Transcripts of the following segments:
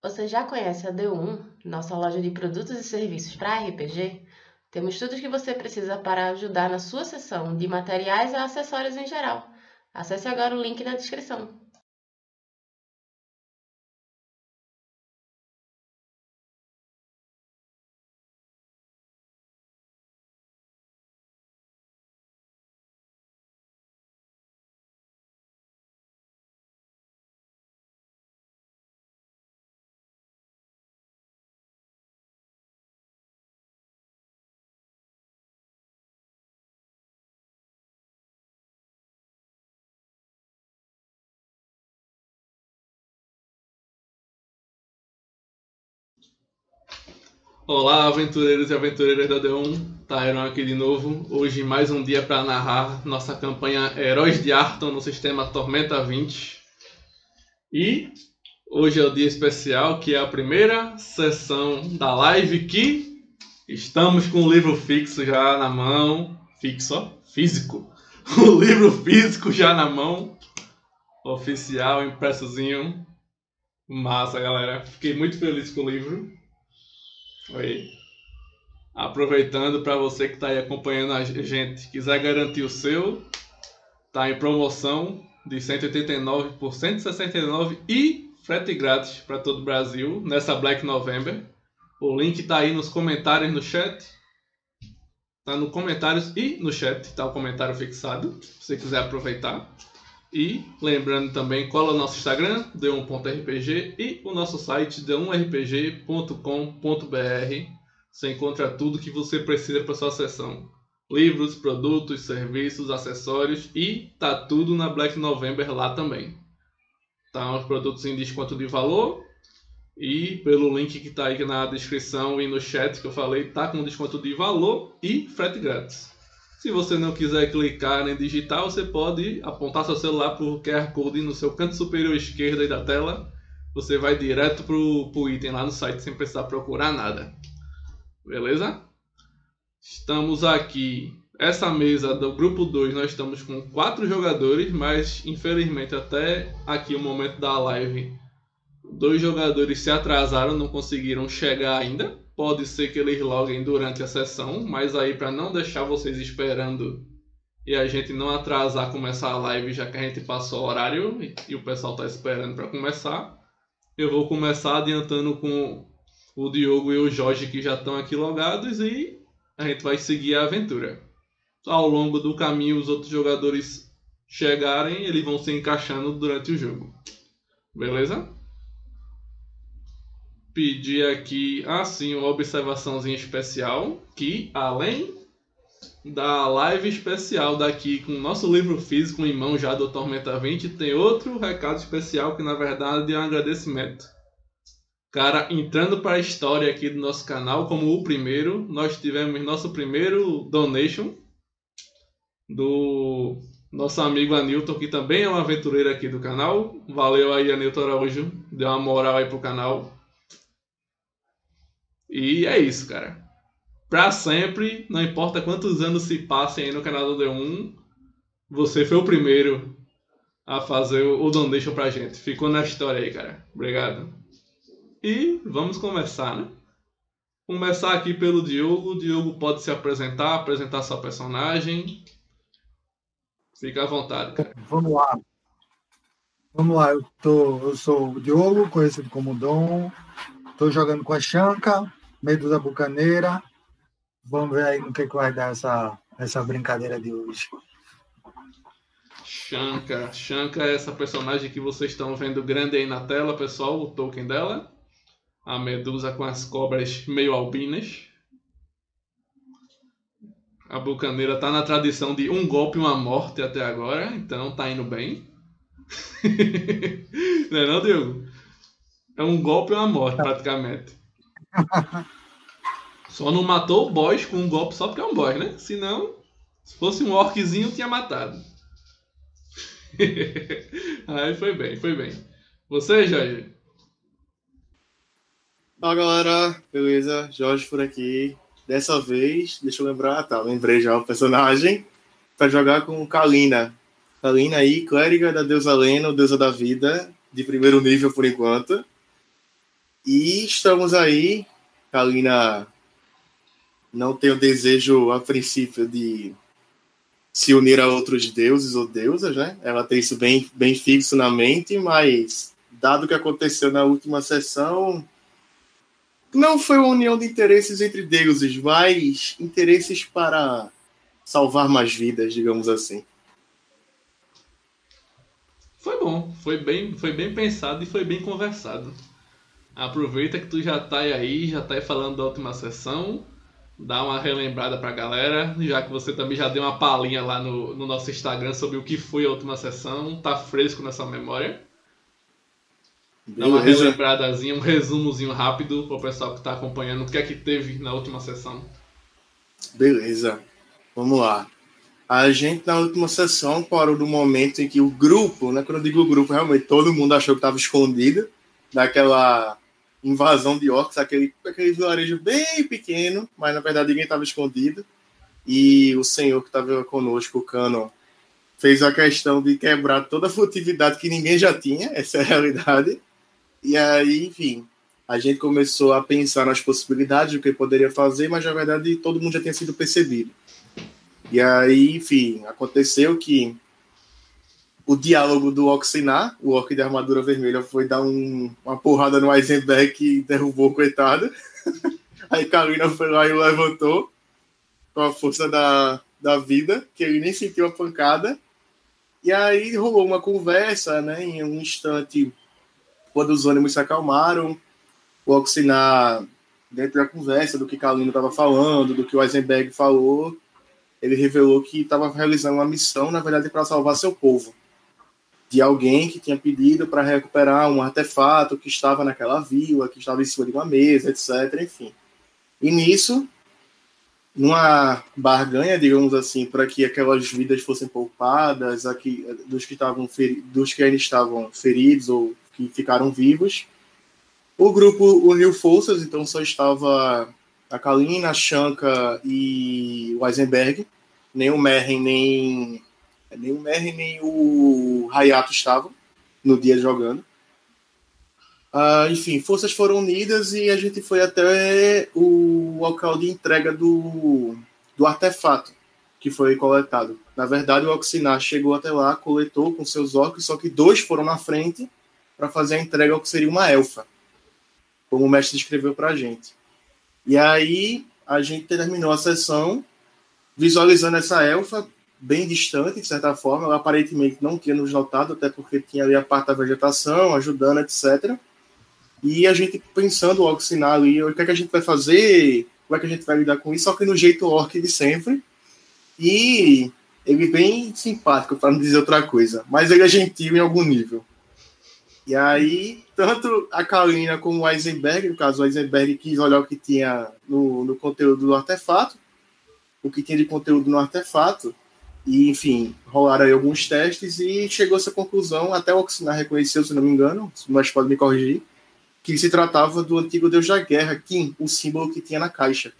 Você já conhece a D1, nossa loja de produtos e serviços para RPG? Temos tudo o que você precisa para ajudar na sua sessão, de materiais a acessórios em geral. Acesse agora o link na descrição. Olá, aventureiros e aventureiras da D1, Tyron aqui de novo. Hoje mais um dia para narrar nossa campanha Heróis de Arton no sistema Tormenta 20. E hoje é o dia especial, que é a primeira sessão da live que estamos com o livro fixo já na mão. Fixo, ó, físico. O livro físico já na mão. Oficial, impressozinho. Massa, galera. Fiquei muito feliz com o livro. Oi. Aproveitando para você que está aí acompanhando a gente, quiser garantir o seu, tá em promoção de 189 por 169 e frete grátis para todo o Brasil nessa Black November. O link está aí nos comentários no chat. Tá no comentários e no chat, tá o comentário fixado, se você quiser aproveitar. E lembrando também, cola o nosso Instagram, d1.rpg, e o nosso site, d1rpg.com.br. Você encontra tudo que você precisa para sua sessão. Livros, produtos, serviços, acessórios e tá tudo na Black November lá também. Tá os produtos em desconto de valor e pelo link que tá aí na descrição e no chat que eu falei, tá com desconto de valor e frete grátis. Se você não quiser clicar nem digitar, você pode apontar seu celular para o QR Code no seu canto superior esquerdo aí da tela. Você vai direto para o item lá no site sem precisar procurar nada. Beleza? Estamos aqui. Essa mesa do grupo 2 nós estamos com quatro jogadores, mas infelizmente até aqui o momento da live, dois jogadores se atrasaram, não conseguiram chegar ainda. Pode ser que eles loguem durante a sessão, mas aí para não deixar vocês esperando e a gente não atrasar começar a live, já que a gente passou o horário e, e o pessoal está esperando para começar, eu vou começar adiantando com o Diogo e o Jorge que já estão aqui logados e a gente vai seguir a aventura. Ao longo do caminho, os outros jogadores chegarem, eles vão se encaixando durante o jogo. Beleza? Pedir aqui, assim, uma observaçãozinha especial, que além da live especial daqui com o nosso livro físico em mão já do Tormenta 20, tem outro recado especial que na verdade é um agradecimento. Cara, entrando para a história aqui do nosso canal, como o primeiro, nós tivemos nosso primeiro donation do nosso amigo Anilton, que também é um aventureiro aqui do canal. Valeu aí, Anilton Araújo. Deu uma moral aí pro canal. E é isso, cara. Pra sempre, não importa quantos anos se passem aí no canal do D1, você foi o primeiro a fazer o donation pra gente. Ficou na história aí, cara. Obrigado. E vamos começar, né? Começar aqui pelo Diogo. O Diogo pode se apresentar, apresentar sua personagem. Fica à vontade, cara. Vamos lá. Vamos lá, eu, tô, eu sou o Diogo, conhecido como Dom. Estou jogando com a Shanka, Medusa Bucaneira. Vamos ver aí no que, que vai dar essa, essa brincadeira de hoje. Shanka. Shanka é essa personagem que vocês estão vendo grande aí na tela, pessoal, o token dela. A Medusa com as cobras meio albinas. A Bucaneira tá na tradição de um golpe e uma morte até agora, então tá indo bem. não é não, Diego? É um golpe e uma morte, praticamente. Só não matou o boss com um golpe só porque é um boss, né? Senão, se fosse um orczinho, tinha matado. Aí foi bem, foi bem. Você, Jorge? Fala galera, beleza? Jorge por aqui. Dessa vez, deixa eu lembrar, tá, lembrei já o personagem, para jogar com Kalina. Kalina aí, clériga da deusa Lena, deusa da vida, de primeiro nível por enquanto. E estamos aí. Kalina não tem o desejo, a princípio, de se unir a outros deuses ou deusas, né? Ela tem isso bem, bem fixo na mente, mas dado o que aconteceu na última sessão, não foi uma união de interesses entre deuses, mas interesses para salvar mais vidas, digamos assim. Foi bom, foi bem, foi bem pensado e foi bem conversado. Aproveita que tu já tá aí, já tá aí falando da última sessão, dá uma relembrada pra galera, já que você também já deu uma palhinha lá no, no nosso Instagram sobre o que foi a última sessão, tá fresco nessa memória. Dá uma relembradazinha, um resumozinho rápido para o pessoal que está acompanhando o que é que teve na última sessão. Beleza, vamos lá. A gente na última sessão parou no momento em que o grupo, né, quando eu digo grupo, realmente todo mundo achou que estava escondido daquela invasão de orcs, aquele, aquele vilarejo bem pequeno, mas na verdade ninguém estava escondido. E o senhor que estava conosco, o Cano, fez a questão de quebrar toda a furtividade que ninguém já tinha, essa é a realidade. E aí, enfim, a gente começou a pensar nas possibilidades do que poderia fazer, mas na verdade todo mundo já tinha sido percebido. E aí, enfim, aconteceu que o diálogo do Oxinar, o Orc de armadura vermelha, foi dar um, uma porrada no Eisenberg que derrubou, coitado. Aí Karina foi lá e levantou com a força da, da vida, que ele nem sentiu a pancada. E aí rolou uma conversa, né? Em um instante quando os ânimos se acalmaram, o Oxinar, dentro da conversa do que Kalino estava falando, do que o Eisenberg falou, ele revelou que estava realizando uma missão, na verdade, para salvar seu povo. De alguém que tinha pedido para recuperar um artefato que estava naquela vila, que estava em cima de uma mesa, etc. Enfim. E nisso, numa barganha, digamos assim, para que aquelas vidas fossem poupadas, aqui, dos que estavam dos que ainda estavam feridos ou que ficaram vivos. O grupo uniu forças, então só estava a Kalina, a Shanka e o Eisenberg. Nem o Merren, nem, nem o Merren, nem o Hayato estavam no dia jogando. Uh, enfim, forças foram unidas e a gente foi até o local de entrega do, do artefato que foi coletado. Na verdade, o Oxinar chegou até lá, coletou com seus orcs, só que dois foram na frente para fazer a entrega ao que seria uma elfa, como o mestre descreveu para a gente. E aí a gente terminou a sessão visualizando essa elfa bem distante, de certa forma. Aparentemente não tinha nos notado, até porque tinha ali a parte da vegetação, ajudando, etc. E a gente pensando logo sinal ali, o que, é que a gente vai fazer, como é que a gente vai lidar com isso, só que no jeito orc de sempre. E ele bem simpático, para não dizer outra coisa, mas ele é gentil em algum nível. E aí, tanto a Kalina como o Eisenberg, no caso, o Eisenberg quis olhar o que tinha no, no conteúdo do artefato, o que tinha de conteúdo no artefato, e enfim, rolaram aí alguns testes e chegou essa conclusão, até o Oxinar reconheceu, se não me engano, mas pode me corrigir, que se tratava do antigo deus da guerra, Kim, o símbolo que tinha na caixa.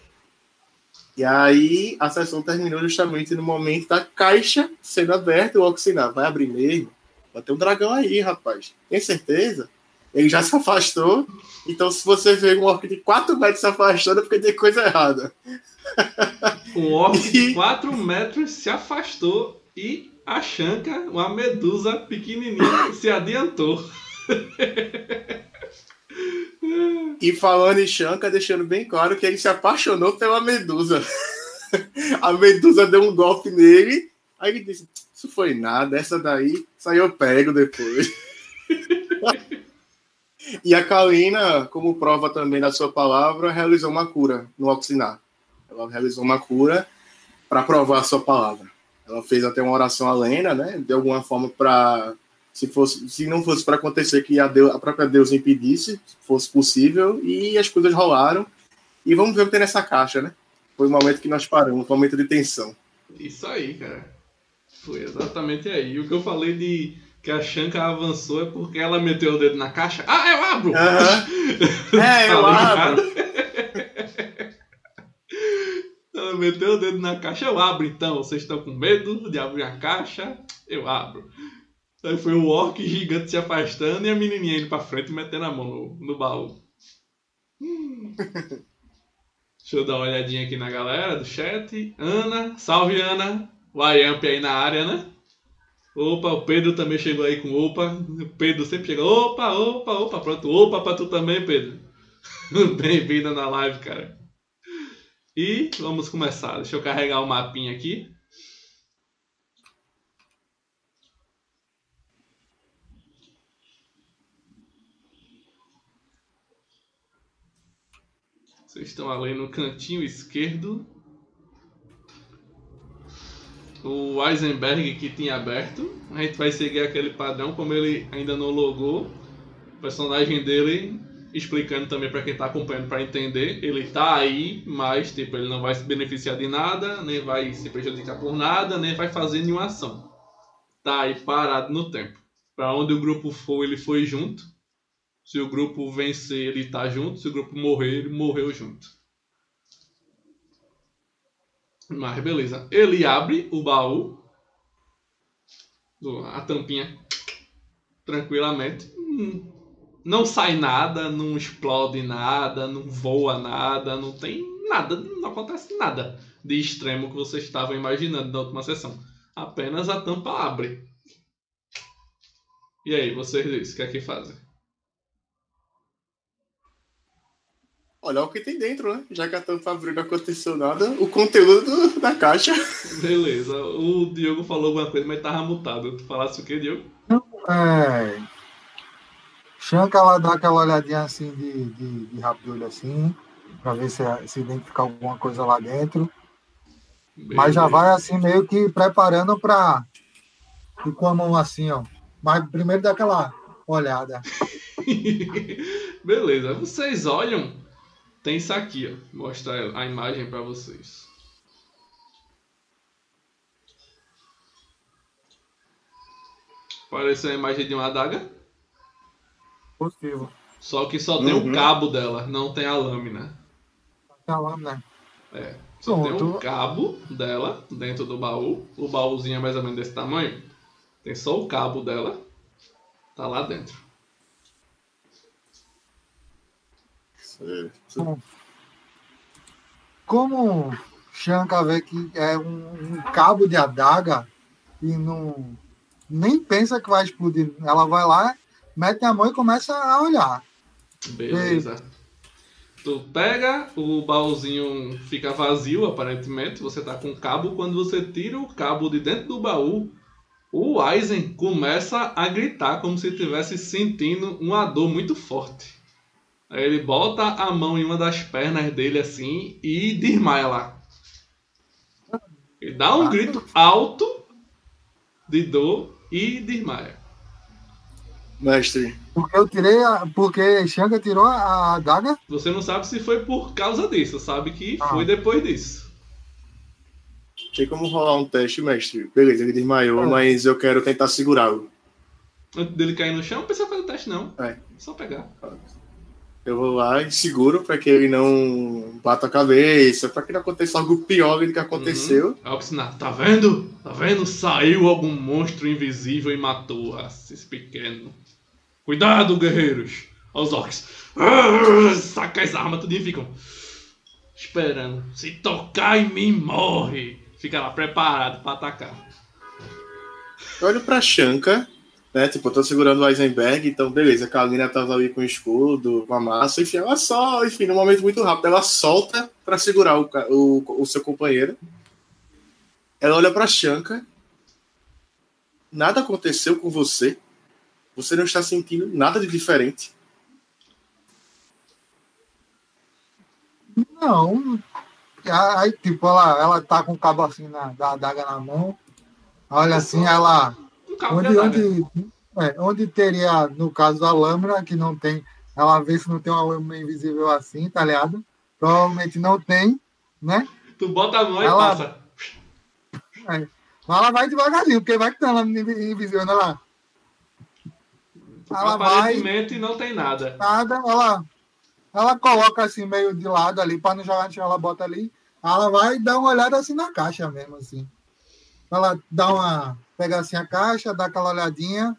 E aí a sessão terminou justamente no momento da caixa sendo aberta, o Oxinar vai abrir mesmo. Vai ter um dragão aí, rapaz. Tem certeza? Ele já se afastou. Então, se você vê um orc de 4 metros se afastando, é porque tem coisa errada. Um orc de 4 metros se afastou e a Shanka, uma medusa pequenininha, se adiantou. E falando em Shanka, deixando bem claro que ele se apaixonou pela medusa. A medusa deu um golpe nele, aí ele disse: Isso foi nada, essa daí saiu eu pego depois. e a Kalina, como prova também da sua palavra, realizou uma cura no Oxinar. Ela realizou uma cura para provar a sua palavra. Ela fez até uma oração a Lena, né? De alguma forma para se fosse, se não fosse para acontecer que a, Deus, a própria Deus impedisse, fosse possível, e as coisas rolaram. E vamos ver o que tem nessa caixa, né? Foi o momento que nós paramos, um momento de tensão. Isso aí, cara. Foi exatamente aí. O que eu falei de que a Shanka avançou é porque ela meteu o dedo na caixa. Ah, eu abro! Uhum. é, eu abro! Ela meteu o dedo na caixa, eu abro então. Vocês estão com medo de abrir a caixa? Eu abro. Aí foi o orc gigante se afastando e a menininha indo pra frente metendo a mão no, no baú. Deixa eu dar uma olhadinha aqui na galera do chat. Ana, salve Ana. O Ayamp aí na área, né? Opa, o Pedro também chegou aí com opa. O Pedro sempre chega, opa, opa, opa, pronto. Opa pra tu também, Pedro. Bem-vinda na live, cara. E vamos começar. Deixa eu carregar o mapinha aqui. Vocês estão ali no cantinho esquerdo. O Eisenberg que tinha aberto. A gente vai seguir aquele padrão, como ele ainda não logou. O personagem dele explicando também para quem está acompanhando para entender. Ele está aí, mas tipo, ele não vai se beneficiar de nada, nem vai se prejudicar por nada, nem vai fazer nenhuma ação. Tá aí parado no tempo. Para onde o grupo for, ele foi junto. Se o grupo vencer, ele está junto. Se o grupo morrer, ele morreu junto. Mas beleza. Ele abre o baú. A tampinha. Tranquilamente. Não sai nada, não explode nada, não voa nada, não tem nada, não acontece nada de extremo que vocês estavam imaginando na última sessão. Apenas a tampa abre. E aí, vocês o que é que fazem? olhar o que tem dentro, né? Já que a tampa abriu não aconteceu nada, o conteúdo da caixa. Beleza. O Diogo falou alguma coisa, mas tava mutado. Tu falasse o que, Diogo? Não, é. Shanka ela dá aquela olhadinha assim de, de, de rápido olho assim, pra ver se, se identificar alguma coisa lá dentro. Beleza. Mas já vai assim, meio que preparando pra ir com a mão assim, ó. Mas primeiro dá aquela olhada. Beleza. Vocês olham tem isso aqui, ó. Vou mostrar a imagem para vocês. Parece a imagem de uma adaga? Possível. Só que só tem uhum. o cabo dela, não tem a lâmina. Tem a lâmina. É. Só Pronto. tem o cabo dela dentro do baú. O baúzinho é mais ou menos desse tamanho. Tem só o cabo dela. Tá lá dentro. Certo. Como Shanka vê que é um, um, cabo de adaga e não nem pensa que vai explodir, ela vai lá, mete a mão e começa a olhar. Beleza. E... Tu pega, o baúzinho fica vazio, aparentemente. Você tá com cabo. Quando você tira o cabo de dentro do baú, o Aizen começa a gritar como se estivesse sentindo uma dor muito forte. Aí ele bota a mão em uma das pernas dele assim e desmaia lá. Ele dá um grito alto de dor e desmaia. Mestre. Porque eu tirei a. Porque Xanga tirou a adaga? Você não sabe se foi por causa disso, sabe que ah. foi depois disso. Tem como rolar um teste, mestre? Beleza, ele desmaiou, é. mas eu quero tentar segurá-lo. Antes dele cair no chão, não precisa fazer o teste, não. É. Só pegar. Eu vou lá e seguro para que ele não bata a cabeça, para que não aconteça algo pior do que aconteceu. Uhum. tá vendo? Tá vendo? Saiu algum monstro invisível e matou esse pequeno. Cuidado, guerreiros! Os orcs. Saca as armas, tudo e ficam esperando. Se tocar em mim, morre. Fica lá preparado para atacar. Olho pra Shanka né? Tipo, eu tô segurando o Eisenberg, então beleza, a Kalina tava ali com o escudo, com a massa, enfim, ela só, enfim, num momento muito rápido, ela solta para segurar o, o, o, seu companheiro. Ela olha pra Shanka. Nada aconteceu com você. Você não está sentindo nada de diferente. Não. Aí, tipo, ela, ela tá com o cabo assim na, da adaga na mão. Olha assim, ela onde, onde, é, onde teria, no caso da lâmina, que não tem, ela vê se não tem uma lâmina invisível assim, tá ligado? Provavelmente não tem, né? Tu bota a mão ela, e passa. É, mas ela vai devagarzinho, porque vai que tem uma lâmina invisível, né? Lá. Ela Aparentemente vai, não tem nada. Nada, ela, ela coloca assim meio de lado ali, para não jogar no chão, ela bota ali. Ela vai dar uma olhada assim na caixa mesmo, assim. Ela dá uma pegar assim a caixa, dar aquela olhadinha,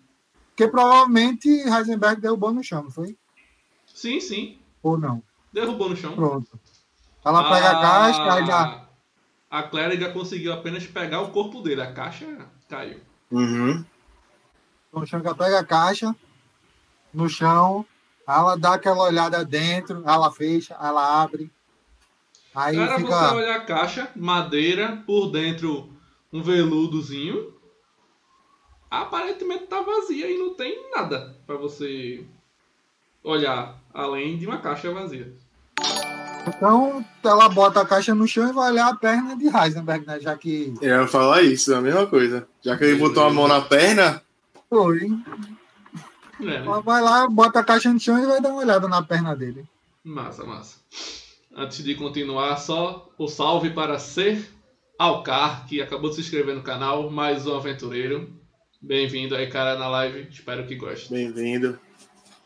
porque provavelmente Heisenberg derrubou no chão, não foi? Sim, sim. Ou não? Derrubou no chão. Pronto. Ela pega a caixa, aí dá. A clériga conseguiu apenas pegar o corpo dele. A caixa caiu. Uhum. O Xanca pega a caixa no chão, ela dá aquela olhada dentro, ela fecha, ela abre. Aí Cara, fica. você olha a caixa, madeira, por dentro um veludozinho. Aparentemente tá vazia e não tem nada pra você olhar, além de uma caixa vazia. Então ela bota a caixa no chão e vai olhar a perna de Heisenberg, né? Já que Eu ia falar isso, a mesma coisa. Já que ele botou a mão na perna, foi. É? Ela vai lá, bota a caixa no chão e vai dar uma olhada na perna dele. Massa, massa. Antes de continuar, só o salve para Ser Alcar, que acabou de se inscrever no canal, mais um aventureiro. Bem-vindo aí, cara, na live. Espero que goste. bem-vindo.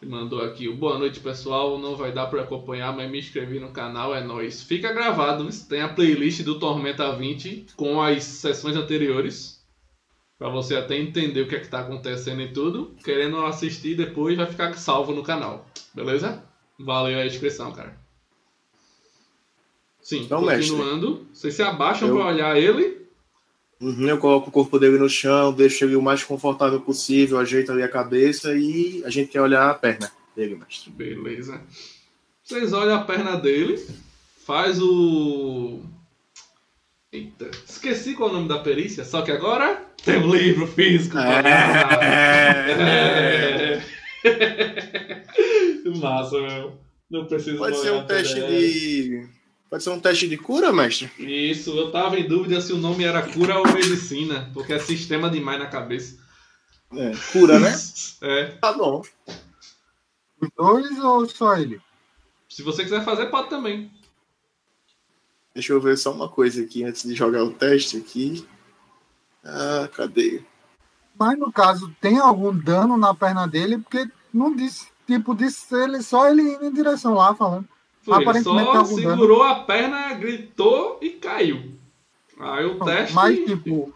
Mandou aqui o boa noite, pessoal. Não vai dar para acompanhar, mas me inscrevi no canal, é nóis. Fica gravado, tem a playlist do Tormenta 20 com as sessões anteriores. Pra você até entender o que é que tá acontecendo e tudo. Querendo assistir depois, vai ficar salvo no canal. Beleza? Valeu a inscrição, cara. Sim, Então, mestre. continuando. Vocês se abaixam Eu- pra olhar ele. Uhum, eu coloco o corpo dele no chão, deixo ele o mais confortável possível, ajeito ali a cabeça e a gente quer olhar a perna dele, mestre. Beleza. Vocês olham a perna dele, faz o. Eita, esqueci qual é o nome da perícia, só que agora tem um livro físico. É. É. Massa, meu. Não preciso Pode ser um teste de. Pode ser um teste de cura, mestre? Isso, eu tava em dúvida se o nome era cura ou medicina, porque é sistema demais na cabeça. É, cura, né? É. Tá bom. Os dois ou só ele? Se você quiser fazer, pode também. Deixa eu ver só uma coisa aqui antes de jogar o teste aqui. Ah, cadê? Mas no caso, tem algum dano na perna dele, porque não disse, tipo, disse ele só ele indo em direção lá falando. Foi, Aparentemente só tá algum dano. segurou a perna, gritou e caiu. Aí o Não, teste. Mas, tipo,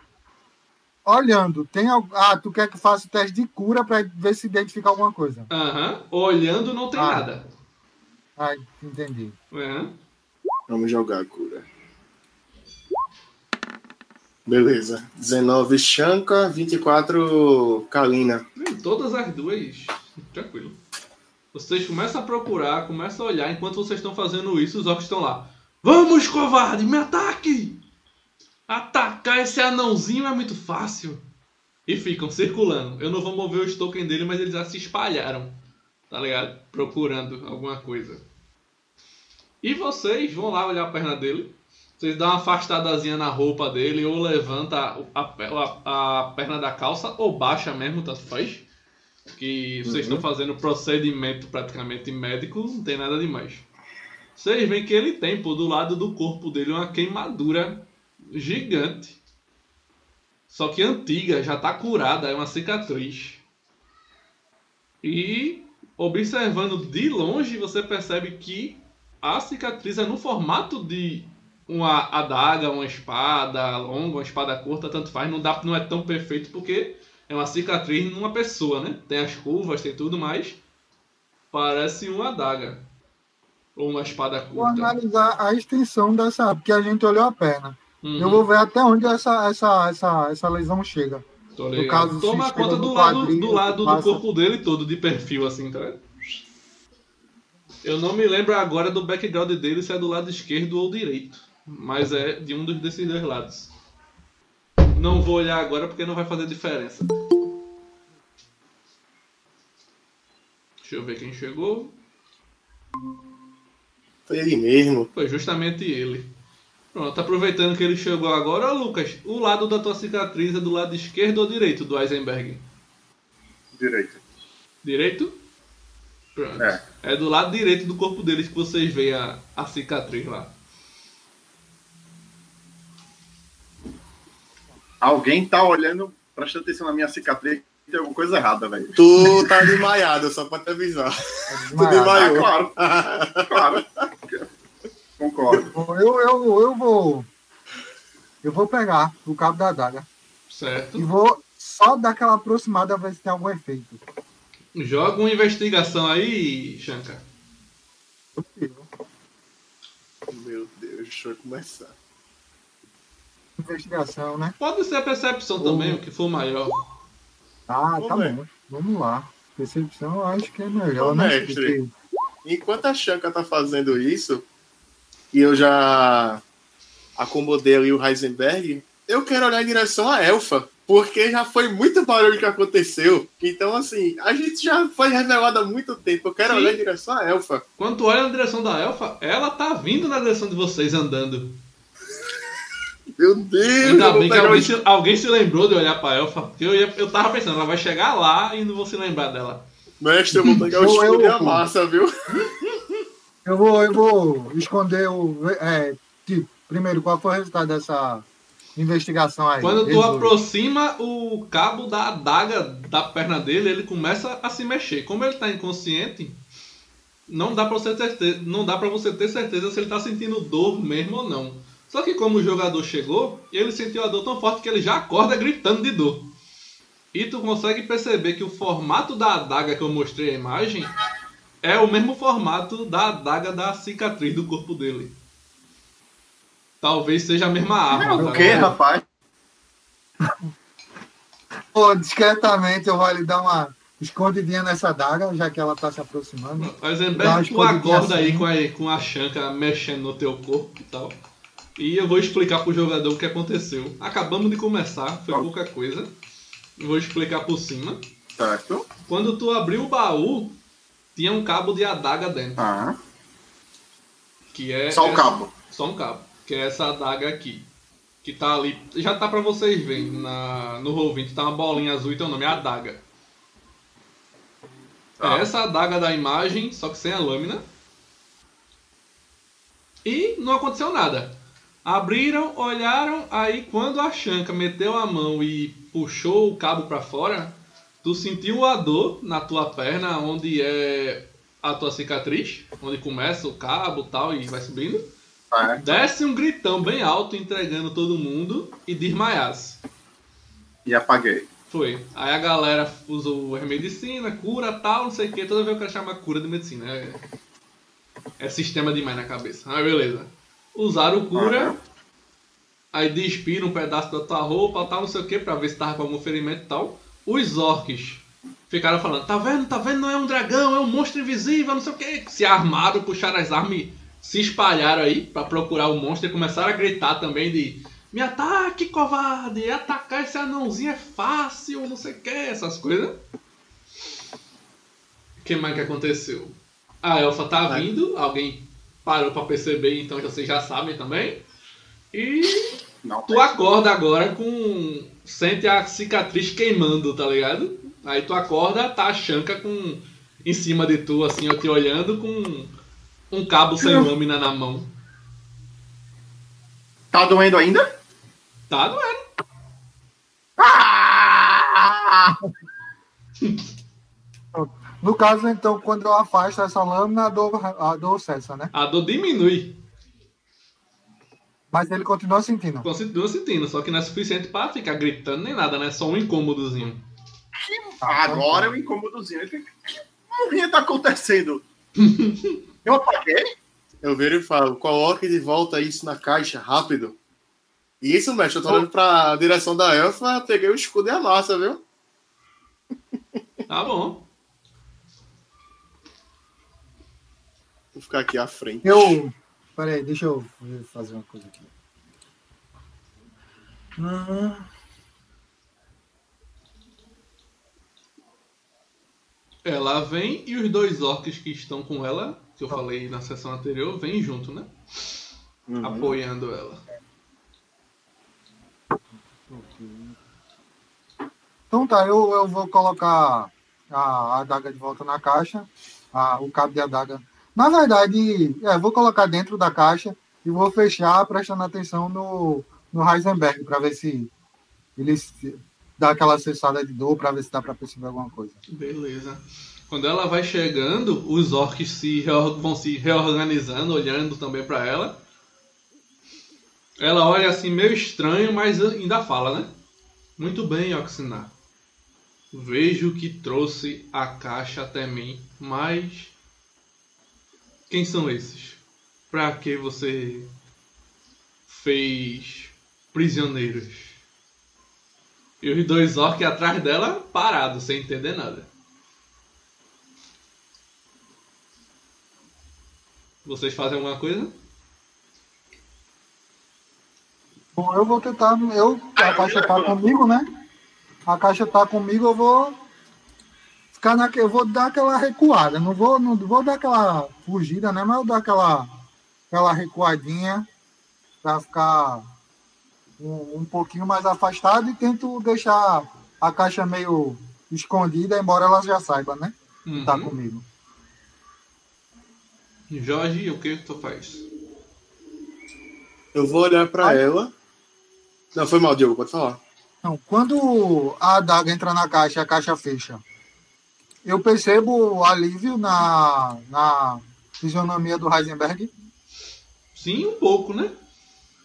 olhando, tem algo. Ah, tu quer que faça o teste de cura pra ver se identifica alguma coisa. Aham. Olhando não tem Ah. nada. Ah, entendi. Aham. Vamos jogar a cura. Beleza. 19 Shanka, 24 Kalina. Todas as duas. Tranquilo. Vocês começam a procurar, começam a olhar. Enquanto vocês estão fazendo isso, os orcs estão lá. Vamos, covarde, me ataque! Atacar esse anãozinho é muito fácil. E ficam circulando. Eu não vou mover os tokens dele, mas eles já se espalharam. Tá ligado? Procurando alguma coisa. E vocês vão lá olhar a perna dele. Vocês dão uma afastadazinha na roupa dele, ou levanta a, a- a perna da calça, ou baixa mesmo, tanto faz. Que vocês estão fazendo procedimento praticamente médico, não tem nada demais. Vocês veem que ele tem, pô, do lado do corpo dele uma queimadura gigante. Só que antiga, já tá curada, é uma cicatriz. E observando de longe, você percebe que a cicatriz é no formato de uma adaga, uma espada longa, uma espada curta, tanto faz. Não, dá, não é tão perfeito porque é uma cicatriz numa pessoa, né? Tem as curvas, tem tudo mais. Parece uma adaga. Ou uma espada Vou curta. analisar a extensão dessa, porque a gente olhou a perna. Uhum, Eu vou ver até onde essa, essa, essa, essa lesão chega. tô no caso, Toma conta do no lado, do lado do corpo dele todo, de perfil, assim, tá? Eu não me lembro agora do background dele se é do lado esquerdo ou direito. Mas é de um dos desses dois lados. Não vou olhar agora porque não vai fazer diferença. Deixa eu ver quem chegou. Foi ele mesmo. Foi justamente ele. Pronto, aproveitando que ele chegou agora, Lucas, o lado da tua cicatriz é do lado esquerdo ou direito do Eisenberg? Direito. Direito? Pronto. É. É do lado direito do corpo deles que vocês veem a, a cicatriz lá. Alguém tá olhando, prestando atenção na minha cicatriz, tem alguma coisa errada, velho. Tu tá desmaiado, só pra te avisar. Tu Desmaiado. Ah, desmaiou. claro. claro. Concordo. Eu, eu, eu vou. Eu vou pegar o cabo da adaga e Certo? vou só dar aquela aproximada ver se tem algum efeito. Joga uma investigação aí, Shankar. Deixa eu começar. Investigação, né? Pode ser a percepção também, o que for maior. Ah, Ô, tá bom. Vamos lá. Percepção eu acho que é melhor, Ô, né? mestre. Porque- Enquanto a Shanka tá fazendo isso, e eu já acomodei ali o Heisenberg, eu quero olhar em direção à Elfa, porque já foi muito barulho que aconteceu. Então, assim, a gente já foi revelado há muito tempo. Eu quero Sim. olhar em direção à Elfa. Quando tu olha na direção da elfa, ela tá vindo na direção de vocês andando. Meu Deus! Ainda eu vou bem que pegar alguém o- se, alguém se lembrou de olhar pra elfa. Porque eu, ia, eu tava pensando, ela vai chegar lá e não vou se lembrar dela. Mestre, eu vou pegar o escudo eu- e a massa, viu? Eu vou, eu vou esconder o. É, tipo, primeiro, qual foi o resultado dessa investigação aí? Quando tu aproxima o cabo da adaga da perna dele, ele começa a se mexer. Como ele tá inconsciente, não dá pra você ter, certeza- não dá para você ter certeza se ele tá sentindo dor mesmo ou não. Só que como o jogador chegou, ele sentiu a dor tão forte que ele já acorda gritando de dor. E tu consegue perceber que o formato da adaga que eu mostrei a imagem é o mesmo formato da adaga da cicatriz do corpo dele. Talvez seja a mesma arma. O tá que, rapaz? Pô, discretamente eu vou lhe dar uma escondidinha nessa daga, já que ela tá se aproximando. Uma Eisenberg, tu escondidinha acorda aí assim. com a, com a chanca mexendo no teu corpo e tal. E eu vou explicar pro jogador o que aconteceu. Acabamos de começar, foi Ó. pouca coisa. Eu vou explicar por cima. Certo. Quando tu abriu o baú, tinha um cabo de adaga dentro. Ah, Que é só o essa- cabo. Só um cabo. Que é essa adaga aqui. Que tá ali. Já tá pra vocês verem. Na, no Roll20 tá uma bolinha azul e teu nome é adaga. Ah. É essa adaga da imagem, só que sem a lâmina. E não aconteceu nada. Abriram, olharam, aí quando a Shanka meteu a mão e puxou o cabo pra fora, tu sentiu a dor na tua perna, onde é a tua cicatriz, onde começa o cabo tal, e vai subindo. Desce um gritão bem alto, entregando todo mundo, e desmaiasse. E apaguei. Foi. Aí a galera usou a medicina, cura tal, não sei o que. Toda vez eu quero chamar cura de medicina. É, é sistema demais na cabeça. Ah, beleza. Usaram o cura, Aham. aí despiram um pedaço da tua roupa, tal, não sei o que, pra ver se tava com algum ferimento e tal. Os orcs ficaram falando, tá vendo, tá vendo, não é um dragão, é um monstro invisível, não sei o que. Se armaram, puxaram as armas e se espalharam aí pra procurar o monstro e começaram a gritar também de me ataque, covarde, atacar esse anãozinho é fácil, não sei o que, essas coisas. O que mais que aconteceu? A elfa tá vindo, alguém parou pra perceber, então vocês já sabem também. E Não. tu acorda agora com. Sente a cicatriz queimando, tá ligado? Aí tu acorda, tá a Shanka com. Em cima de tu, assim, eu te olhando com um cabo sem lâmina na mão. Tá doendo ainda? Tá doendo. Ah! No caso, então, quando eu afasto essa lâmina, a dor, a dor cessa, né? A dor diminui. Mas ele continua sentindo. Continua sentindo, só que não é suficiente pra ficar gritando nem nada, né? Só um incômodozinho. Agora então. eu incômodozinho. O que tá acontecendo? Eu apaguei? Eu viro e falo, coloque de volta isso na caixa, rápido. Isso, mestre, eu tô olhando pra direção da elfa, peguei o escudo e a massa, viu? Tá bom. Vou ficar aqui à frente. Eu. Peraí, deixa eu fazer uma coisa aqui. Hum, Ela vem e os dois orcs que estão com ela, que eu falei na sessão anterior, vêm junto, né? Uhum. Apoiando ela. Então tá, eu, eu vou colocar a, a adaga de volta na caixa, a- o cabo de adaga. Na verdade, é, vou colocar dentro da caixa e vou fechar prestando atenção no, no Heisenberg para ver se ele se- dá aquela acessada de dor para ver se dá para perceber alguma coisa. Beleza. Quando ela vai chegando, os orcs se vão se reorganizando, olhando também pra ela. Ela olha assim meio estranho, mas ainda fala, né? Muito bem, Oxinar. Vejo que trouxe a caixa até mim, mas quem são esses? Pra que você fez prisioneiros. E os dois orcs atrás dela parados, sem entender nada. Vocês fazem alguma coisa? Bom, eu vou tentar. Eu, a caixa tá comigo, né? A caixa tá comigo, eu vou ficar na, eu vou dar aquela recuada. Não vou, não vou dar aquela fugida, né? Mas eu dar aquela, aquela recuadinha para ficar um, um pouquinho mais afastado e tento deixar a caixa meio escondida, embora ela já saiba, né? Que tá Uhum. comigo. Jorge, o que tu faz? Eu vou olhar pra Ai. ela. Não, foi mal, Diogo, pode falar. Não, quando a adaga entra na caixa e a caixa fecha, eu percebo alívio na, na fisionomia do Heisenberg. Sim, um pouco, né?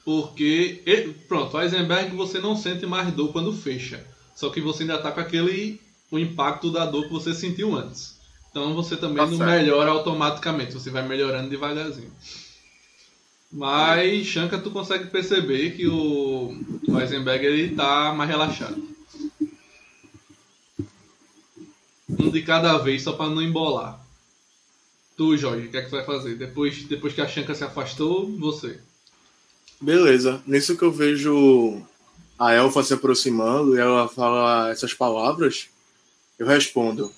Porque, e- pronto, Eisenberg você não sente mais dor quando fecha. Só que você ainda tá com aquele o impacto da dor que você sentiu antes. Então você também Tá não certo. melhora automaticamente, você vai melhorando devagarzinho. Mas, Shanka, tu consegue perceber que o, o Eisenberg ele tá mais relaxado. Um de cada vez, só pra não embolar. Tu, Jorge, o que é que tu vai fazer? Depois, depois que a Shanka se afastou, você. Beleza. Nisso que eu vejo a elfa se aproximando e ela fala essas palavras, eu respondo.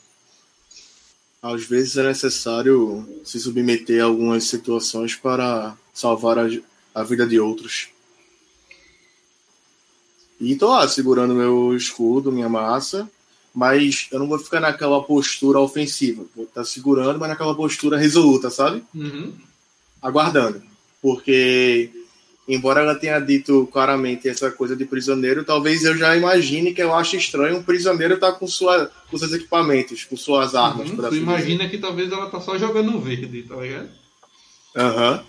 Às vezes é necessário se submeter a algumas situações para salvar a, a vida de outros. E tô lá segurando meu escudo, minha massa, mas eu não vou ficar naquela postura ofensiva. Vou estar segurando, mas naquela postura resoluta, sabe? Uhum. aguardando. Porque, embora ela tenha dito claramente essa coisa de prisioneiro, talvez eu já imagine que eu acho estranho um prisioneiro estar com, sua, com seus equipamentos, com suas armas. Uhum, por tu assim dizer. imagina que talvez ela tá só jogando verde, tá ligado? Aham.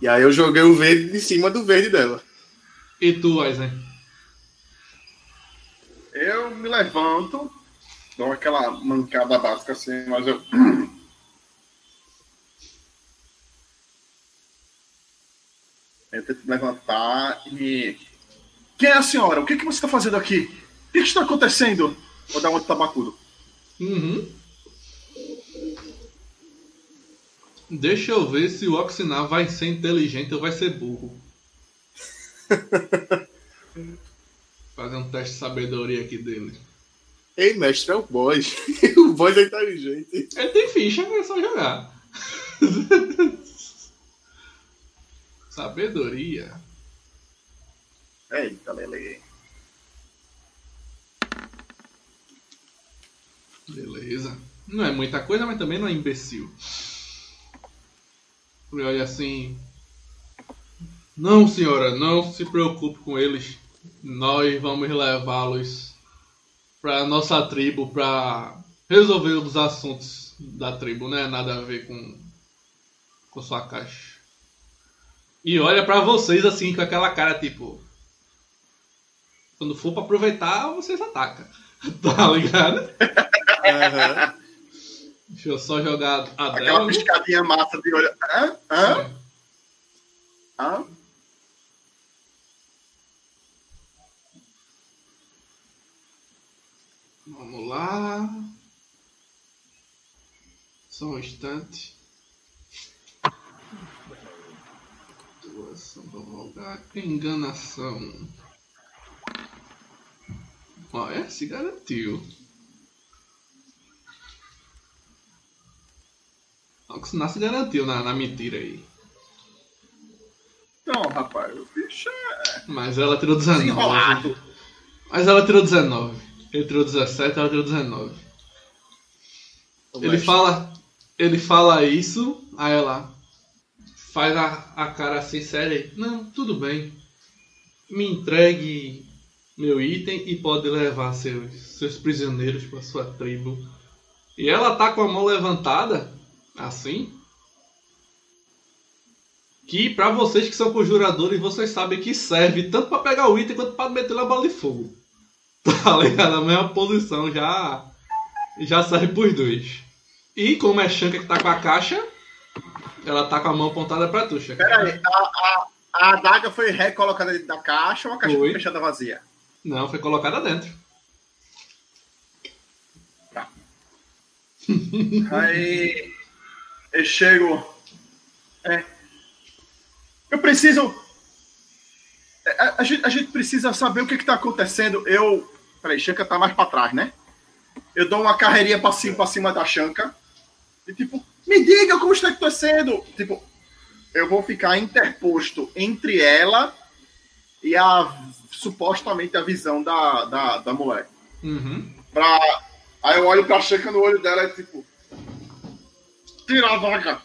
E aí eu joguei o verde em cima do verde dela. E tu, Eisen? Eu me levanto, dou aquela mancada básica assim, mas eu. Eu tento levantar e. Quem é a senhora? O que, que você está fazendo aqui? O que, que está acontecendo? Vou dar um outro tabacudo. Uhum. Deixa eu ver se o Oxinar vai ser inteligente ou vai ser burro. Fazer um teste de sabedoria aqui dele. Ei, mestre, é o boss. o boss é inteligente. Ele tem ficha, é só jogar. sabedoria. Eita, Lele. Beleza. Não é muita coisa, mas também não é imbecil. Ele olha assim. Não, senhora, não se preocupe com eles. Nós vamos levá-los para nossa tribo para resolver os assuntos da tribo, não é nada a ver com com sua caixa. E olha para vocês assim com aquela cara tipo quando for para aproveitar, vocês atacam. Tá ligado? Aham. Deixa eu só jogar a Aquela piscadinha massa de olho. Hã? Hã? Hã? Vamos lá. Só um instante. Doação do rogar. Enganação. Ó, é, se garantiu. Oxinar se garantiu na, na mentira aí. Não, rapaz, o bicho é Mas ela tirou 19. desenrolado. Mas ela tirou 19. Ele tirou 17, ela tirou 19. Ele Mestre. fala, ele fala isso, aí ela faz a, a cara assim séria. Não, tudo bem. Me entregue meu item e pode levar seus, seus prisioneiros para sua tribo. E ela tá com a mão levantada, assim. Que pra vocês que são conjuradores, vocês sabem que serve tanto pra pegar o item quanto pra meter na bola de fogo. Tá ligado? A mesma posição já já serve pros dois. E como é Shanka que tá com a caixa, ela tá com a mão apontada pra tu, Shanka. Peraí, a, a, a adaga foi recolocada dentro da caixa ou a caixa foi, Foi. fechada vazia? Não, foi colocada dentro. Aí eu chego. É, eu preciso. é, A, a gente, a gente precisa saber o que está acontecendo. Eu. Peraí, Shanka tá mais para trás, né? Eu dou uma carreirinha para cima, pra cima da Shanka. E tipo, me diga como está acontecendo. Tipo, eu vou ficar interposto entre ela e a supostamente a visão da, da, da mulher. Uhum. Pra... Aí eu olho pra Shanka no olho dela e tipo. Tira a vaga!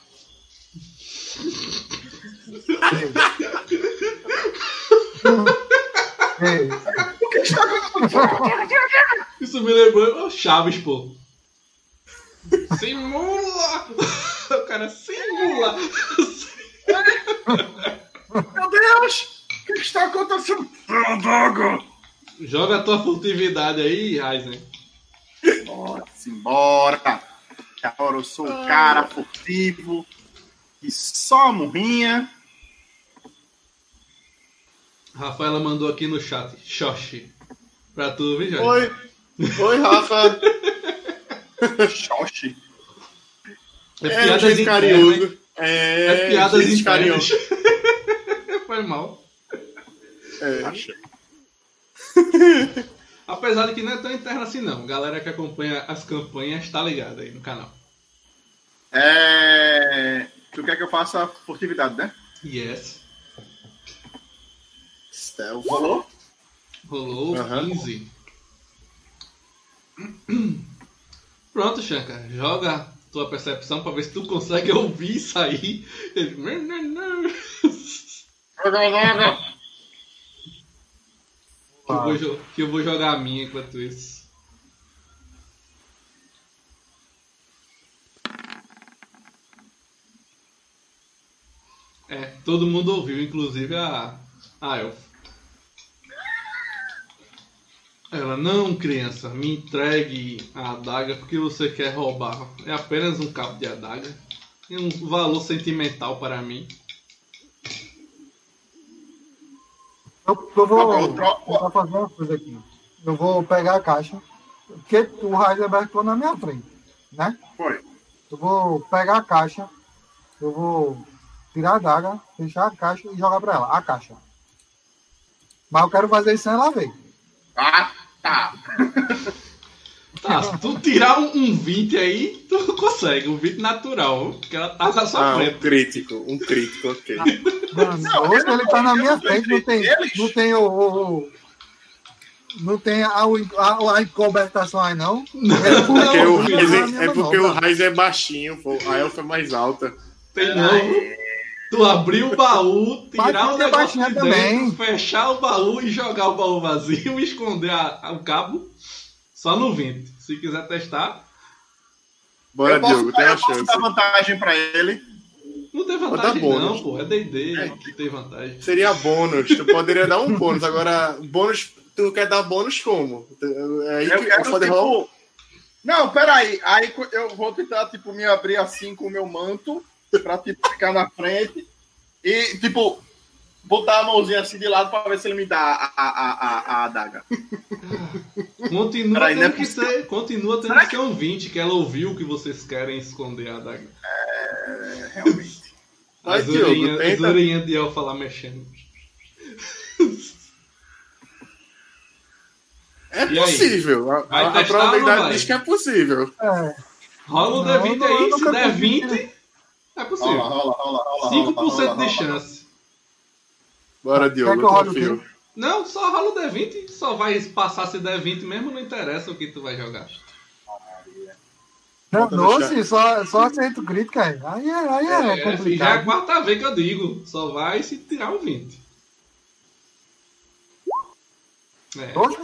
Ei, O que está acontecendo? Isso me lembrou o Chaves, pô. Simula! O cara simula! Meu Deus! O que está acontecendo? Joga a tua furtividade aí, Ryzen. Bora, simbora! Agora eu sou o cara furtivo e só a murrinha. Rafaela mandou aqui no chat, Xoxi. Pra tu, viu, Jorge? Oi. Oi, Rafa. Xoxi. É É, piadas carinhoso. É, É piadas carinhoso. Foi mal. É. Apesar de que não é tão interna assim não. Galera que acompanha as campanhas tá ligada aí no canal. É... Tu quer que eu faça furtividade, né? Yes. Stealth. Rolou? Rolou Aham. 15. Pronto, Shanka. Joga tua percepção pra ver se tu consegue ouvir isso aí. Ele... Que eu, vou, que eu vou jogar a minha enquanto isso. É, todo mundo ouviu, inclusive a, a Elf. Ela, não, criança, me entregue a adaga porque você quer roubar. É apenas um cabo de adaga. Tem um valor sentimental para mim. Eu, eu vou Tá tro- tentar fazer uma coisa aqui. Eu vou pegar a caixa, porque o Heisenberg ficou na minha frente, né? Foi. Eu vou pegar a caixa, eu vou tirar a daga, fechar a caixa e jogar pra ela, a caixa. Mas eu quero fazer isso sem ela ver. Ah, tá. Tá, se tu tirar um, um 20 aí, tu consegue, um 20 natural, porque ela tá na sua Ah, um frente. crítico. Um crítico, ok. Mano, Não, hoje ele tá na minha frente, não tem, não tem o, o- o- não tem a, a, a encobertação aí não. É Porque Não, o filho, Raiz não, é, é porque não, o Raiz é baixinho, pô. A Elfa é mais alta. Tem não. Tu abrir o baú, tirar o negócio de também. dentro, fechar o baú e jogar o baú vazio e esconder a- a- o cabo só no 20. Se quiser testar, Bora, eu posso, Diogo, tem eu a posso chance. dar vantagem pra ele. não tem dar vantagem bônus. não, pô. É D&D que tem vantagem. Seria bônus. Tu poderia dar um bônus. Agora, bônus. Tu quer dar bônus como? É aí Eu que quero, o Foda Roll- tipo... Não, peraí. Aí eu vou tentar, tipo, me abrir assim com o meu manto pra, tipo, ficar na frente e, tipo, botar a mãozinha assim de lado pra ver se ele me dá a, a, a, a, adaga. Continua Peraí, não é tendo que ser, continua tendo que ser um 20, que ela ouviu que vocês querem esconder a adaga. É, realmente. As orelhinhas, orelhinhas de elfa lá mexendo. É E aí? possível. A, Vai a- a probabilidade diz que é possível. É, Rola o Não, D20 não, aí, se der consegui. 20, é possível. Rola, rola, rola, rola. 5% rola, rola, de rola. chance. Bora, Quer Diogo, que eu confio. Não, só rola o D20, só vai passar se der 20 mesmo, não interessa o que tu vai jogar. não, Bota no doce, só, só aceito crítica aí. Aí é, aí é, É, filho, já é a complicado. quarta vez que eu digo, só vai se tirar o 20. É, Doce?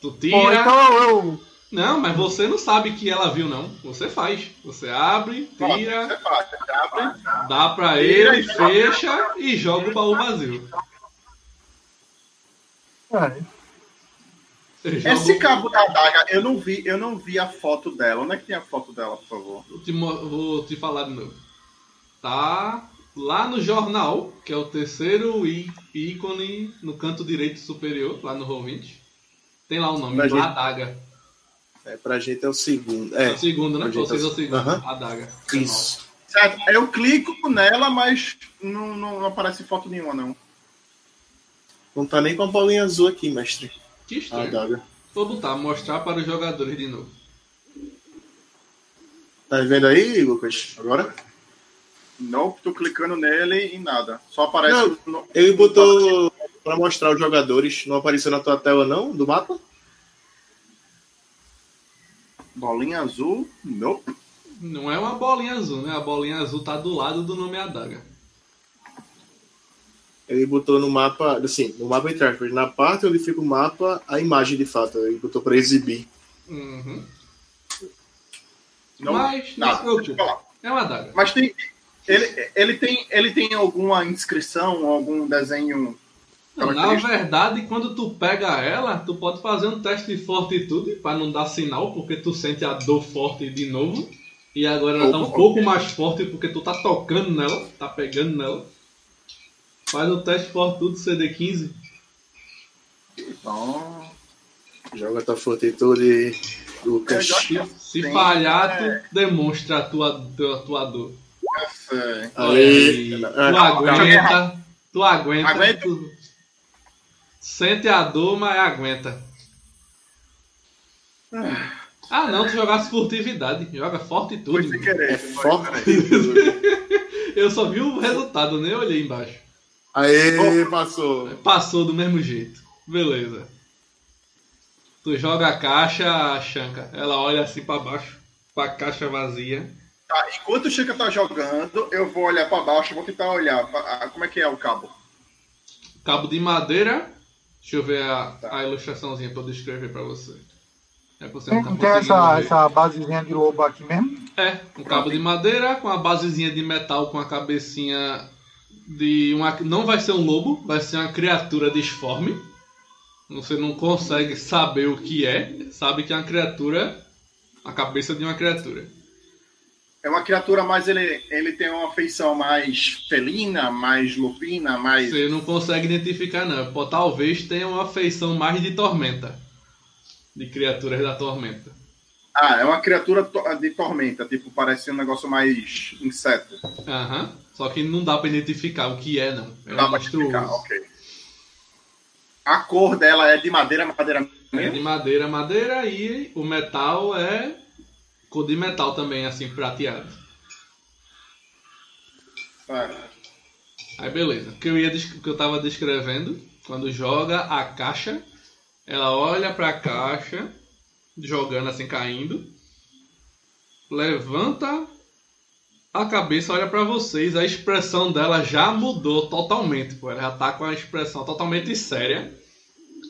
tu Bom, tira. então eu. Não, mas você não sabe que ela viu, não. Você faz. Você abre, tira, Você faz, abre. dá pra ele, e fecha e joga o baú vazio. É, Esse cabo da adaga, eu não vi, eu não vi a foto dela. Onde é que tem a foto dela, por favor? Vou te, vou te falar de novo. Tá lá no jornal, que é o terceiro ícone no canto direito superior, lá no Roll20. Tem lá o nome, gente- Adaga. É, pra gente é o segundo. É É, o segundo, né? pra gente Vocês é é o segundo, Aham. Adaga. isso. Certo, eu clico nela, mas não, não, não aparece foto nenhuma, não. Não tá nem com a bolinha azul aqui, mestre. Que A estranho. adaga. Vou botar, mostrar para os jogadores de novo. Tá vendo aí, Lucas? Agora? Não, tô clicando nele e nada. Só aparece. Não, no- Ele botou pra mostrar os jogadores. Não apareceu na tua tela, não? Do mapa? Bolinha azul. Não. Não é uma bolinha azul, né? A bolinha azul tá do lado do nome Adaga. Ele botou no mapa, assim, no mapa aspas, na parte onde fica o mapa, a imagem de fato. Ele botou pra exibir. Uhum. não Mas não se preocupe. É uma adaga. Mas tem. Ele, ele, tem, ele tem alguma inscrição, algum desenho. Na verdade, quando tu pega ela, tu pode fazer um teste de fortitude para não dar sinal, porque tu sente a dor forte de novo. E agora ela tá um pouco mais forte porque tu tá tocando nela, tá pegando nela. Faz o teste de fortitude CD15. Então. Joga tua fortitude, Lucas. É, Se, falhar, é. tu demonstra a tua, tua, tua dor. É, Aí. tu aguenta, tu aguenta, Aguenta. tu sente a dor, mas aguenta. Ah não, tu jogasse furtividade, joga forte e foi tudo. sem querer. É foi, forte. Eu só vi o resultado, nem olhei embaixo. Aí, passou. Passou do mesmo jeito. Beleza. Tu joga a caixa, Shanka. Ela olha assim pra baixo, pra caixa vazia. Tá, enquanto o Chica tá jogando, eu vou olhar pra baixo, vou tentar olhar. pra- como é que é o cabo? Cabo de madeira. Deixa eu ver a, a ilustraçãozinha pra eu descrever pra você. É você não Tem, tá tem essa, ver. essa basezinha de lobo aqui mesmo? É, um cabo de madeira com a basezinha de metal com a cabecinha de uma. Não vai ser um lobo, vai ser uma criatura disforme. Você não consegue saber o que é, sabe que é uma criatura. A cabeça de uma criatura. É uma criatura mais. Ele, ele tem uma feição mais felina, mais lupina, mais. Você não consegue identificar, não. Pô, talvez tenha uma feição mais de tormenta. De criaturas da tormenta. Ah, é uma criatura de tormenta, tipo, parece um negócio mais inseto. Aham. Só que não dá pra identificar o que é, não. É Dá monstruoso. explicar, ok. A cor dela é de madeira, madeira É mesmo? de madeira, madeira e o metal é cor de metal também, assim, prateado. É. Aí beleza. O que eu, ia, que eu tava descrevendo, quando joga a caixa, ela olha pra caixa, jogando assim, caindo, levanta a cabeça, olha pra vocês, a expressão dela já mudou totalmente, pô. Ela já tá com a expressão totalmente séria.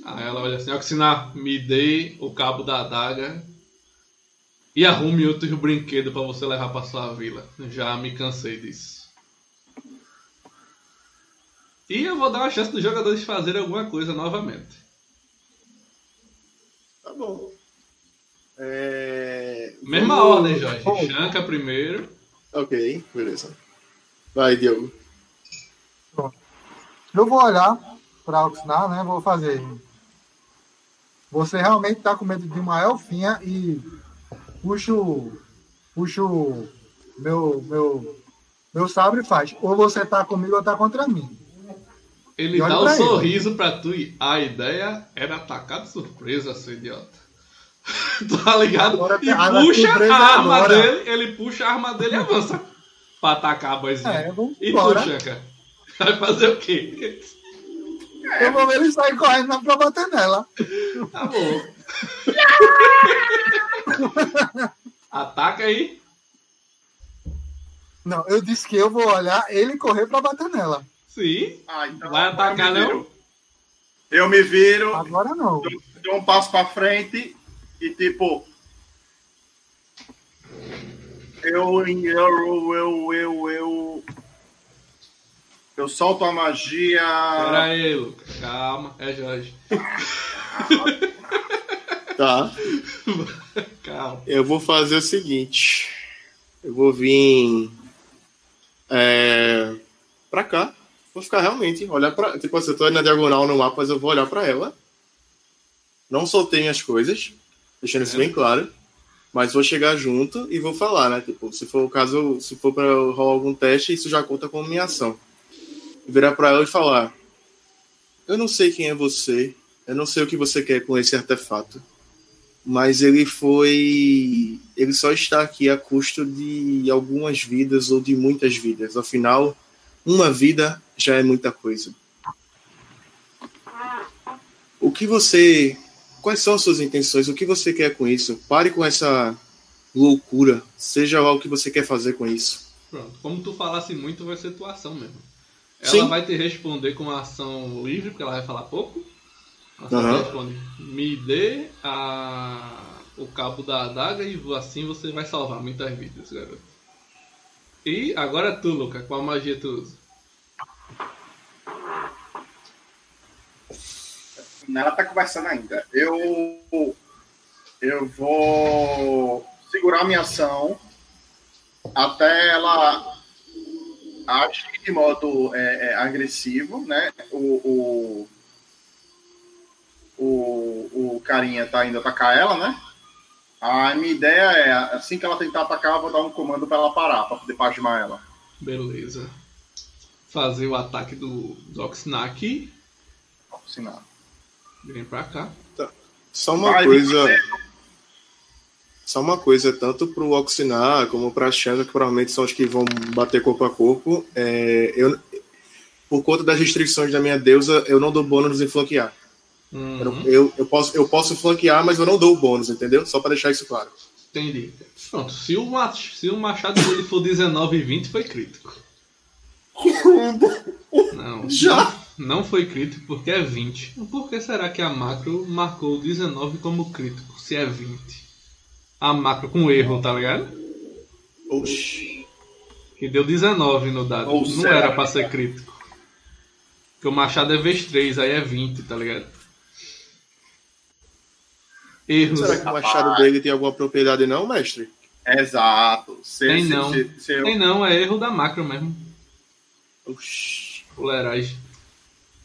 Aí ela olha assim, Oxinar, me dê o cabo da adaga e arrume outros brinquedos pra você levar pra sua vila. Já me cansei disso. E eu vou dar uma chance dos jogadores fazerem alguma coisa novamente. Tá bom. É... Mesma vamos- ordem, Jorge. Bom. Shanka primeiro. Ok, beleza. Vai, Diogo. Eu vou olhar para Oxinar, né? Vou fazer. Você realmente está com medo de uma elfinha e puxo, puxo meu, meu, meu sabre e faz. Ou você tá comigo ou tá contra mim. Ele dá um pra ele. sorriso pra tu e a ideia era atacar de surpresa, seu idiota. tá ligado? Agora e a puxa a arma agora. dele, ele puxa a arma dele e avança pra atacar a boizinha. É, e tu, embora. Shanka? Vai fazer o quê? Eu vou ver ele sair correndo pra bater nela. Tá bom. Ataca aí. Não, eu disse que eu vou olhar ele correr pra bater nela. Sim. Ah, então Vai atacar, não? viro. Eu me viro, Agora não. dou, dou um passo pra frente e tipo. Eu, eu, eu, eu, eu. Eu solto a magia. Pera aí, Lucas. Calma. É Jorge. Tá. Calma. Eu vou fazer o seguinte. Eu vou vir. é, pra cá. Vou ficar realmente, olhar pra. Tipo assim, eu tô na diagonal no mapa, mas eu vou olhar pra ela. Não soltei minhas coisas, deixando isso bem claro. Mas vou chegar junto e vou falar, né? Tipo, se for o caso, se for pra rolar algum teste, isso já conta como minha ação. Virar pra ela e falar: Eu não sei quem é você, eu não sei o que você quer com esse artefato, mas ele foi. Ele só está aqui a custo de algumas vidas ou de muitas vidas. Afinal, uma vida já é muita coisa. O que você Quais são as suas intenções? O que você quer com isso? Pare com essa loucura. Seja lá o que você quer fazer com isso. Pronto. Como tu falasse muito, vai ser tua ação mesmo. Ela Sim. vai te responder com uma ação livre, porque ela vai falar pouco. Ela Aham. responde, me dê a... o cabo da adaga e assim você vai salvar muitas vidas, garoto. E agora tu, Luca, qual magia tu usa? Ela tá conversando ainda. Eu. Eu vou segurar minha ação até ela agir de modo é, é, agressivo, né? O, o, o, o carinha tá indo atacar ela, né? A minha ideia é, assim que ela tentar atacar, eu vou dar um comando pra ela parar, pra poder pasmar ela. Beleza. Fazer o ataque do, do Oxnack. Sinal. Vem pra cá. Só uma Vai, coisa. Só uma coisa, tanto pro Oxinar como pra Xanga, que provavelmente são os que vão bater corpo a corpo, é, eu, por conta das restrições da minha deusa, eu não dou bônus em flanquear. Uhum, Eu, eu, posso, eu posso flanquear, mas eu não dou o bônus, entendeu? Só pra deixar isso claro. Entendi. Pronto, se o, mach- se o machado dele for 19 e 20, foi crítico. Não, Já? Não, não foi crítico porque é 20. Por que será que a macro marcou 19 como crítico se é 20? A macro com erro, tá ligado? Oxi. Que deu 19 no dado. Ou não será era pra que ser crítico. Porque o machado é vez 3, aí é 20, tá ligado? Erros. Será que o machado dele tem alguma propriedade, não, mestre? Exato. Se, Tem se- não. se- se eu- Tem não, é erro da macro mesmo. Oxi. Fuleiragem.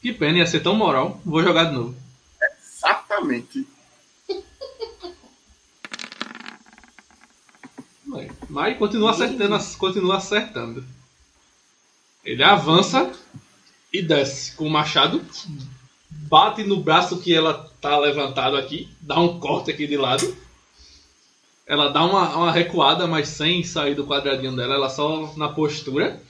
Que pena, ia ser tão moral. Vou jogar de novo. Exatamente. Vai. Mas continua acertando, continua acertando. Ele avança e desce com o machado, bate no braço que ela tá levantado aqui, dá um corte aqui de lado. Ela dá uma, uma recuada, mas sem sair do quadradinho dela, ela só na postura.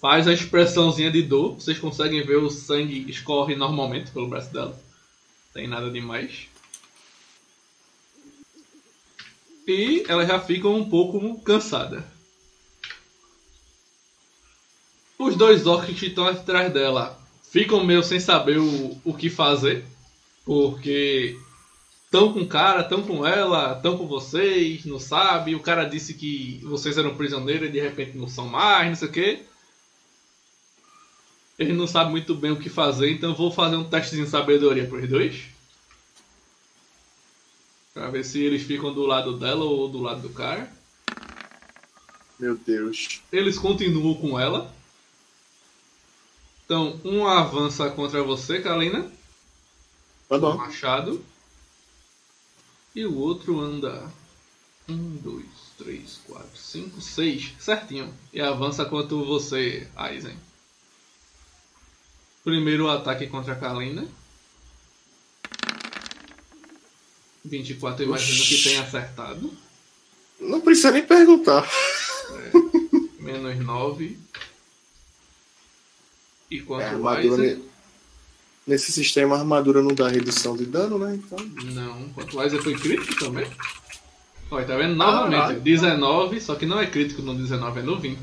Faz a expressãozinha de dor. Vocês conseguem ver o sangue escorre normalmente pelo braço dela. Tem nada demais. E ela já fica um pouco cansada. Os dois orcs que estão atrás dela ficam meio sem saber o, o que fazer. Porque estão com o cara, estão com ela, estão com vocês, não sabe. O cara disse que vocês eram prisioneiros e de repente não são mais, não sei o que. Eles não sabem muito bem o que fazer, então vou fazer um testezinho de sabedoria para os dois. Pra ver se eles ficam do lado dela ou do lado do cara. Meu Deus. Eles continuam com ela. Então, um avança contra você, Kalina. Tá bom. Machado. E o outro anda. Um, dois, três, quatro, cinco, seis. Certinho. E avança contra você, Aizen. Primeiro ataque contra a Kalina. 24, eu imagino que tenha acertado. Não precisa nem perguntar. Menos 9. E É, quanto a mais. ne- Nesse sistema, a armadura não dá redução de dano, né? Então. Não, quanto mais foi crítico também. Olha, tá vendo? Novamente, Caralho. 19, só que não é crítico no 19, é no 20.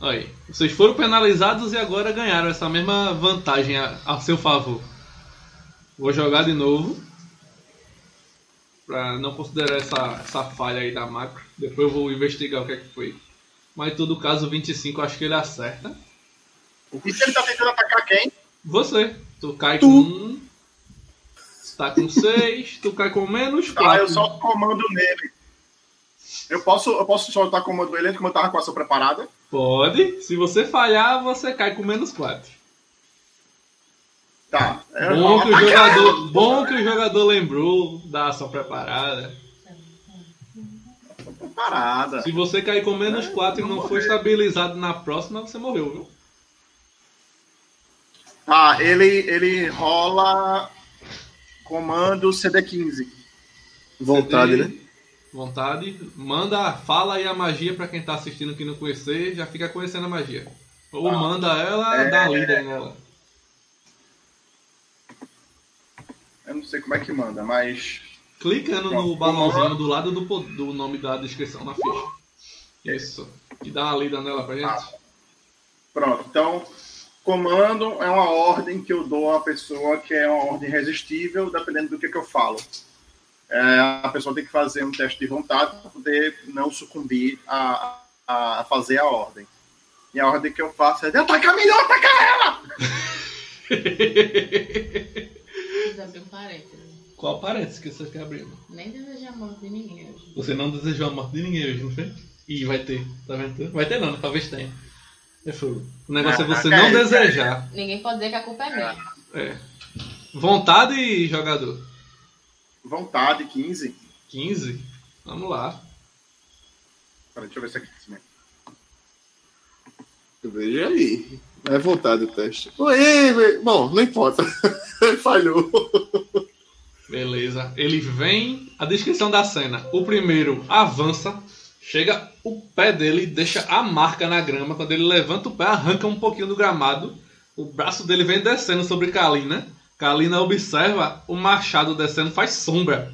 Olha aí, vocês foram penalizados e agora ganharam essa mesma vantagem a, a seu favor. Vou jogar de novo. Pra não considerar essa, essa falha aí da macro. Depois eu vou investigar o que é que foi. Mas em todo caso, 25 eu acho que ele acerta. E se ele tá tentando atacar quem? Você, tu cai Tu. com 1. Tá com 6, tu cai com menos 4. Ah, eu só comando nele. Eu posso, eu posso soltar como ele como eu tava com a ação preparada? Pode. Se você falhar, você cai com menos 4. Tá. Bom que, o ela. jogador, bom que o jogador lembrou da ação preparada. Parada. Se você cair com menos 4 e não for estabilizado na próxima, você morreu, viu? Tá, ele, ele rola comando CD15. Vontade, Você né? Vontade. Manda, fala aí a magia pra quem tá assistindo que não conhecer, já fica conhecendo a magia. Ou Ah, manda ela, é. dá lida nela. Eu não sei como é que manda, mas. Clicando no balãozinho do lado do, do nome da descrição na ficha. Isso. E dá uma lida nela pra gente. Ah. Pronto, então. Comando é uma ordem que eu dou a pessoa que é uma ordem irresistível, dependendo do que, que eu falo. É, a pessoa tem que fazer um teste de vontade para poder não sucumbir a, a, a fazer a ordem. E a ordem que eu faço é de atacar melhor, atacar ela! Preciso abrir um parênteses. Qual parênteses que você quer abrir? Nem desejar a morte de ninguém hoje. Você não desejou a morte de ninguém hoje, não foi? Ih, vai ter. Tá vendo? Vai ter não, né? talvez tenha. É fogo. O negócio é Ah, você cara, não cara. desejar. Ninguém pode dizer que a culpa é minha. É. Vontade, jogador. Vontade, 15. 15. Vamos lá. Peraí, deixa eu ver se é 15 mesmo. Veja aí. É vontade o teste. Oi, bom, não importa. Falhou. Beleza. Ele vem. A descrição da cena. O primeiro avança. Chega o pé dele deixa a marca na grama. Quando ele levanta o pé, arranca um pouquinho do gramado. O braço dele vem descendo sobre Kalina. Kalina observa o machado descendo, faz sombra.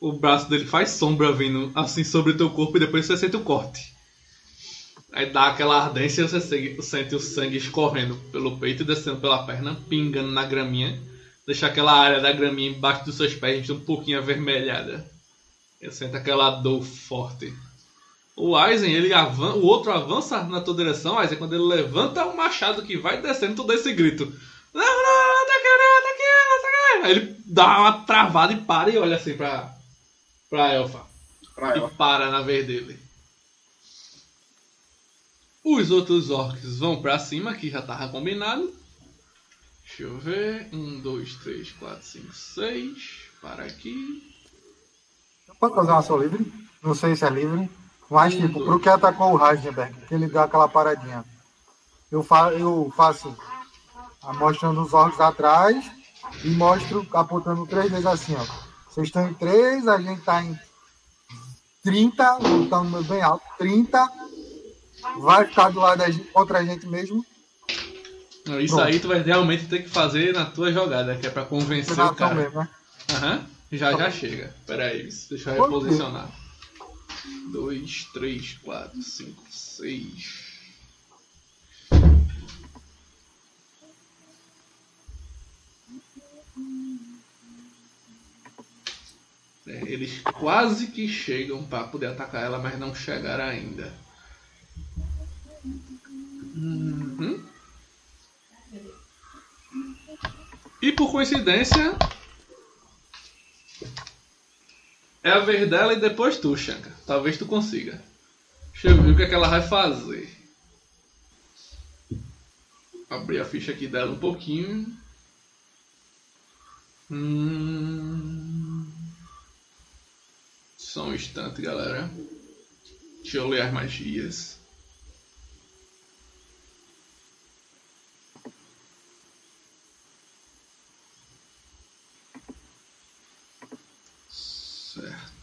O braço dele faz sombra vindo assim sobre o teu corpo e depois você sente o corte. Aí dá aquela ardência e você sente o sangue escorrendo pelo peito e descendo pela perna, pingando na graminha. Deixa aquela área da graminha embaixo dos seus pés um pouquinho avermelhada. Você sente aquela dor forte. O Aizen, ele avan o outro avança na tua direção, Aizen, quando ele levanta o machado que vai descendo, tu dá esse grito. Não, não, tá aqui, não, tá aqui, não, tá aqui. Aí ele dá uma travada e para e olha assim pra, pra Elfa. Pra E ela. para na vez dele. Os outros orcs vão pra cima, que já tava combinado. Deixa eu ver. Um, dois, três, quatro, cinco, seis. Para aqui. Pode fazer uma ação livre? Não sei se é livre. Mas, Um, tipo, dois. pro que atacou o Heisenberg, que ele dá aquela paradinha. Eu, fa eu faço mostrando os orcs atrás e mostro apontando três vezes assim, ó. Vocês estão em três, a gente tá em 30, estamos bem alto, 30. Vai ficar do lado da gente, contra a gente mesmo. Isso Pronto. aí tu vai realmente ter que fazer na tua jogada, que é pra convencer o cara. mesmo, né? Aham. Já já chega. Pera aí, deixa eu reposicionar. Dois, três, quatro, cinco, seis. É, eles quase que chegam para poder atacar ela, mas não chegaram ainda. Uhum. E por coincidência, é a vez dela e depois tu, Shanka. Talvez tu consiga. Deixa eu ver o que, é que ela vai fazer. Abrir a ficha aqui dela um pouquinho. Hum... Só um instante, galera. Deixa eu ler as magias.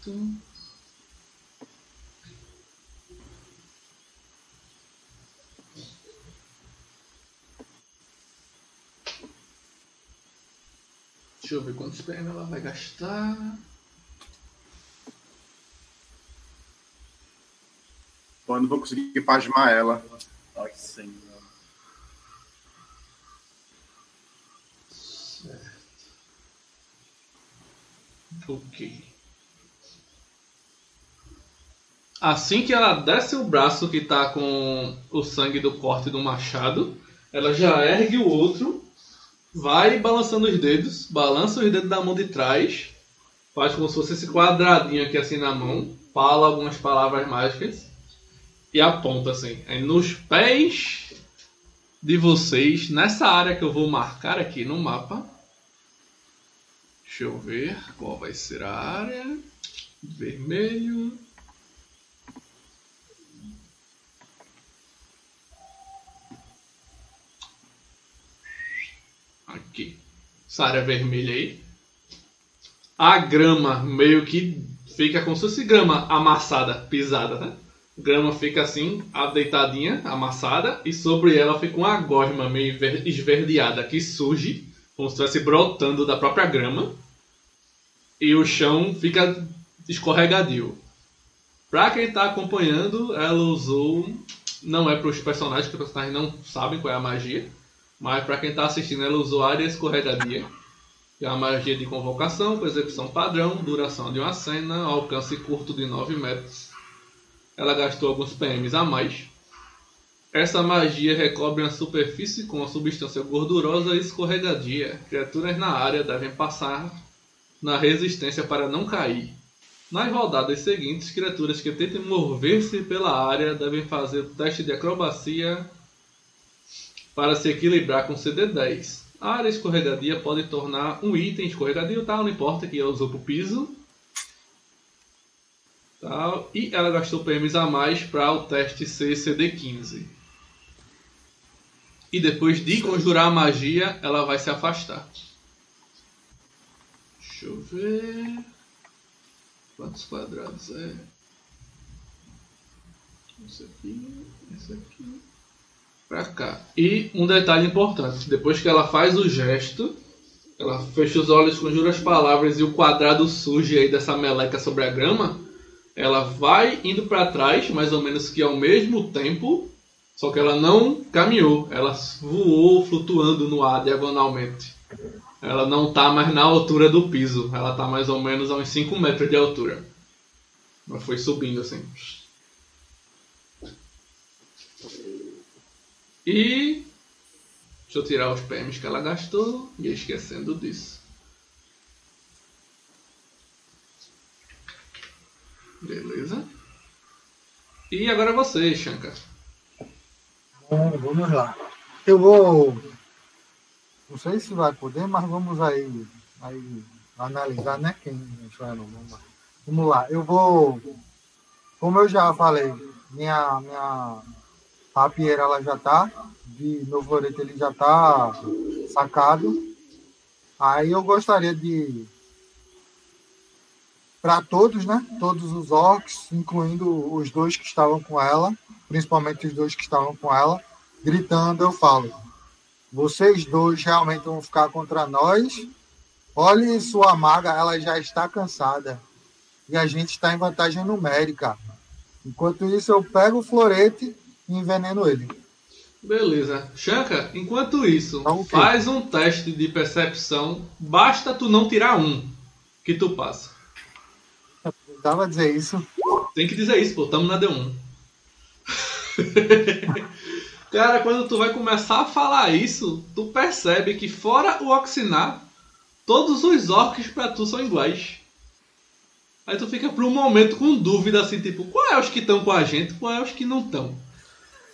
Deixa eu ver quantos PM ela vai gastar. Eu não vou conseguir pasmar ela. Ai, senhor. Certo. Ok. Assim que ela desce o braço que tá com o sangue do corte do machado, ela já ergue o outro, vai balançando os dedos, balança os dedos da mão de trás, faz como se fosse esse quadradinho aqui assim na mão, fala algumas palavras mágicas e aponta assim. Aí nos pés de vocês, nessa área que eu vou marcar aqui no mapa. Deixa eu ver qual vai ser a área. Vermelho. Aqui. Essa área vermelha aí. A grama meio que fica como se fosse grama amassada, pisada, né? grama fica assim, deitadinha, amassada, e sobre ela fica uma gosma meio esverdeada que surge, como se estivesse brotando da própria grama, e o chão fica escorregadio. Pra quem tá acompanhando, ela usou. Não é para os personagens, porque os personagens não sabem qual é a magia, mas para quem tá assistindo, ela usou área escorregadia. É uma magia de convocação, com execução padrão, duração de uma cena, alcance curto de 9 metros ela gastou alguns PMs a mais. Essa magia recobre uma superfície com uma substância gordurosa e escorregadia. Criaturas na área devem passar na resistência para não cair. Nas rodadas seguintes, criaturas que tentem mover-se pela área devem fazer o teste de acrobacia para se equilibrar com CD10. A área escorregadia pode tornar um item escorregadio, tá? Não importa que ela usou para o piso Tal, e ela gastou PMs a mais para o teste ser CD15. E depois de conjurar a magia, ela vai se afastar. Deixa eu ver. Quantos quadrados é? Esse aqui, esse aqui. Pra cá. E um detalhe importante: depois que ela faz o gesto, ela fecha os olhos, conjura as palavras e o quadrado surge aí dessa meleca sobre a grama ela vai indo para trás, mais ou menos que ao mesmo tempo, só que ela não caminhou, ela voou flutuando no ar diagonalmente. Ela não está mais na altura do piso, ela está mais ou menos a uns 5 metros de altura. Ela foi subindo assim. E deixa eu tirar os PMs que ela gastou e esquecendo disso. Beleza. E agora você, Shankar. Bom, vamos lá. Eu vou. Não sei se vai poder, mas vamos aí, aí analisar, né? Quem vamos lá. Vamos lá. Eu vou. Como eu já falei, minha, minha rapieira ela já tá. De meu florete ele já tá sacado. Aí eu gostaria de para todos, né? Todos os orcs, incluindo os dois que estavam com ela, principalmente os dois que estavam com ela, gritando, eu falo: vocês dois realmente vão ficar contra nós. Olhe sua maga, ela já está cansada. E a gente está em vantagem numérica. Enquanto isso, eu pego o florete e enveneno ele. Beleza. Chanca, enquanto isso, então, faz um teste de percepção. Basta tu não tirar um, que tu passa. Precisava dizer isso. Tem que dizer isso, pô. Tamo na D1. Cara, quando tu vai começar a falar isso, tu percebe que fora o Oxinar, todos os orcs pra tu são iguais. Aí tu fica por um momento com dúvida assim, tipo, qual é os que estão com a gente, qual é os que não estão.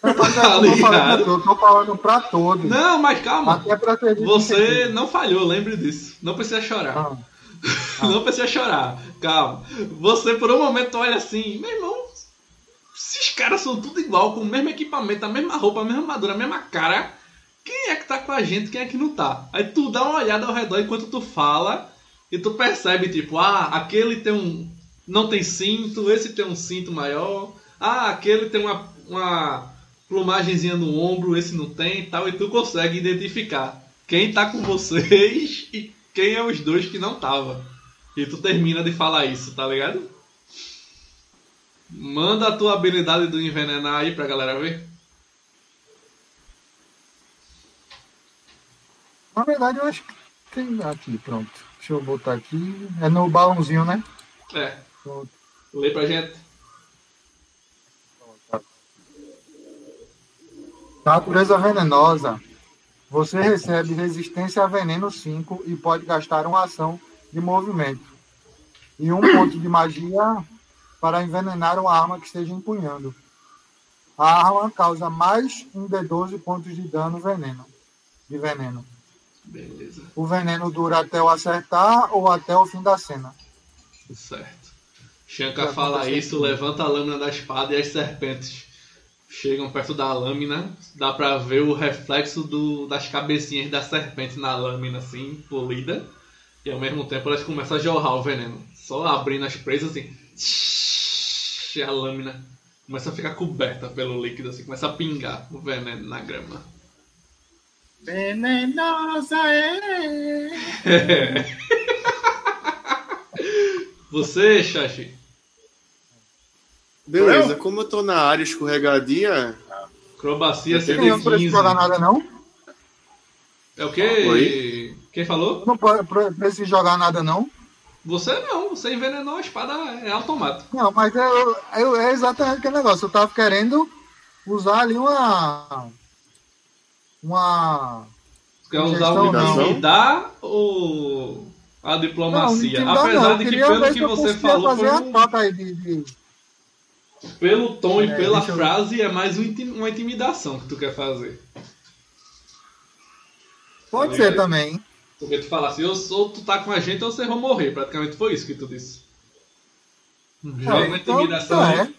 Tá eu, falando, tô falando pra todos. Não, mas calma. Até pra ter Você não falhou, lembre disso. Não precisa chorar. Ah. Não precisa chorar. Calma. Você por um momento olha assim, meu irmão, esses caras são tudo igual, com o mesmo equipamento, a mesma roupa, a mesma armadura, a mesma cara. Quem é que tá com a gente, quem é que não tá? Aí tu dá uma olhada ao redor enquanto tu fala e tu percebe, tipo, ah, aquele tem um. não tem cinto, esse tem um cinto maior. Ah, aquele tem uma, uma plumagemzinha no ombro, esse não tem e tal. E tu consegue identificar quem tá com vocês e quem é os dois que não tava. E tu termina de falar isso, tá ligado? Manda a tua habilidade do envenenar aí pra galera ver. Na verdade, eu acho que tem aqui, pronto. Deixa eu botar aqui. É no balãozinho, né? É. Pronto. Lê pra gente. Natureza venenosa você recebe resistência a veneno 5 e pode gastar uma ação de movimento. E um ponto de magia para envenenar uma arma que esteja empunhando. A arma causa mais um D12 pontos de dano veneno, de veneno. Beleza. O veneno dura até eu acertar ou até o fim da cena. Certo. Shanka Vai fala isso, levanta a lâmina da espada e as serpentes chegam perto da lâmina. Dá pra ver o reflexo do, das cabecinhas da serpente na lâmina, assim, polida. E ao mesmo tempo elas começam a jorrar o veneno. Só abrindo as presas assim. E a lâmina começa a ficar coberta pelo líquido, assim, começa a pingar o veneno na grama. Venenosa é. Você, Shashi, Beleza, como eu tô na área escorregadia, acrobacia Eu não preciso jogar CD15. nada, não? É o quê? Oi? Quem falou? Não pre- pre- preciso jogar nada, não? Você não, você envenenou a espada, é automático. Não, mas eu, eu- é exatamente aquele negócio. Eu tava querendo usar ali uma. Uma. Quer usar o não. intimidar ou a Não, diplomacia? intimidar Apesar não. De que pelo que você falou, fazer a pelo, troca aí de. de- pelo tom e É, pela deixa eu- frase, é mais um uma intimidação que tu quer fazer. Pode Tá ser também. Porque tu fala assim, eu sou, tu tá com a gente ou você vai morrer. Praticamente foi isso que tu disse. Joga uma então, intimidação aí. é.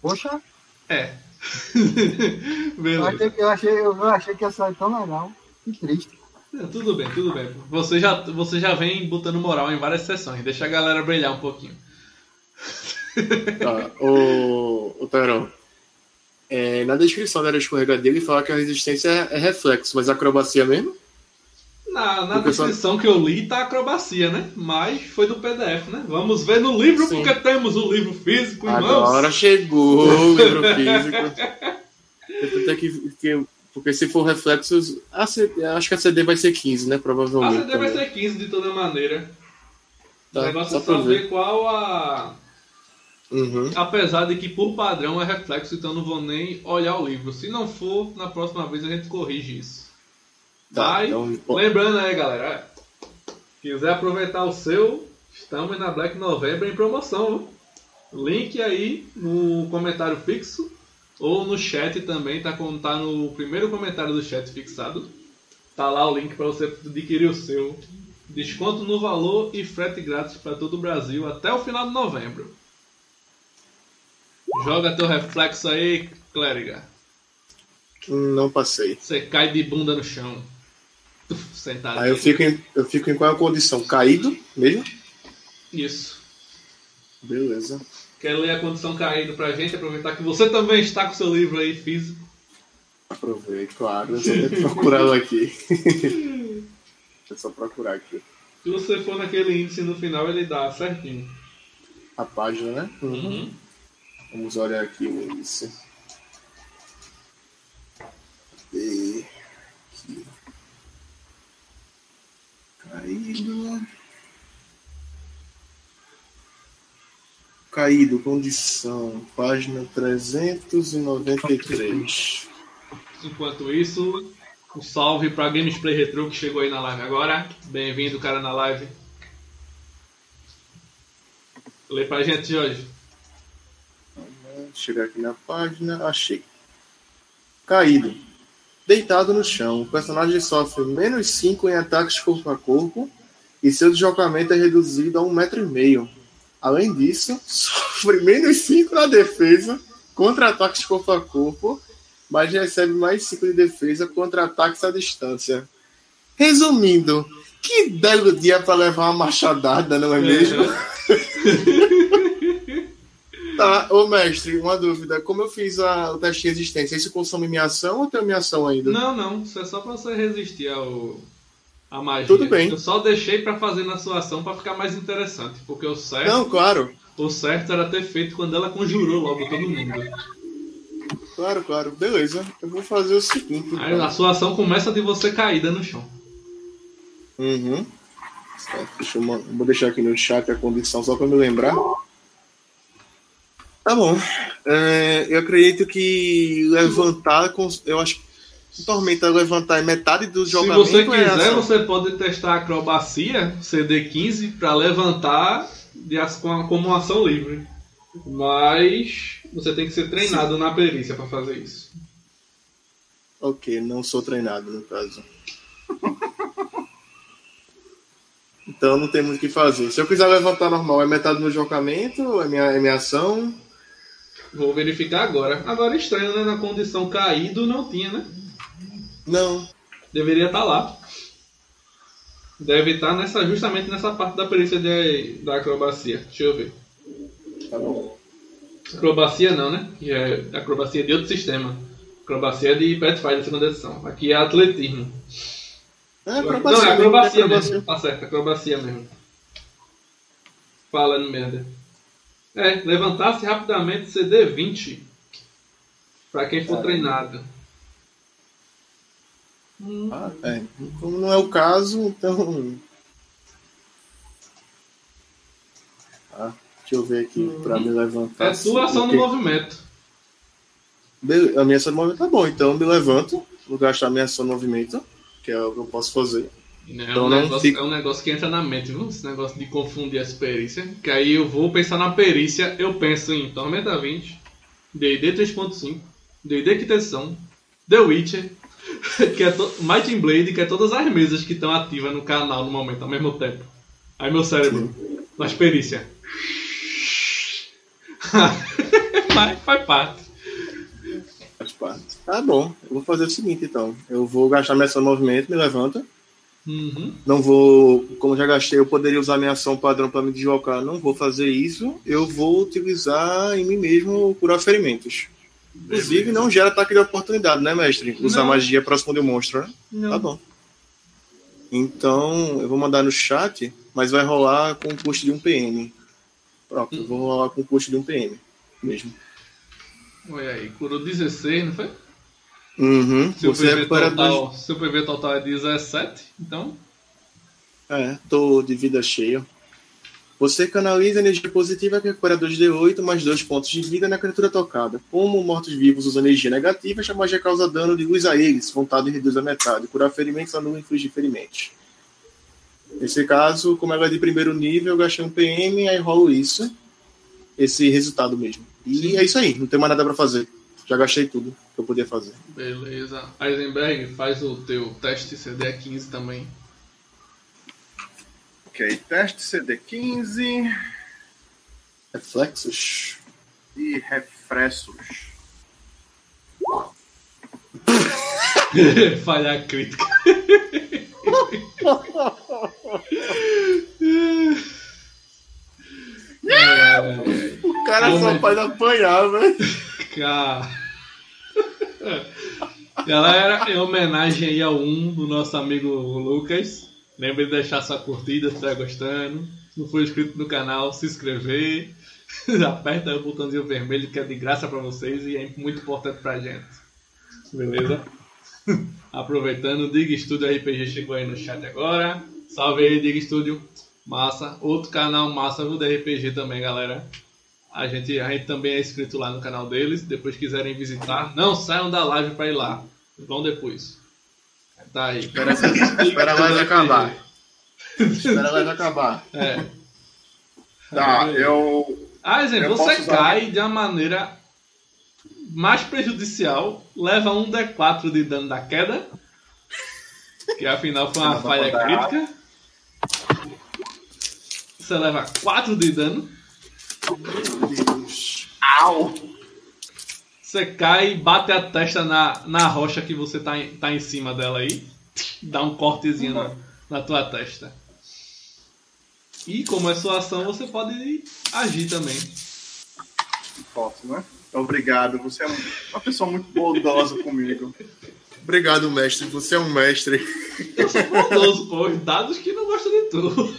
Poxa, É. eu Beleza. achei, que- eu, achei, eu achei que ia sair tão legal. Que triste. É, Tudo bem, tudo bem. Você já, você já vem botando moral em várias sessões. Deixa a galera brilhar um pouquinho. Tá, o, o Tarão. É, na descrição da área escorregadia ele fala que a resistência é, é reflexo, mas a acrobacia mesmo? Na, na descrição que eu li tá acrobacia, né? Mas foi do PDF, né? Vamos ver no livro, Sim. porque temos o livro físico, irmãos. Agora chegou o livro físico. Eu até que, que- porque se for reflexos, a CD acho que a CD vai ser 15, né? A Provavelmente. CD vai também. ser 15 de toda maneira. o Tá, negócio só é saber ver. qual a. Uhum. Apesar de que por padrão é reflexo, então não vou nem olhar o livro. Se não for, na próxima vez a gente corrige isso. Tá, Vai. então, Lembrando aí, galera, quiser aproveitar o seu, estamos na Black November em promoção. viu? Link aí no comentário fixo ou no chat também, tá, tá no primeiro comentário do chat fixado. Tá lá o link para você adquirir o seu. Desconto no valor e frete grátis para todo o Brasil até o final de novembro. Joga teu reflexo aí, clériga. não passei. Você cai de bunda no chão. Sentado. Aí eu fico, em, eu fico em qual condição? Caído mesmo? Isso. Beleza. Quer ler a condição caído pra gente? Aproveitar que você também está com seu livro aí físico. Aproveito, claro. Eu que procurá-lo aqui. Deixa eu só procurar aqui. Se você for naquele índice no final, ele dá certinho. A página, né? Uhum. Vamos olhar aqui o índice. Cadê? Aqui. Caído. Caído, condição. Página 393. Enquanto isso, um salve pra Gamesplay Retro que chegou aí na live agora. Bem-vindo, cara, na live. Lê pra gente, Jorge. Chegar aqui na página, achei. Caído. Deitado no chão, o personagem sofre menos 5 em ataques corpo a corpo e seu deslocamento é reduzido a um metro e meio. Além disso, sofre menos 5 na defesa contra ataques corpo a corpo, mas recebe mais 5 de defesa contra ataques à distância. Resumindo, que belo dia para levar uma machadada, não é mesmo? Tá, ô mestre, uma dúvida. Como eu fiz a, o teste de resistência, isso consome minha ação ou tem minha ação ainda? Não, não. Isso é só pra você resistir ao. A magia. Tudo bem. Eu só deixei pra fazer na sua ação pra ficar mais interessante. Porque o certo, Não, claro. o certo era ter feito quando ela conjurou logo todo mundo. Claro, claro. Beleza. Eu vou fazer o seguinte. Aí então. a sua ação começa de você caída no chão. Uhum. Deixa eu, vou deixar aqui no chat a condição só para me lembrar. Tá bom. É, eu acredito que levantar. Eu acho. Tormenta levantar metade do Se jogamento. você é quiser, ação. você pode testar a acrobacia CD15 para levantar de as- com como ação livre. Mas você tem que ser treinado na perícia para fazer isso. Ok, não sou treinado no caso. então não tem muito o que fazer. Se eu quiser levantar normal, é metade do meu jogamento, é minha, é minha ação. Vou verificar agora. Agora é estranho, né? Na condição caído não tinha, né? Não. Deveria estar lá. Deve estar nessa, justamente nessa parte da perícia de, da acrobacia. Deixa eu ver. Tá bom. Acrobacia não, né? Que é acrobacia de outro sistema. Acrobacia de Pathfinder segunda edição. Aqui é atletismo. É não, acrobacia. é acrobacia é acrobacia. mesmo. Tá certo, acrobacia mesmo. Falando merda. É, levantar-se rapidamente CD20. Pra quem for Caramba. treinado. Hum, Ah, é. Como não é o caso, então. Ah, deixa eu ver aqui pra me levantar. é tua ação Ok. movimento. A minha ação no movimento tá bom, então eu me levanto, vou gastar minha ação no movimento, que é o que eu posso fazer. É, Então um não negócio, fica- é um negócio que entra na mente, viu? Esse negócio de confundir as perícias. Que aí eu vou pensar na perícia, eu penso em Tormenta 20, D&D 3.5, D&D Quinta Edição, The Witcher, que é to... Might and Blade, que é todas as mesas que estão ativas no canal no momento, ao mesmo tempo. Aí meu cérebro, nas perícias. Mas faz parte. Faz parte. Tá bom, eu vou fazer o seguinte então. Eu vou gastar minha ação movimento, me levanta. Uhum. Não vou, como já gastei, eu poderia usar minha ação padrão para me deslocar. Não vou fazer isso. Eu vou utilizar em mim mesmo curar ferimentos. Inclusive, não gera ataque de oportunidade, né, mestre? Usar Não. magia próximo de um monstro, né? Não. Tá bom. Então, eu vou mandar no chat, mas vai rolar com o custo de um PM. Pronto, eu vou rolar com o custo de um PM mesmo. Olha aí, curou 16, não foi? Uhum. Seu Você PV, recupera dois. total, seu PV total é 17, então. É, tô de vida cheia. Você canaliza energia positiva que recupera 2d8 mais 2 pontos de vida na criatura tocada. Como mortos-vivos usam energia negativa, essa magia causa dano de luz a eles, vontade reduz a metade. Curar ferimentos anula e infligir ferimentos. Nesse caso, como ela é de primeiro nível, eu gastei um PM, aí rolo isso. Esse resultado mesmo. E é isso aí, não tem mais nada pra fazer. Já gastei tudo que eu podia fazer. Beleza. Eisenberg, faz o teu teste CD 15 também. Ok, teste CD15 Reflexos. e refrescos. Falhar crítica. é, O cara só faz apanhar, velho. cara. Galera, em homenagem aí ao 1 do nosso amigo Lucas. Lembre de deixar sua curtida se estiver gostando. Se não for inscrito no canal, se inscrever. Aperta o botãozinho vermelho que é de graça pra vocês e é muito importante pra gente. Beleza? Aproveitando, o Dig Studio RPG chegou aí no chat agora. Salve aí, Dig Studio. Massa. Outro canal massa do RPG também, galera. A gente, a gente também é inscrito lá no canal deles. Depois quiserem visitar, não saiam da live pra ir lá. Vão depois. Tá aí. Espera, espera live acabar. Espera live acabar. É. Tá, eu. Aizen, Eu você cai de uma maneira mais prejudicial, leva um D4 de dano da queda, que afinal foi uma falha crítica. Você leva 4 de dano, Au! Você cai e bate a testa na, na rocha que você tá em, tá em cima dela aí, dá um cortezinho na, na tua testa. E como é sua ação, você pode agir também. Posso, né? Obrigado, você é uma pessoa muito bondosa comigo. Obrigado, mestre. Você é um mestre. Eu sou bondoso, pô. Os dados que não gostam de tu.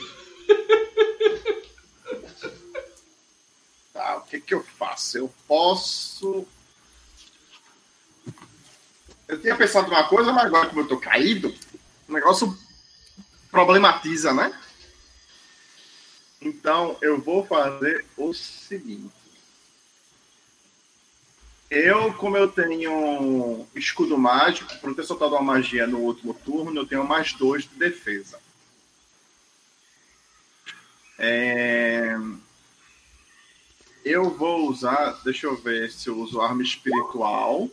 Tá, o que que eu faço? Eu posso. Eu tinha pensado uma coisa, mas agora como eu tô caído, o negócio problematiza, né? Então eu vou fazer o seguinte. Eu, como eu tenho escudo mágico, por ter soltado uma magia no último turno, eu tenho mais dois de defesa. É... Eu vou usar. Deixa eu ver se eu uso arma espiritual.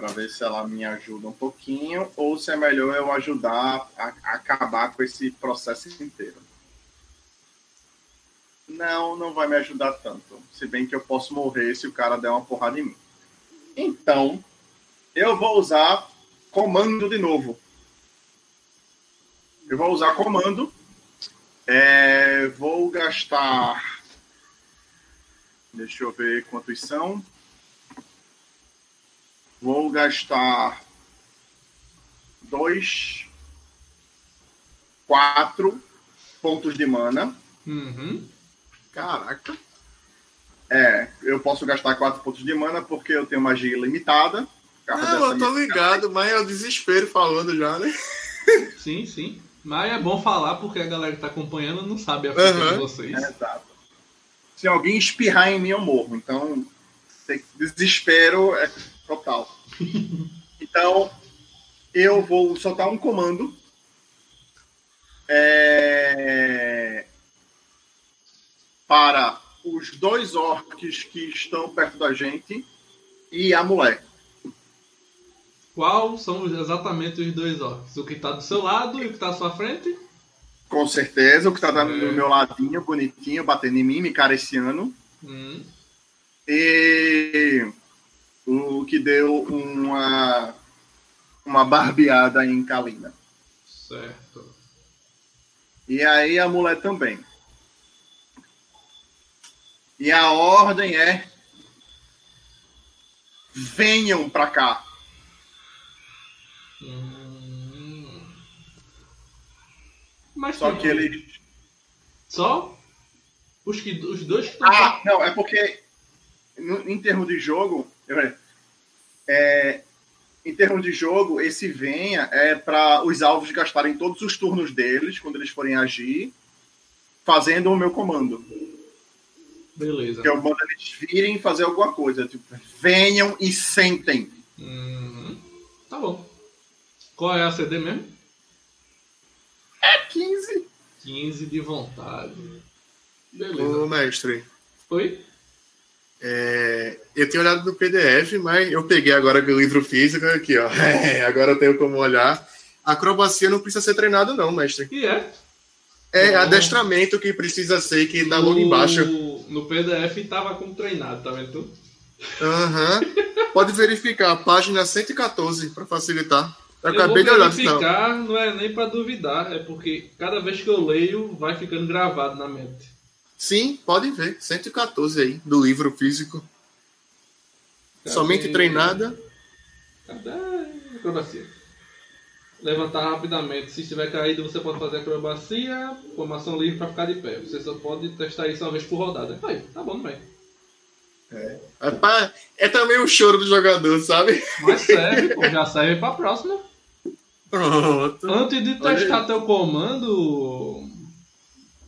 Para ver se ela me ajuda um pouquinho. Ou se é melhor eu ajudar a, acabar com esse processo inteiro. Não, não vai me ajudar tanto. Se bem que eu posso morrer se o cara der uma porrada em mim. Então, eu vou usar comando de novo. Eu vou usar comando. É, vou gastar. Deixa eu ver quantos são. Vou gastar dois, quatro pontos de mana. Uhum. Caraca. É, eu posso gastar 4 pontos de mana porque eu tenho magia ilimitada. Não, eu tô ligado, mas é o desespero falando já, né? Sim, sim. Mas é bom falar porque a galera que tá acompanhando não sabe a fita uhum. de vocês. É, exato. Se alguém espirrar em mim, eu morro. Então, desespero é total. então, eu vou soltar um comando. É para os dois orcs que estão perto da gente e a mulher. Qual são exatamente os dois orcs? O que está do seu lado e o que está à sua frente? Com certeza, o que está é. do meu ladinho, bonitinho, batendo em mim, me careciando. Hum. E o que deu uma, uma barbeada em Kalina. Certo. E aí a mulher também. E a ordem é: venham para cá. Hum. Mas Só que eles. Só? Os, que, os dois que estão. Ah, não, é porque em termos de jogo. É, em termos de jogo, esse venha é para os alvos gastarem todos os turnos deles, quando eles forem agir, fazendo o meu comando. Beleza. Que eu mando eles virem fazer alguma coisa. Tipo, venham e sentem. Uhum. Tá bom. Qual é a CD mesmo? É 15. 15 de vontade. Beleza. Ô, mestre. Oi? É, eu tinha olhado no PDF, mas eu peguei agora o livro físico aqui, ó. É, agora eu tenho como olhar. Acrobacia não precisa ser treinado, não, mestre. E é? É adestramento que precisa ser, que tá logo embaixo no PDF tava como treinado, tá vendo tudo? Aham. Uhum. Pode verificar, página 114, para facilitar. Eu, eu acabei de olhar verificar, não. não é nem para duvidar, é porque cada vez que eu leio, vai ficando gravado na mente. Sim, pode ver. 114 aí, do livro físico. Cadê? Somente treinada. Cadê acrobacia? levantar rapidamente. Se estiver caído, você pode fazer acrobacia, formação livre para ficar de pé. Você só pode testar isso uma vez por rodada. Aí, tá bom, vai. É. É, pra, é também o choro do jogador, sabe? Mas serve, pô, já serve pra próxima. Pronto. Antes de testar teu comando,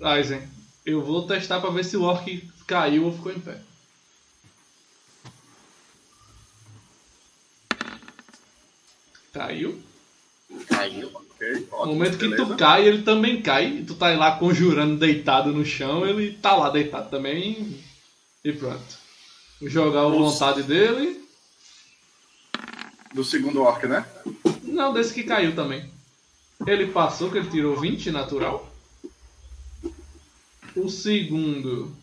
Aizen, eu vou testar pra ver se o orc caiu ou ficou em pé. Caiu? Caiu, ok. no momento que beleza. tu cai, ele também cai. Tu tá lá conjurando deitado no chão, ele tá lá deitado também. E pronto. Vou jogar a vontade dele. Do segundo orc, né? Não, desse que caiu também. Ele passou, que ele tirou 20 natural. O segundo.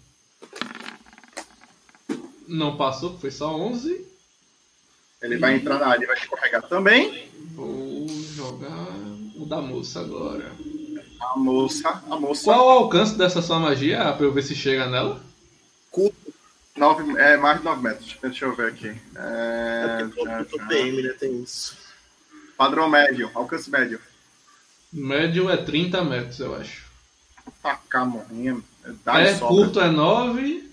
Não passou, foi só 11. Ele vai entrar na área e vai escorregar também. Vou jogar o da moça agora. A moça, a moça. Qual o alcance dessa sua magia pra eu ver se chega nela? Curto. Nove, é mais de 9 metros. Deixa eu ver aqui. É, é já. PM, né? Tem isso. Padrão médio, alcance médio. Médio é 30 metros, eu acho. Tacar morrinha. É, curto é 9.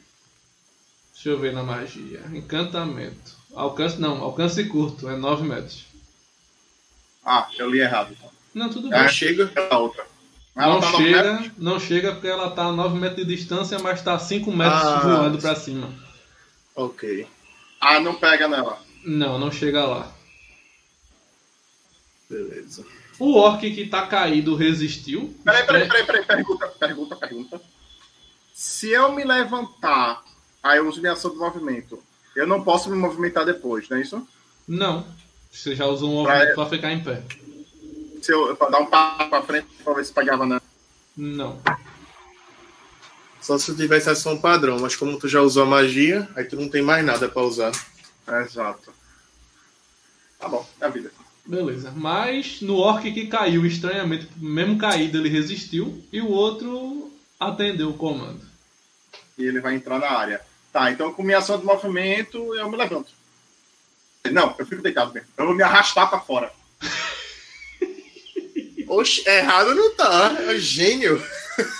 Deixa eu ver na magia. Encantamento. Alcance não, alcance curto, é 9 metros. Ah, eu li errado. Então. Não, tudo bem. Ah, chega a outra. Ela não tá chega, não chega porque ela tá a 9 metros de distância, mas tá 5 metros ah, voando para cima. Ok. Ah, não pega nela. Não, não chega lá. Beleza. O orc que tá caído resistiu. Peraí, peraí, peraí, peraí. Pergunta, pergunta, pergunta. Se eu me levantar, aí eu uso minha ação de movimento, eu não posso me movimentar depois, não é isso? Não. Você já usou um movimento pra ficar em pé. Se eu pra dar um passo pra frente pra ver se pegava na. Não. Só se tu tivesse ação padrão, mas como tu já usou a magia, aí tu não tem mais nada pra usar. Exato. Tá bom, é a vida. Beleza. Mas no orc que caiu, estranhamente, mesmo caído, ele resistiu. E o outro atendeu o comando. E ele vai entrar na área. Tá, então com minha ação de movimento, eu me levanto. Não, eu fico deitado mesmo. Eu vou me arrastar pra fora. Oxe, errado não tá. É gênio.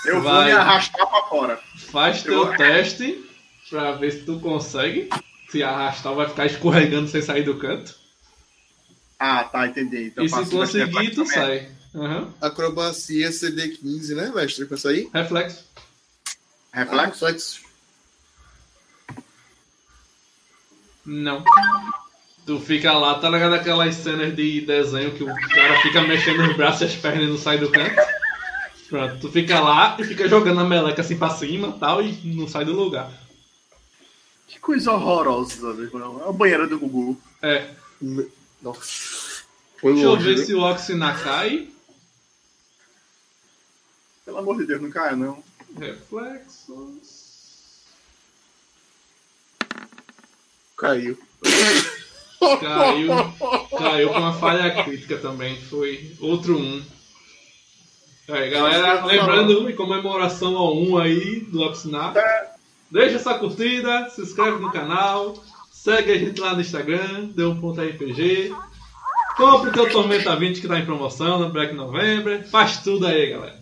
Eu vou Vai. me arrastar pra fora. Faz teu teste pra ver se tu consegue. Se arrastar, vai ficar escorregando sem sair do canto. Ah, tá, entendi. Então e se conseguir, tu sai. Aham. Acrobacia CD15, né, mestre? Com isso aí? Reflexo. Reflexo? Reflexo. Não. Tu fica lá, tá ligado aquelas cenas de desenho que o cara fica mexendo os braços e as pernas e não sai do canto? Pronto, tu fica lá e fica jogando a meleca assim pra cima tal e não sai do lugar. Que coisa horrorosa. né? É a banheira do Gugu. É. Nossa. Foi Deixa eu longe, ver viu? se o Oxina cai. Pelo amor de Deus, não caia, não. Reflexos. Caiu. Caiu. Caiu com uma falha crítica também. Foi outro um. Aí, galera, lembrando, em comemoração ao 1 aí do Oxinap, deixa essa curtida, se inscreve no canal, segue a gente lá no Instagram, deu um ponto RPG. Compre o teu Tormenta 20 que tá em promoção no Black November. Faz tudo aí, galera.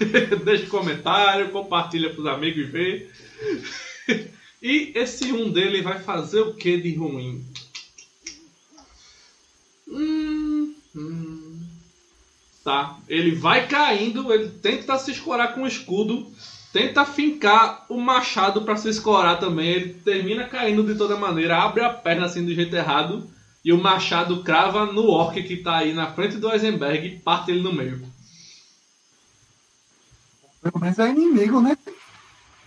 Deixa um comentário, compartilha pros amigos e vê. E esse um dele vai fazer o que de ruim? Hum, hum. Tá. Ele vai caindo, ele tenta se escorar com o escudo, tenta fincar o machado pra se escorar também. Ele termina caindo de toda maneira, abre a perna assim do jeito errado e o machado crava no orc que tá aí na frente do Eisenberg e parte ele no meio. Pelo menos é inimigo, né?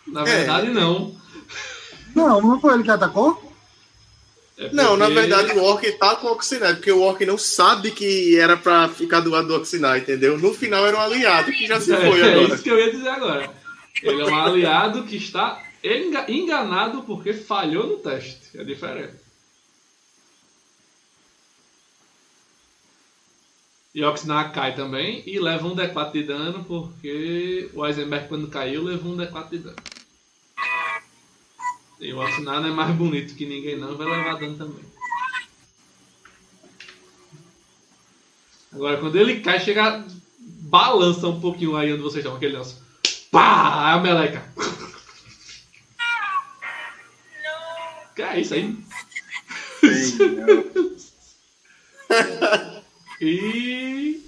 Na verdade, não. Não, não foi ele que atacou? É Não, na porque- verdade o Orc tá com o Oxinai, porque o Orc não sabe que era pra ficar do lado do Oxinai, entendeu? No final era um aliado que já se foi é, é agora. isso que eu ia dizer agora. Ele é um aliado que está enga- enganado porque falhou no teste. É diferente. Oxnar cai também e leva um D4 de dano porque o Eisenberg quando caiu levou um D4 de dano. E o não é mais bonito que ninguém não, vai levar dano também. Agora quando ele cai, chega. balança um pouquinho aí onde vocês estão, aquele negócio. Pá! A meleca. Que é isso aí? E.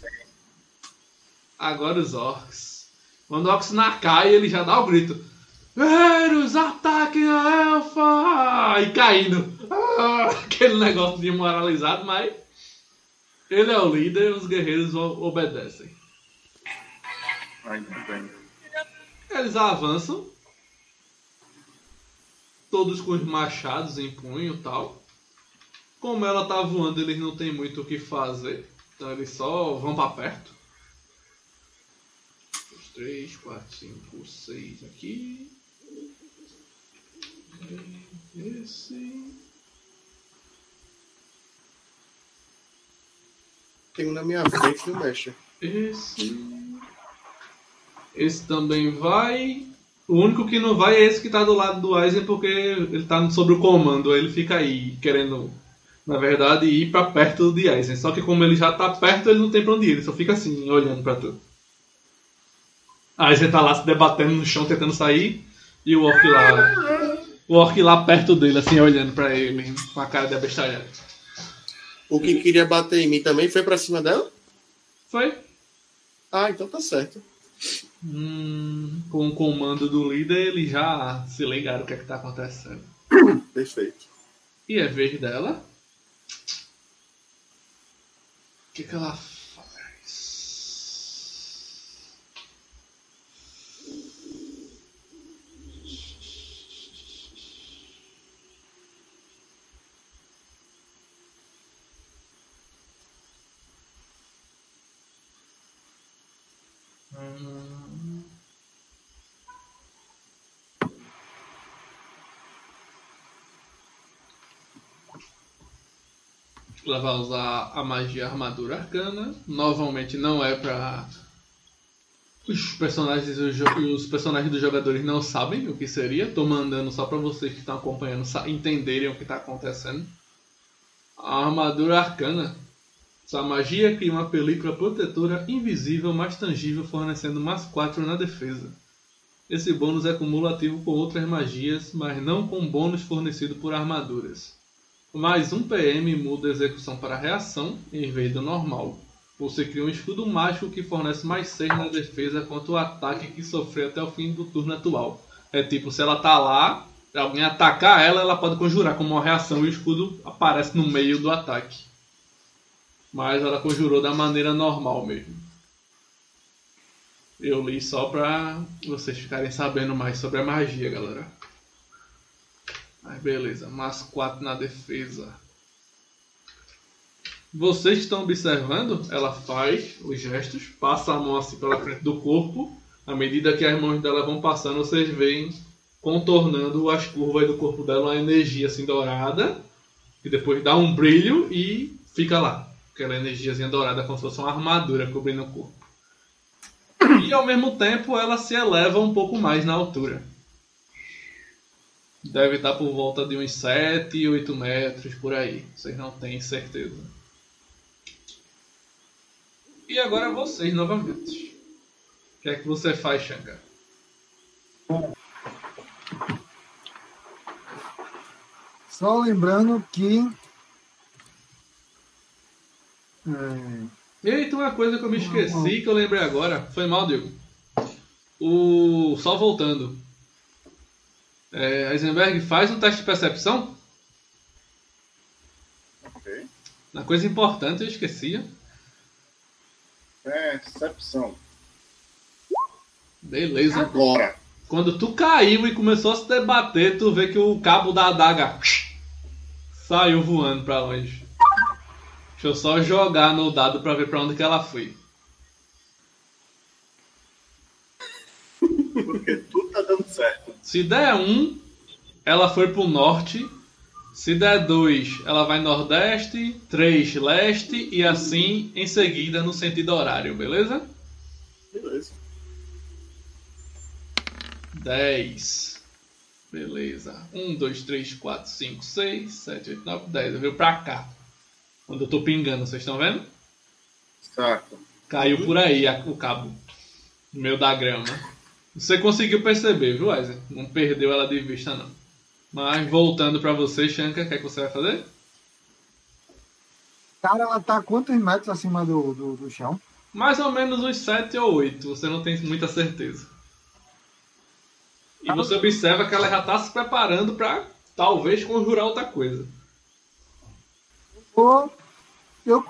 Agora os orcs. Quando o Oxnar cai, ele já dá o grito. Eros, ataquem a elfa! E caindo. Ah, aquele negócio desmoralizado, mas. Ele é o líder os guerreiros obedecem. Ainda bem. Eles avançam. Todos com os machados em punho e tal. Como ela tá voando, eles não tem muito o que fazer. Então eles só vão pra perto. Dois, três, quatro, cinco, seis aqui. Esse. Tem um na minha frente no mestre. Esse. Esse também vai. O único que não vai é esse que tá do lado do Eisen porque ele tá sobre o comando. Aí Ele fica aí querendo, na verdade, ir pra perto de Eisen. Só que como ele já tá perto, ele não tem pra onde ir. Ele só fica assim, olhando pra tu. Eisen tá lá se debatendo no chão, tentando sair. E o Orc lá. O Orc lá perto dele, assim, olhando pra ele, com a cara de abestalhado. O que queria bater em mim também foi pra cima dela? Foi? Ah, então tá certo. Hum, com o comando do líder, eles já se ligaram o que é que tá acontecendo. Perfeito. E é vez dela. O que, que ela Ela vai usar a magia armadura arcana. Novamente não é pra. Os personagens, os, os personagens dos jogadores não sabem o que seria. Tô mandando só pra vocês que estão acompanhando entenderem o que tá acontecendo. A armadura arcana. Sua magia cria uma película protetora invisível mais tangível, fornecendo mais 4 na defesa. Esse bônus é cumulativo com outras magias, mas não com bônus fornecido por armaduras. Mais um PM muda a execução para reação em vez do normal. Você cria um escudo mágico que fornece mais 6 na defesa contra o ataque que sofreu até o fim do turno atual. É tipo, se ela tá lá, alguém atacar ela, ela pode conjurar como uma reação e o escudo aparece no meio do ataque. Mas ela conjurou da maneira normal mesmo. Eu li só pra vocês ficarem sabendo mais sobre a magia, galera. Mas beleza, mais 4 na defesa. Vocês estão observando, ela faz os gestos, passa a mão assim pela frente do corpo. À medida que as mãos dela vão passando, vocês veem contornando as curvas do corpo dela uma energia assim dourada. Que depois dá um brilho e fica lá. Aquela energiazinha dourada como se fosse uma armadura cobrindo o corpo. E ao mesmo tempo ela se eleva um pouco mais na altura. Deve estar por volta de uns 7, 8 metros por aí. Vocês não têm certeza. E agora vocês novamente. O que é que você faz, Shankar? Só lembrando que. É, Eita, uma coisa que eu me esqueci que eu lembrei agora. Foi mal, Diego. O. Só voltando. É, Eisenberg faz um teste de percepção. Ok. Uma coisa importante eu esquecia. Percepção. Beleza. Agora. Quando tu caiu e começou a se debater, tu vê que o cabo da adaga saiu voando pra longe. Deixa eu só jogar no dado pra ver pra onde que ela foi. Porque dando certo. Se der um, ela foi pro norte. Se der dois, ela vai nordeste, três leste e assim em seguida no sentido horário, beleza? Beleza. 10. Beleza. 1, 2, 3, 4, 5, 6, 7, 8, 9, 10. Eu veio pra cá. Quando eu tô pingando, vocês estão vendo? Certo. Caiu por aí a- o cabo. No meio da grama. Você conseguiu perceber, viu, Isaac? Não perdeu ela de vista, não. Mas voltando pra você, Shankar, o que é que você vai fazer? cara, ela tá quantos metros acima do, do, do chão? Mais ou menos uns 7 ou 8. Você não tem muita certeza. E você observa que ela já tá se preparando pra talvez conjurar outra coisa. Ou eu,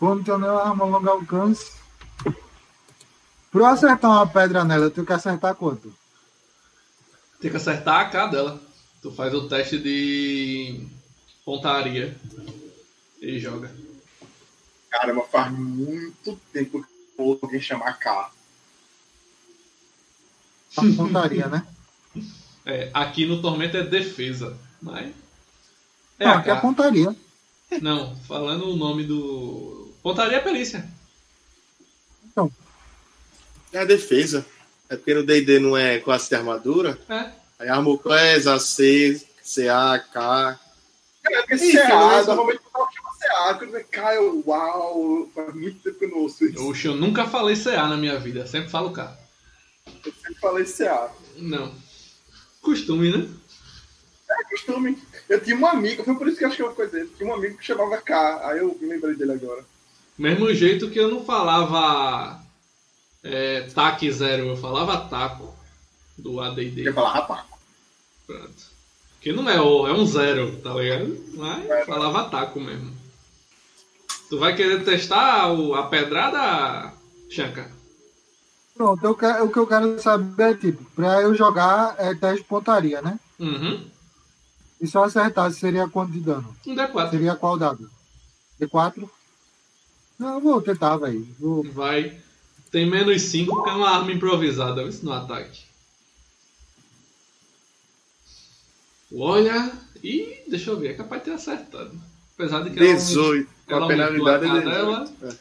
como tenho minha arma a longo alcance, pra eu acertar uma pedra nela, eu tenho que acertar quanto? Tem que acertar a K dela. Tu faz o teste de pontaria e joga. Caramba, faz muito tempo que eu alguém chamar K. A pontaria, né? É, aqui no Tormento é defesa, mas. É Não, a aqui é pontaria. Não, falando o nome do. Pontaria é perícia. É a defesa. É porque no D&D não é classe de armadura. É. Aí armor class, AC, CA, K. É, porque CA, beleza. normalmente o pessoal chama CA. Quando vem K, eu, uau, faz muito tempo que eu não ouço isso. Oxe, eu nunca falei CA na minha vida, sempre falo K. Eu sempre falei CA. Não. Costume, né? É costume. Eu tinha um amigo, foi por isso que eu acho que eu coisa Tinha um amigo que chamava K, aí eu me lembrei dele agora. Mesmo jeito que eu não falava é, TAC zero, eu falava taco do Eu ADD. ia falar rapaz. Pronto. Que não é O, é um zero, tá ligado? Mas falava taco mesmo. Tu vai querer testar o, a pedrada, Chanca? Pronto, eu quero- o que eu quero saber é, tipo, pra eu jogar é teste de pontaria, né? Uhum. E se eu acertasse, seria quanto de dano? Um D4. Seria qual dado? D4? Não, eu vou tentar, velho. Vou- Vai. Tem menos 5 porque é uma arma improvisada, isso no ataque. Olha. Ih, deixa eu ver, é capaz de ter acertado. Apesar de que ela- 18. Com ela a penalidade é aumentou a cara 18. É.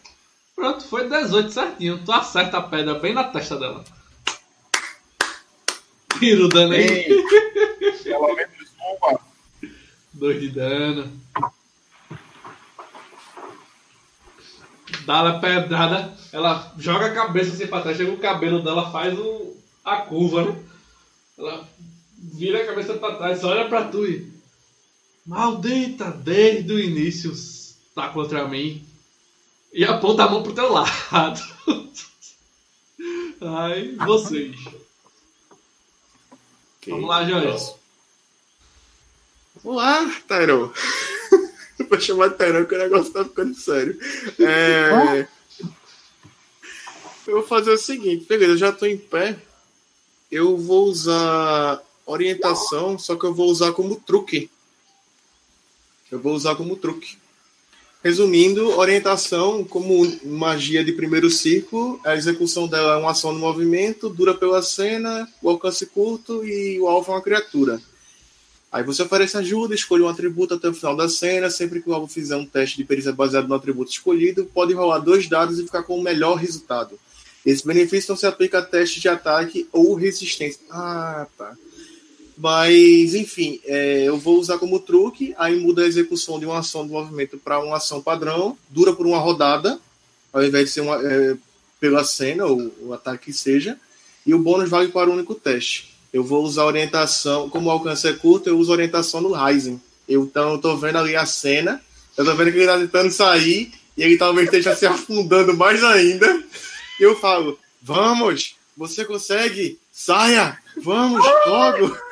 Pronto, foi 18 certinho. Tu acerta a pedra bem na testa dela. Tira o dano aí. Pelo menos uma. 2 de dano. Dá a pedrada, ela joga a cabeça assim pra trás, chega o cabelo dela, faz o, a curva, né? Ela vira a cabeça pra trás, olha pra tu e. Maldita, desde o início tá contra mim. E aponta a mão pro teu lado. Ai, vocês. Vamos lá, Jorge. Vamos lá, Tyrone. Vou chamar de Tyrone que o negócio tá ficando sério. É... Eu vou fazer o seguinte, beleza, eu já tô em pé. Eu vou usar orientação, só que eu vou usar como truque. Eu vou usar como truque. Resumindo, orientação como magia de primeiro ciclo, a execução dela é uma ação no movimento, dura pela cena, o alcance curto e o alvo é uma criatura. Aí você oferece ajuda, escolhe um atributo até o final da cena. Sempre que o alvo fizer um teste de perícia baseado no atributo escolhido, pode rolar dois dados e ficar com o melhor resultado. Esse benefício não se aplica a testes de ataque ou resistência. Ah, tá. Mas, enfim, é, eu vou usar como truque, aí muda a execução de uma ação de movimento para uma ação padrão, dura por uma rodada, ao invés de ser uma, é, pela cena ou o ataque que seja, e o bônus vale para o único teste. Eu vou usar orientação, como o alcance é curto, eu uso orientação no Ryzen. Eu, então, eu tô vendo ali a cena, eu tô vendo que ele tá tentando sair, e ele talvez esteja se afundando mais ainda. Eu falo, vamos, você consegue, saia, vamos, logo.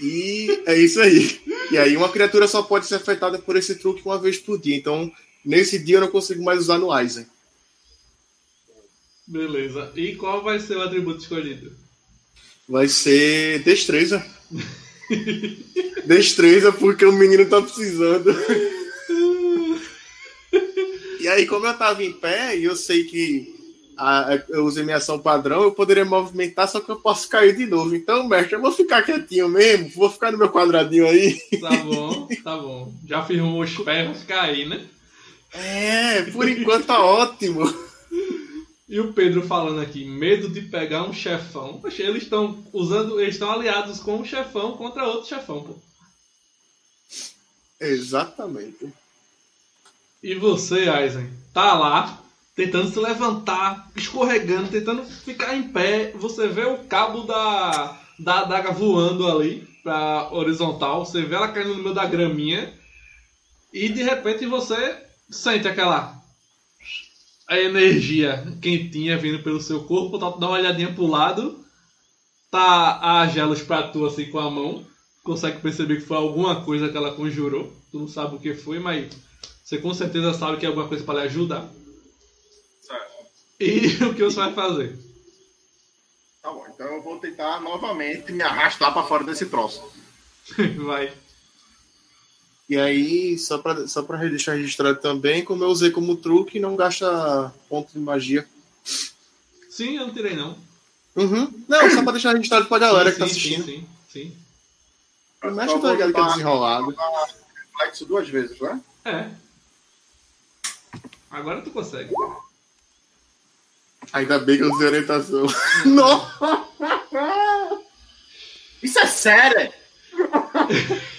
E é isso aí. E aí uma criatura só pode ser afetada por esse truque uma vez por dia. Então, nesse dia eu não consigo mais usar no Aizen. Beleza. E qual vai ser o atributo escolhido? Vai ser destreza. destreza porque o menino tá precisando. e aí, como eu tava em pé e eu sei que a- eu usei minha ação padrão, eu poderia movimentar, só que eu posso cair de novo. Então, mestre, eu vou ficar quietinho mesmo, vou ficar no meu quadradinho aí. Tá bom, tá bom. Já firmou os pés, vai ficar aí, né? É, por enquanto tá ótimo. E o Pedro falando aqui, medo de pegar um chefão. Poxa, eles estão usando, eles estão aliados com um chefão contra outro chefão, pô. Exatamente. E você, Aizen, tá lá, tentando se levantar, escorregando, tentando ficar em pé. Você vê o cabo da, da adaga voando ali pra horizontal. Você vê ela caindo no meio da graminha. E de repente você sente aquela a energia quentinha vindo pelo seu corpo. Tá, dá uma olhadinha pro lado. Tá a Gelos pra tu assim com a mão. Consegue perceber que foi alguma coisa que ela conjurou. Tu não sabe o que foi, mas você com certeza sabe que é alguma coisa para lhe ajudar. Certo. E o que você vai fazer? Tá bom, então eu vou tentar novamente me arrastar pra fora desse troço. Vai. E aí, só pra, só pra deixar registrado também, como eu usei como truque, não gasta ponto de magia. Sim, eu não tirei não. Uhum. Não, só pra deixar registrado pra galera que tá sim, assistindo. Sim, sim, sim. O mestre eu tá vou ligado que é desenrolado. Reflexo duas vezes, né? É. Agora tu consegue. Ainda bem que eu usei orientação. Nossa! Isso é sério!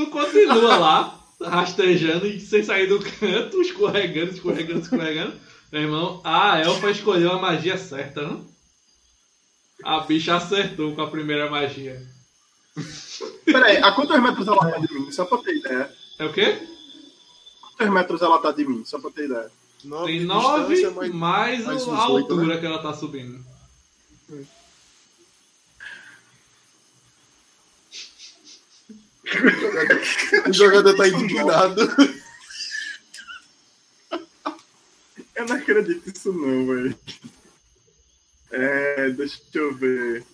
Tu continua lá, rastejando e sem sair do canto, escorregando, escorregando, escorregando. Meu irmão, a elfa escolheu a magia certa, não? A bicha acertou com a primeira magia. Peraí, a quantos metros ela tá de mim? Só pra ter ideia. É o quê? Quantos metros ela tá de mim? Só pra ter ideia. Nove Tem nove mais, mais uns a oito, altura né? que ela tá subindo. O jogador tá indignado. Eu não acredito nisso não, velho. É, deixa eu ver.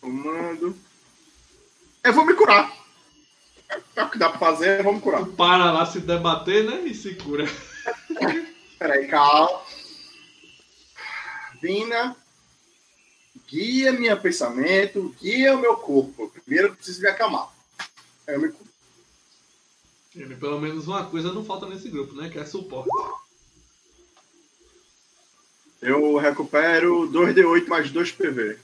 Comando. Eu vou me curar. É o que dá pra fazer, vamos curar. Para lá se debater, né? E se cura. Peraí, calma. Vina, guia meu pensamento, guia o meu corpo. Primeiro eu preciso me acalmar. Aí eu me Pelo menos uma coisa não falta nesse grupo, né? Que é suporte. Eu recupero 2d8 mais 2 PV.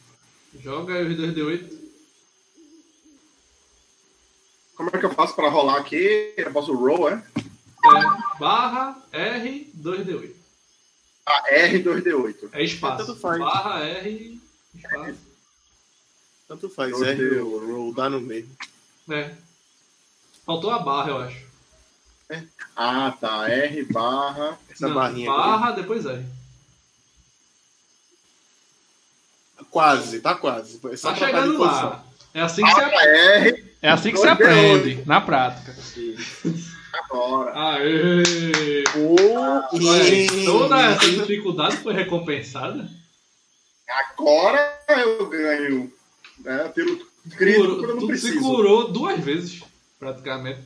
Joga aí os 2D8. Como é que eu faço pra rolar aqui? Eu posso roll, é? É barra R 2D8. Ah, R 2d8. É espaço. Faz. Barra R espaço. Tanto faz, Meu é, Deus. o roll dá no meio. É. Faltou a barra, eu acho. Ah, tá. R barra. Essa Não, barrinha aqui. Barra, depois R. Quase, tá quase. É Tá chegando lá. É assim que se, Barra R é assim que 2D8. aprende, na prática. agora. Aê! Oh, toda essa dificuldade foi recompensada. Agora eu ganho. Né, pelo Curou- quando eu não preciso. curou duas vezes, praticamente.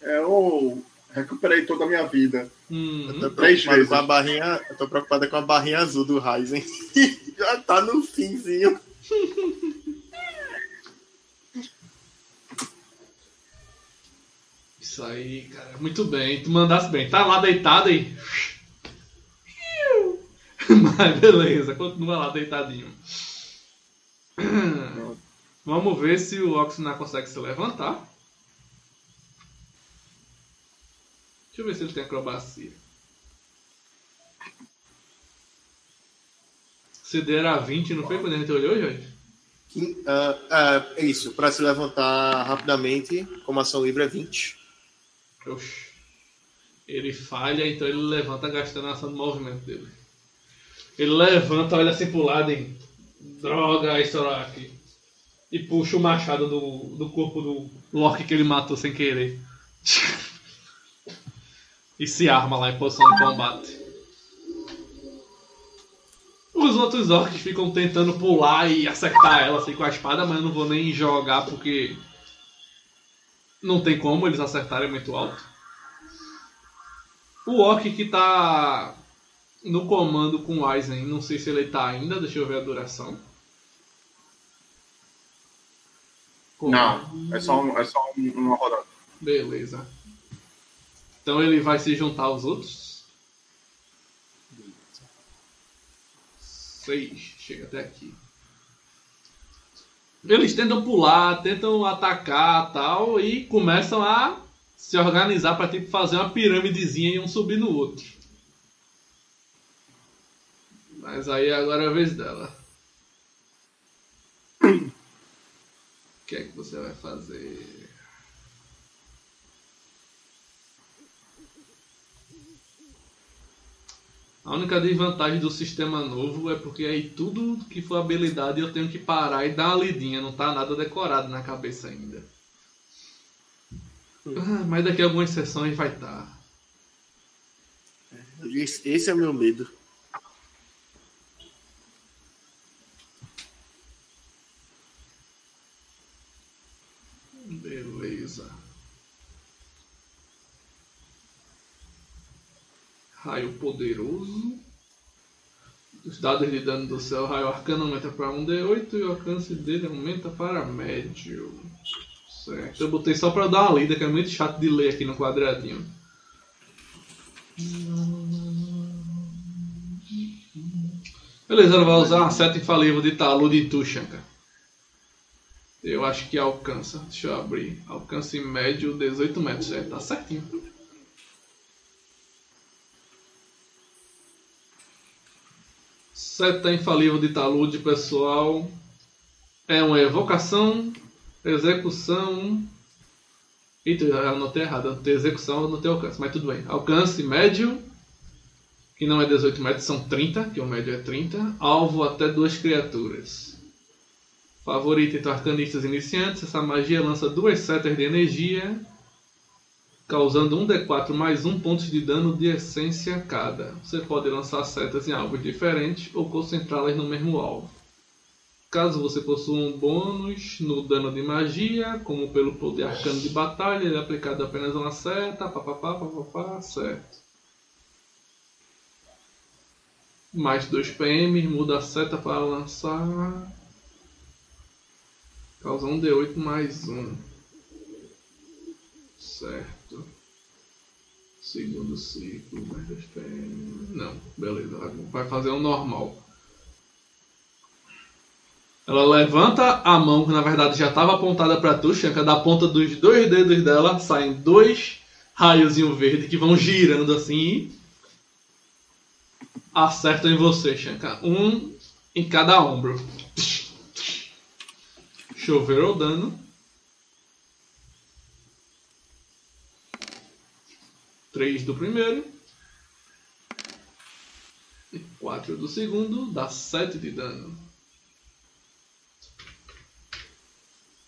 Eu recuperei toda a minha vida. Uhum. Eu tô Três preocupado vezes. com a barrinha. Eu tô preocupado com a barrinha azul do Ryzen. Já tá no finzinho. Isso aí, cara. Muito bem. Tu mandasse bem. Tá lá deitado aí. Mas beleza, continua lá deitadinho. Vamos ver se o Oxnar consegue se levantar. Deixa eu ver se ele tem acrobacia. CD era 20, não foi quando a gente olhou, Jorge? Quin- ah, ah, é isso, pra se levantar rapidamente, como ação livre é 20. Oxi. Ele falha, então ele levanta gastando a ação de movimento dele. Ele levanta, olha assim pro lado e. Droga, Isoraki. E puxa o machado do, do corpo do Loki que ele matou sem querer. e se arma lá em posição de combate. Os outros orcs ficam tentando pular e acertar ela assim com a espada, mas eu não vou nem jogar porque não tem como eles acertarem muito alto. O orc que tá no comando com o Aizen, não sei se ele tá ainda, deixa eu ver a duração. Não, é só, um- é só um- uma rodada. Beleza. Então ele vai se juntar aos outros. Seis. Chega até aqui. Eles tentam pular, tentam atacar tal e começam a se organizar para tipo fazer uma pirâmidezinha e um subir no outro. Mas aí agora é a vez dela. O que é que você vai fazer? A única desvantagem do sistema novo é porque aí tudo que for habilidade eu tenho que parar e dar uma lidinha, não tá nada decorado na cabeça ainda. Ah, Mas daqui a algumas sessões vai estar. Esse esse é o meu medo. Beleza. Raio poderoso. Os dados de dano do céu, raio arcano aumenta para 1d8 e o alcance dele aumenta para médio. Certo. Eu botei só para dar uma lida, que é muito chato de ler aqui no quadradinho. Beleza, ela vai usar uma seta infalível de talude de Tushanka. Eu acho que alcança. Deixa eu abrir. Alcance médio 18 metros. É, tá certinho. Seta infalível de talude, pessoal. É uma evocação, execução. Eita, eu anotei errado. Eu anotei execução, eu anotei alcance. Mas tudo bem. Alcance médio. que não é 18 metros, são 30, que o médio é 30. Alvo até duas criaturas. Favorito entre arcanistas iniciantes, essa magia lança duas setas de energia, causando um D4 mais um pontos de dano de essência cada. Você pode lançar setas em alvos diferentes ou concentrá-las no mesmo alvo. Caso você possua um bônus no dano de magia, como pelo poder arcano de batalha, ele é aplicado apenas uma seta, papapá, papapá, certo. Mais 2 PM, muda a seta para lançar. Causa um D8 mais um. Certo. Segundo ciclo, mais 2 PM. Não, beleza. Vai fazer um normal. Ela levanta a mão, que na verdade já estava apontada para tu, Shanka. Da ponta dos dois dedos dela saem dois raiozinhos verdes que vão girando assim e acertam em você, Shanka. Um em cada ombro. Chover o dano. Três do primeiro. E quatro do segundo. Dá sete de dano.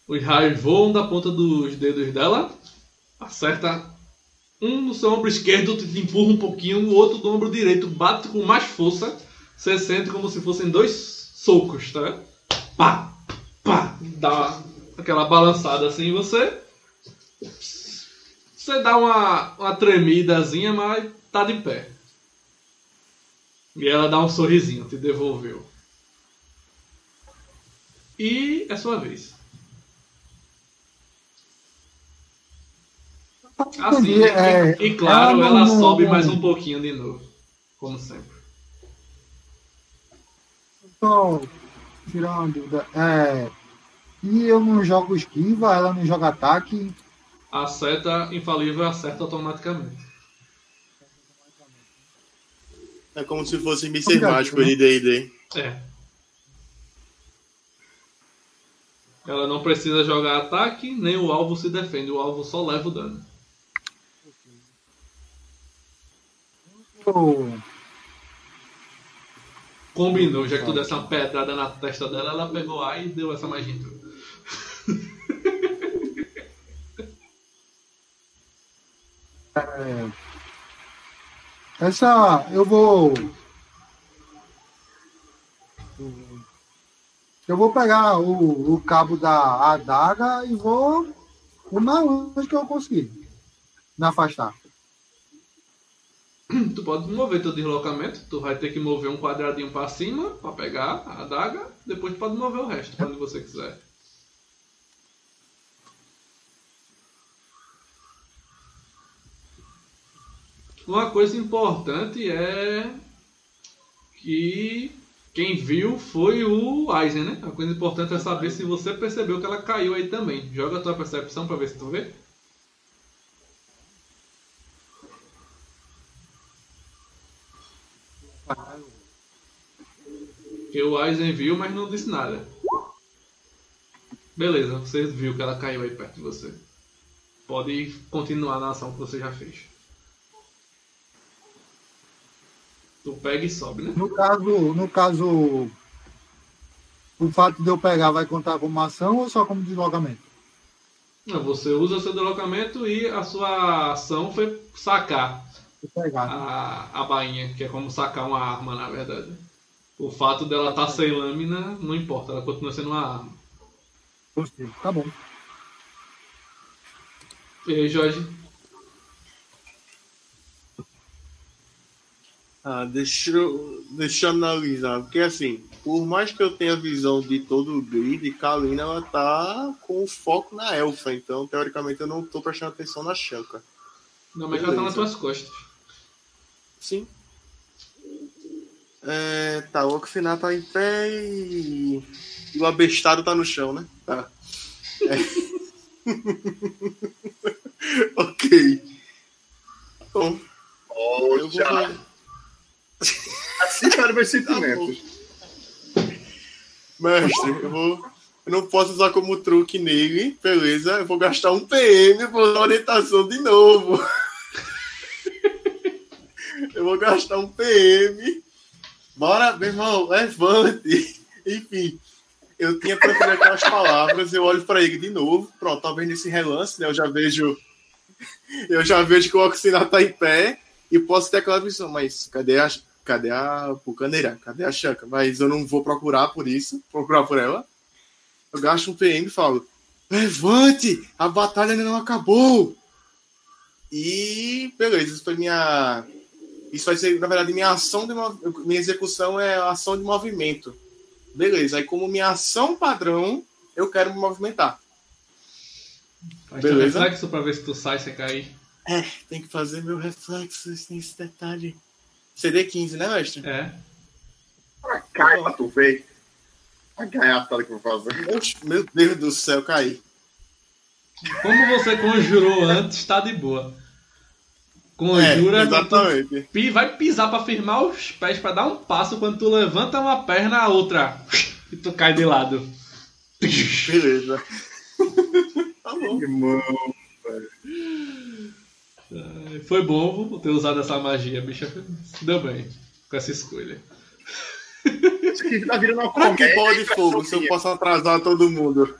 Os raios voam da ponta dos dedos dela. Acerta um no seu ombro esquerdo, te empurra um pouquinho, o outro do ombro direito bate com mais força. Você sente como se fossem dois socos, tá? Pá! Pá! Dá aquela balançada assim em você. Você dá uma, uma tremidazinha, mas tá de pé. E ela dá um sorrisinho, te devolveu. E é sua vez. Assim, é, e, e claro, ela ela, não- sobe não- mais um pouquinho de novo. Como sempre. Uma dúvida. É, e eu não jogo esquiva, ela não joga ataque. A seta infalível acerta automaticamente. É como se fosse mísseis Obrigado, mágicos né? de D&D. É. Ela não precisa jogar ataque, nem o alvo se defende. O alvo só leva o dano. Eu- Combinou, já que tu desse uma pedrada na testa dela, ela pegou A e deu essa magia. em tu. É, essa eu vou. Eu vou pegar o, o cabo da adaga e vou o mais longe que eu conseguir. Me afastar. Tu pode mover teu deslocamento, tu vai ter que mover um quadradinho pra cima pra pegar a adaga, depois tu pode mover o resto onde você quiser. Uma coisa importante é que quem viu foi o Aizen, né? A coisa importante é saber se você percebeu que ela caiu aí também. Joga a tua percepção pra ver se tu vê. Porque o Aizen viu, mas não disse nada. Beleza, você viu que ela caiu aí perto de você. Pode continuar na ação que você já fez. Tu pega e sobe, né? No caso, no caso, o fato de eu pegar vai contar como ação ou só como deslocamento? Não, você usa seu deslocamento e a sua ação foi sacar pegar. a, a bainha, que é como sacar uma arma, na verdade. O fato dela estar sem lâmina não importa, ela continua sendo uma arma. Gostei. Tá bom. E aí, Jorge? Ah, deixa eu, deixa eu analisar. Porque assim, por mais que eu tenha visão de todo o grid, Kalina ela tá com foco na elfa. Então, teoricamente, eu não tô prestando atenção na Shanka. Não, mas ela tá nas Beleza. tuas costas. Sim. É, tá, o Okfiná tá em pé e... e o abestado tá no chão, né? Tá. É. ok. Bom, eu vou... Assim para meus sentimentos. Mestre, eu vou. Eu não posso usar como truque nele, beleza? Eu vou gastar um PM por orientação de novo. Eu vou gastar um PM. Bora, meu irmão, levante. Enfim, eu tinha preferido aquelas palavras, eu olho para ele de novo. Pronto, talvez nesse relance, né? Eu já vejo. Eu já vejo que o Oxina tá em pé e posso ter aquela visão, mas cadê a, cadê a Pucaneira? Cadê a Chanca? Mas eu não vou procurar por isso, procurar por ela. Eu gasto um PM e falo: Levante! A batalha ainda não acabou! E beleza, isso foi minha. Isso vai ser, na verdade, minha ação de minha execução é ação de movimento. Beleza, aí como minha ação padrão, eu quero me movimentar. Faz Beleza? reflexo pra ver se tu sai sem cair. É, tem que fazer meu reflexo, tem esse detalhe. CD 15, né, mestre? É. Ah, cai pra tu ver. A gaiatada que eu vou fazer. Meu Deus do céu, caí. Como você conjurou antes, tá de boa. Conjura. É, exatamente. Tu vai pisar pra firmar os pés pra dar um passo. Quando tu levanta uma perna, a outra. E tu cai de lado. Beleza. tá bom. Irmão, Foi bom ter usado essa magia, bicha. Deu bem com essa escolha. Isso aqui tá virando uma pra que bola de fogo se eu posso atrasar todo mundo?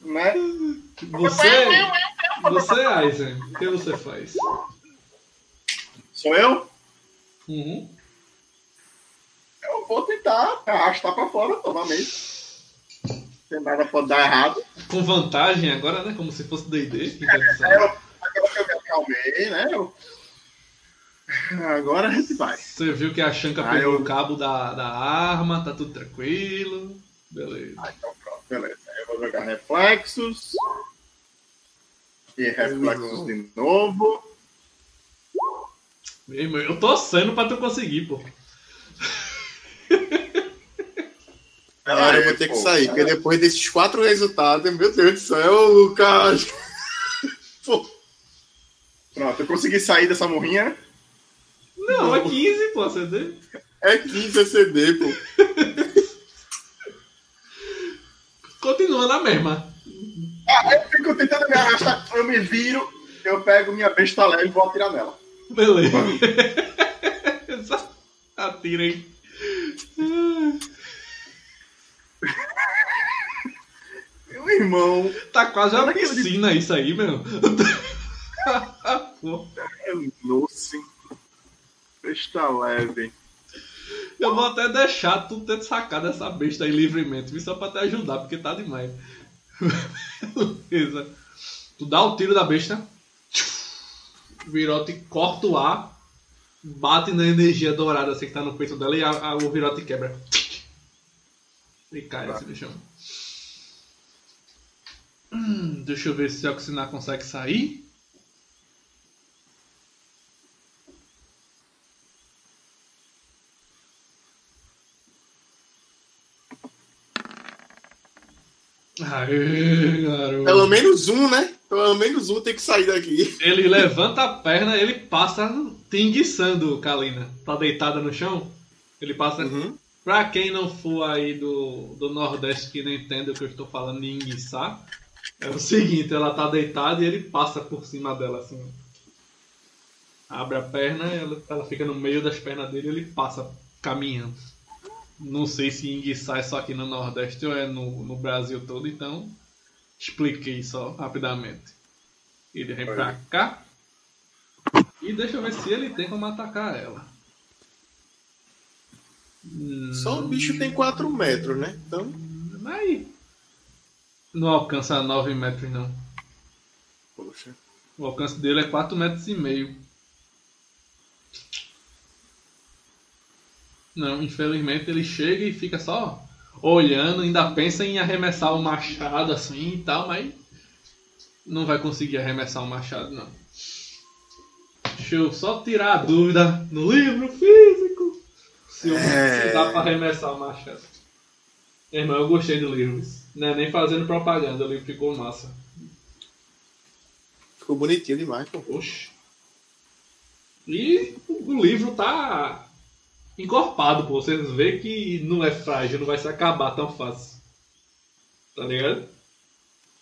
Né? Você, você, Aizen, o que você faz? Sou eu? Uhum. Eu vou tentar arrastar pra fora novamente. Tem nada pode dar errado. Com vantagem agora, né? Como se fosse D&D. É, agora que eu me acalmei, né? Eu... Agora a gente vai. Você viu que a Shanka ah, pegou eu... o cabo da, da arma, tá tudo tranquilo. Beleza. Ah, então pronto, beleza. Eu vou jogar reflexos. E reflexos de novo. Eu tô sendo pra tu conseguir, pô. Agora eu vou ter que sair, porque depois desses quatro resultados, meu Deus do céu, Lucas. Pô. Pronto, eu consegui sair dessa morrinha. Não, é 15, pô, CD. É 15 a CD, pô. Continua na mesma. Ah, eu fico tentando me arrastar, eu me viro, eu pego minha besta leve e vou atirar nela. Beleza. Atira aí. Meu irmão. Tá quase uma piscina isso aí, meu. Nossa. Besta leve. Eu vou até deixar tu ter sacado essa besta aí livremente, só pra te ajudar, porque tá demais. Beleza. Tu dá o tiro da besta, virote corta o ar, bate na energia dourada assim que tá no peito dela e a, a, o virote quebra. E cai assim no chão. Hum, deixa eu ver se o Oxinar consegue sair. Aê, garoto. Pelo menos um, né? Pelo menos um tem que sair daqui. Ele levanta a perna, ele passa tinguiçando, Kalina. Tá deitada no chão? Ele passa. Uhum. Pra quem não for aí do, do Nordeste que não entende o que eu estou falando de enguiçar, é o seguinte, ela tá deitada e ele passa por cima dela assim. Abre a perna, ela, ela fica no meio das pernas dele e ele passa caminhando. Não sei se enguiçar é só aqui no Nordeste ou é no, no Brasil todo, então expliquei só rapidamente. Ele vem pra cá. E deixa eu ver se ele tem como atacar ela. Só o bicho tem 4 metros, né? Então. Mas. Não alcança 9 metros, não. Poxa. O alcance dele é 4 metros e meio. Não, infelizmente ele chega e fica só olhando, ainda pensa em arremessar o machado assim e tal, mas não vai conseguir arremessar o machado não. Deixa eu só tirar a dúvida no livro físico se, eu, é... dá para arremessar o machado. Irmão, eu gostei do livro. Não é nem fazendo propaganda, o livro ficou massa. Ficou bonitinho demais, pô. Oxe. E o livro tá encorpado, pô. Vocês vê que não é frágil, não vai se acabar tão fácil. Tá ligado?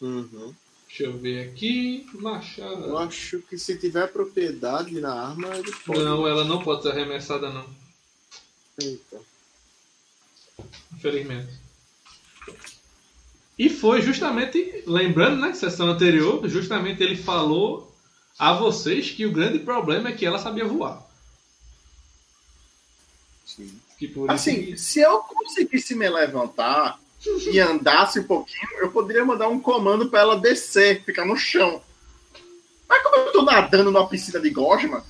Uhum. Deixa eu ver aqui. Eu Machado. acho que se tiver propriedade na arma, ele pode. Não, ela não pode ser arremessada, não. Eita. Infelizmente. E foi justamente, lembrando, né, sessão anterior, justamente ele falou a vocês que o grande problema é que ela sabia voar. Sim. Assim, que- se eu conseguisse me levantar e andasse um pouquinho, eu poderia mandar um comando pra ela descer, ficar no chão. Mas como eu tô nadando numa piscina de gosma,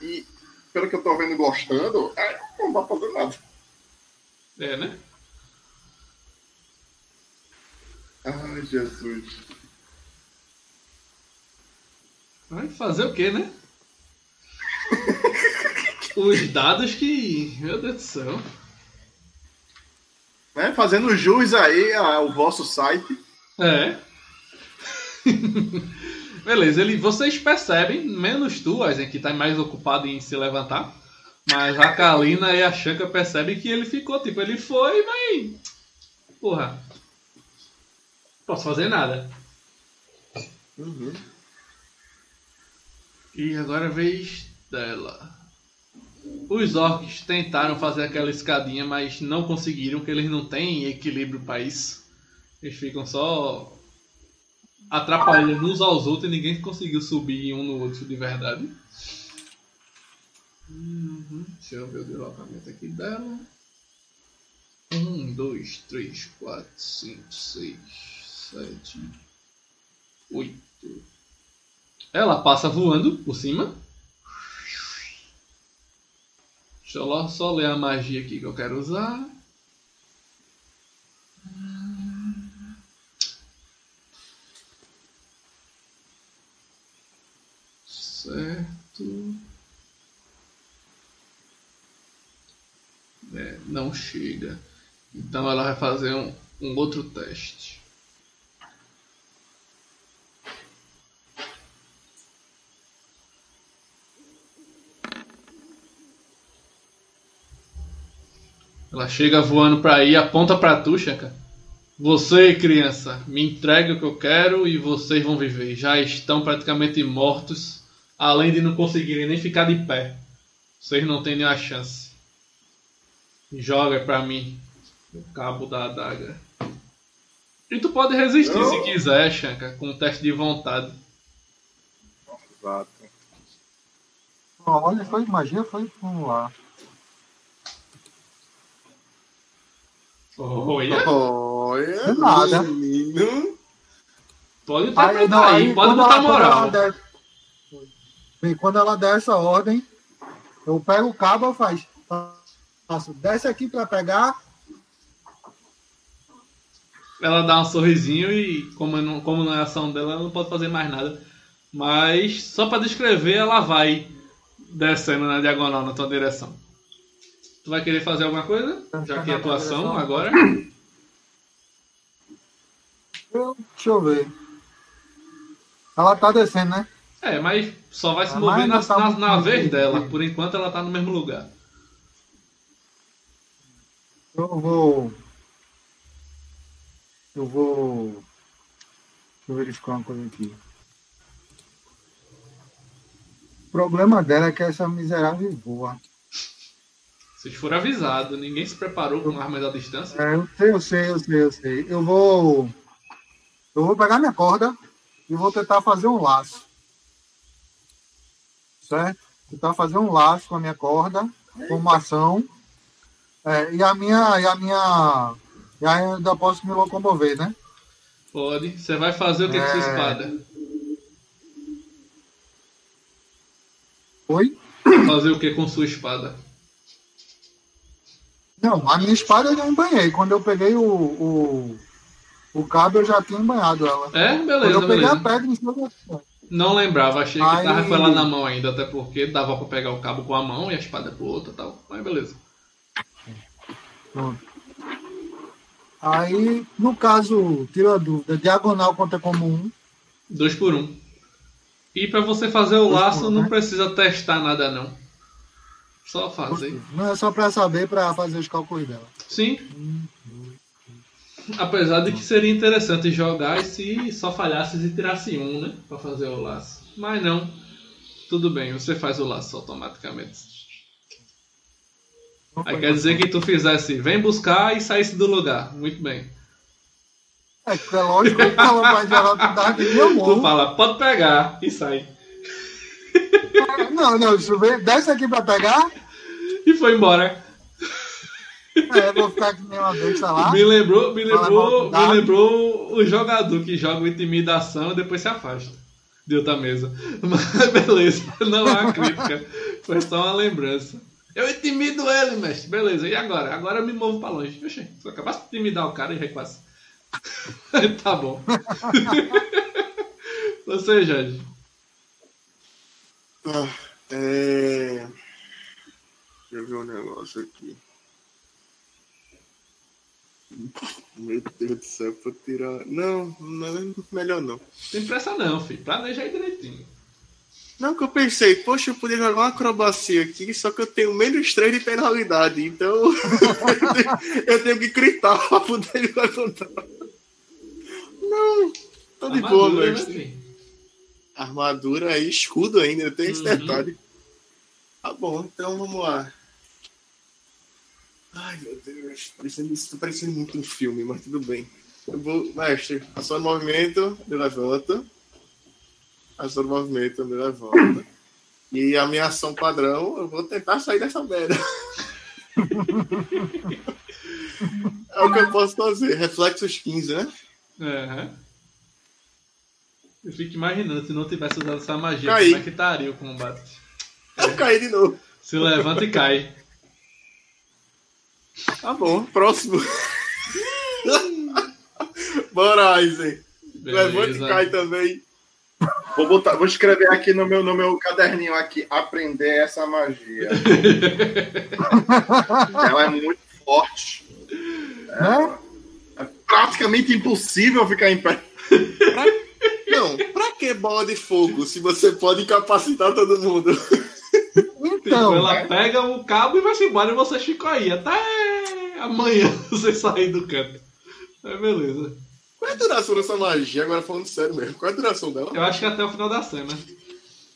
e pelo que eu tô vendo gostando, aí não dá pra fazer nada. É, né? Ai, Jesus. Vai fazer o quê, né? Os dados que. Meu Deus do céu. Né? Fazendo jus aí ao vosso site. É. Beleza, ele, vocês percebem, menos tu, Aizen, que tá mais ocupado em se levantar. Mas a Kalina e a Shanka percebem que ele ficou, tipo, ele foi, mas. Porra. Posso fazer nada. Uhum. E agora é a vez dela. Os orcs tentaram fazer aquela escadinha, mas não conseguiram, porque eles não têm equilíbrio para isso. Eles ficam só atrapalhando uns aos outros e ninguém conseguiu subir um no outro de verdade. Uhum. Deixa eu ver o deslocamento aqui dela. Um, dois, três, quatro, cinco, seis, sete, oito. Ela passa voando por cima. Deixa eu só ler a magia aqui que eu quero usar. Certo. É, não chega. Então ela vai fazer um, um outro teste. Ela chega voando pra aí, aponta pra tu, Shanka. Você, criança, me entregue o que eu quero e vocês vão viver. Já estão praticamente mortos, além de não conseguirem nem ficar de pé. Vocês não têm nenhuma chance. Joga pra mim o cabo da adaga. E tu pode resistir Não. se quiser, Shanka, com um teste de vontade. Exato. Olha, foi magia, foi. Vamos lá. Olha, Olha, Nada. menino. pode interpretar aí, aí, pode quando botar ela- quando moral. ela der- Bem, quando ela der essa ordem, eu pego o cabo, eu faço. faço desce aqui para pegar. Ela dá um sorrisinho e, como não, como não é ação dela, ela não pode fazer mais nada. Mas, só pra descrever, ela vai descendo na diagonal na tua direção. Tu vai querer fazer alguma coisa? Já que é a tua ação agora. Eu, deixa eu ver. Ela tá descendo, né? É, mas só vai se Ah, mover na, tá na, na vez dela. Por enquanto ela tá no mesmo lugar. Eu vou. Eu vou. Deixa eu verificar uma coisa aqui. O problema dela é que essa miserável voa. Vocês foram avisados, ninguém se preparou com armas à distância. É, eu sei, eu sei, eu sei, eu sei. Eu vou. Eu vou pegar minha corda e vou tentar fazer um laço. Certo? Tentar fazer um laço com a minha corda, com uma ação. É, e a minha. E a minha. E aí eu ainda posso me locomover, né? Pode. Você vai fazer o que com sua É. espada? Oi? Fazer o que com sua espada? Não, a minha espada eu já embanhei. Quando eu peguei o, o, o cabo, eu já tinha embanhado ela. É, Quando beleza, eu peguei a pedra em cima da. Não lembrava, achei que Aí- tava com ela na mão ainda, até porque dava pra pegar o cabo com a mão e a espada com a outra e tal. Mas beleza. Pronto. Aí, no caso, tira a dúvida, diagonal conta como um. Dois por um. E pra você fazer o Dois laço, um, não né? precisa testar nada não. Só fazer. Não é só para saber, para fazer os cálculos dela. Sim. Apesar de que seria interessante jogar e se só falhasse e tirasse um, né? Pra fazer o laço. Mas não. Tudo bem, você faz o laço automaticamente. Aí quer dizer que tu fizesse, vem buscar e saísse do lugar. Muito bem. É, que é lógico que geral tu dá de minha Tu fala, pode pegar e sai. Não, não, deixa eu ver. Desce aqui pra pegar. E foi embora. É, vou ficar que nem uma besta lá. Me lembrou, me lembrou, me lembrou o jogador que joga intimidação e depois se afasta de outra mesa. Mas beleza, não há crítica. Foi só uma lembrança. Eu intimido ele, mestre. Beleza, e agora? Agora eu me movo pra longe. Oxê, eu acabasse de intimidar o cara e recuasse. tá bom. Você, Jorge. Ah, é... Deixa eu ver um negócio aqui. Meu Deus do céu, pra tirar. Não, não é melhor não. Tem pressa não, filho. Planeja aí direitinho. Não, que eu pensei, poxa, eu poderia jogar uma acrobacia aqui, só que eu tenho menos 3 de penalidade, então eu tenho- que gritar pra poder levantar. Não, tô de boa, Armadura, né, mestre. filho? Armadura e escudo ainda, tem esse Uhum. detalhe. Tá bom, então vamos lá. Ai, meu Deus, parecendo, isso tá parecendo muito um filme, mas tudo bem. Eu vou, mestre, ação de movimento, me levanta. Ação de movimento, me levanta. E a minha ação padrão, eu vou tentar sair dessa merda. é o que eu posso fazer. Reflexos 15, né? Aham. Eu fico imaginando, se não tivesse usado essa magia, Caí. como é que estaria o combate? Eu caí de novo. Se levanta e cai. Tá bom, próximo. Bora, Aizen. Levanta e cai também. Vou, botar, vou escrever aqui no meu, no meu caderninho aqui, aprender essa magia. Ela é muito forte. Né? É praticamente impossível ficar em pé. Não, pra que bola de fogo se você pode incapacitar todo mundo? Então, Ela pega o cabo e vai-se embora e você fica aí até amanhã você sair do canto. Aí beleza. Qual é a duração dessa magia? Agora falando sério mesmo. Qual é a duração dela? Eu acho que até o final da cena.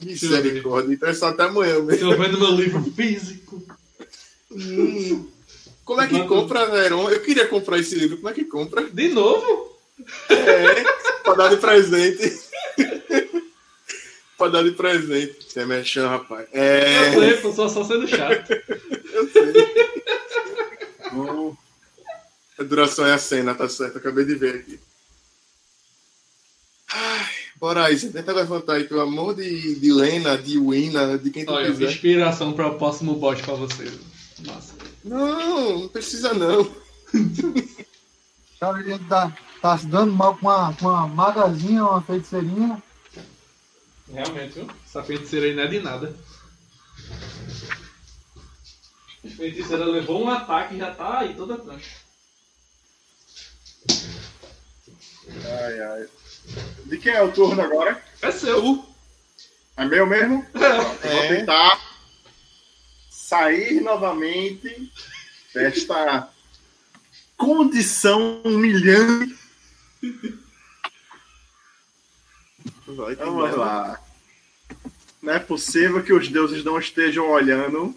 Misericórdia. Então é só até amanhã mesmo. Eu vendo meu livro físico. Hum. Como é que compra, Veron? Eu queria comprar esse livro. Como é que compra? De novo? É, pra dar de presente. pra dar de presente. Você mexendo, rapaz. Eu É, sei, tô só, só sendo chato. eu sei. A duração é a cena, tá certo. Acabei de ver aqui. Ai, bora aí. Você tenta levantar aí, pelo amor de, de Lena, de Wina, de quem tu Olha, quiser. inspiração para o próximo boss pra você. Nossa. Não, não precisa não. cara, ele tá, se dando mal com uma, com uma magazinha, uma feiticeirinha. Realmente, viu? Essa feiticeira aí não é de nada. A feiticeira levou um ataque e já tá aí toda trancha. Ai, ai. De quem é o turno agora? É seu. É meu mesmo? É. Eu Vou É. tentar sair novamente desta condição humilhante. Vai, Vamos lá. Não é possível que os deuses não estejam olhando.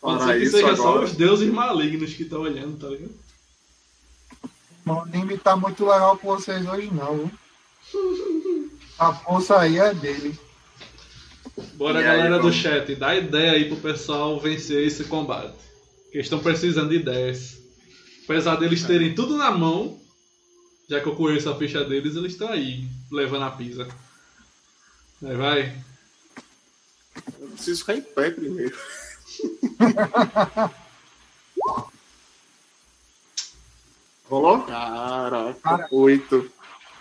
Pode para ser que isso seja só agora. os deuses malignos que estão olhando, tá ligado? O anime tá muito legal com vocês hoje, não. viu? A força aí é dele. Bora, E aí, galera do vamos? chat, dá ideia aí pro pessoal vencer esse combate. Que eles estão precisando de ideias. Apesar deles terem tudo na mão, já que eu conheço a ficha deles, eles estão aí, levando a pisa. Aí vai. Eu preciso ficar em pé primeiro. Rolou? Caraca, Cara. oito.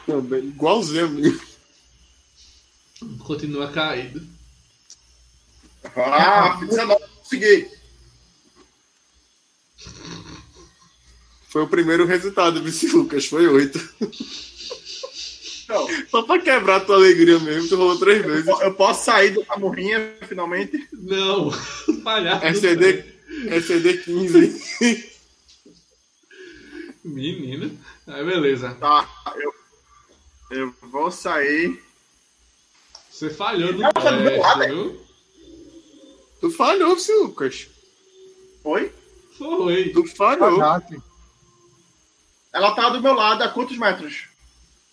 Também, igualzinho a mim. Continua caído. Ah, fiz 19, consegui. Foi o primeiro resultado, Vici Lucas, foi oito. Então, Só pra quebrar a tua alegria mesmo, tu rolou três vezes. eu, eu posso sair da morrinha finalmente? Não, palhaço. SCD, SCD 15. Menino. Aí beleza. Tá, eu, eu vou sair. Você falhou no tá do teste, viu? Tu falhou, Lucas. Oi? Foi. Tu falhou. Jaque. Ela tá do meu lado a quantos metros?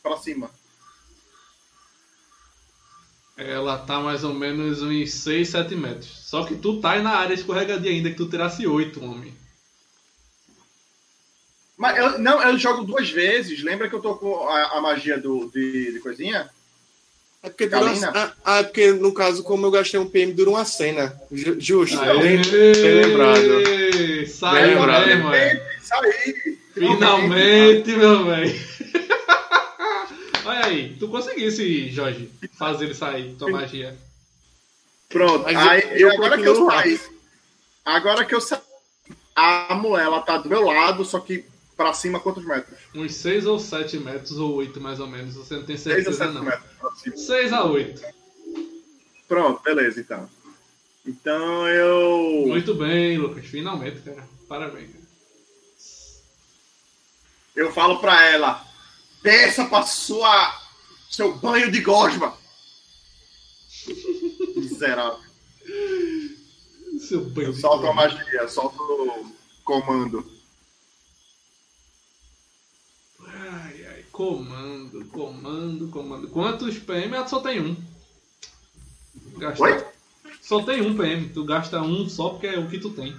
Pra cima. Ela tá mais ou menos uns 6, 7 metros. Só que tu tá aí na área escorregadia ainda, que tu tirasse 8, homem. Mas eu, não, eu jogo duas vezes. Lembra que eu tô com a, a magia do, de, de coisinha? É porque, uma- ah, é porque, no caso, como eu gastei um PM, dura uma cena. Ju- Justo. Bem, bem lembrado. Saiu Bem lembrado. mesmo, é. Isso aí! Finalmente, meu velho. Olha aí, tu conseguisse, Jorge, fazer ele sair, tua magia. Pronto. Mas aí, eu- eu agora que eu saí. Agora que eu saí. A mulher, ela tá do meu lado, só que pra cima quantos metros? Uns 6 ou 7 metros, ou 8 mais ou menos, você não tem 6 a certeza 7 não. metros pra cima. 6 a 8. Pronto, beleza, então. Então eu. Muito bem, Lucas, finalmente, cara. Parabéns. cara. Eu falo pra ela: desça pra sua. seu banho de gosma. Miserável. Seu banho Eu solto a magia, solto o comando. Ai, ai, comando, comando, comando. Quantos PM? Ah, só tem um. Gasta... Oi? Só tem um PM. Tu gasta um só porque é o que tu tem.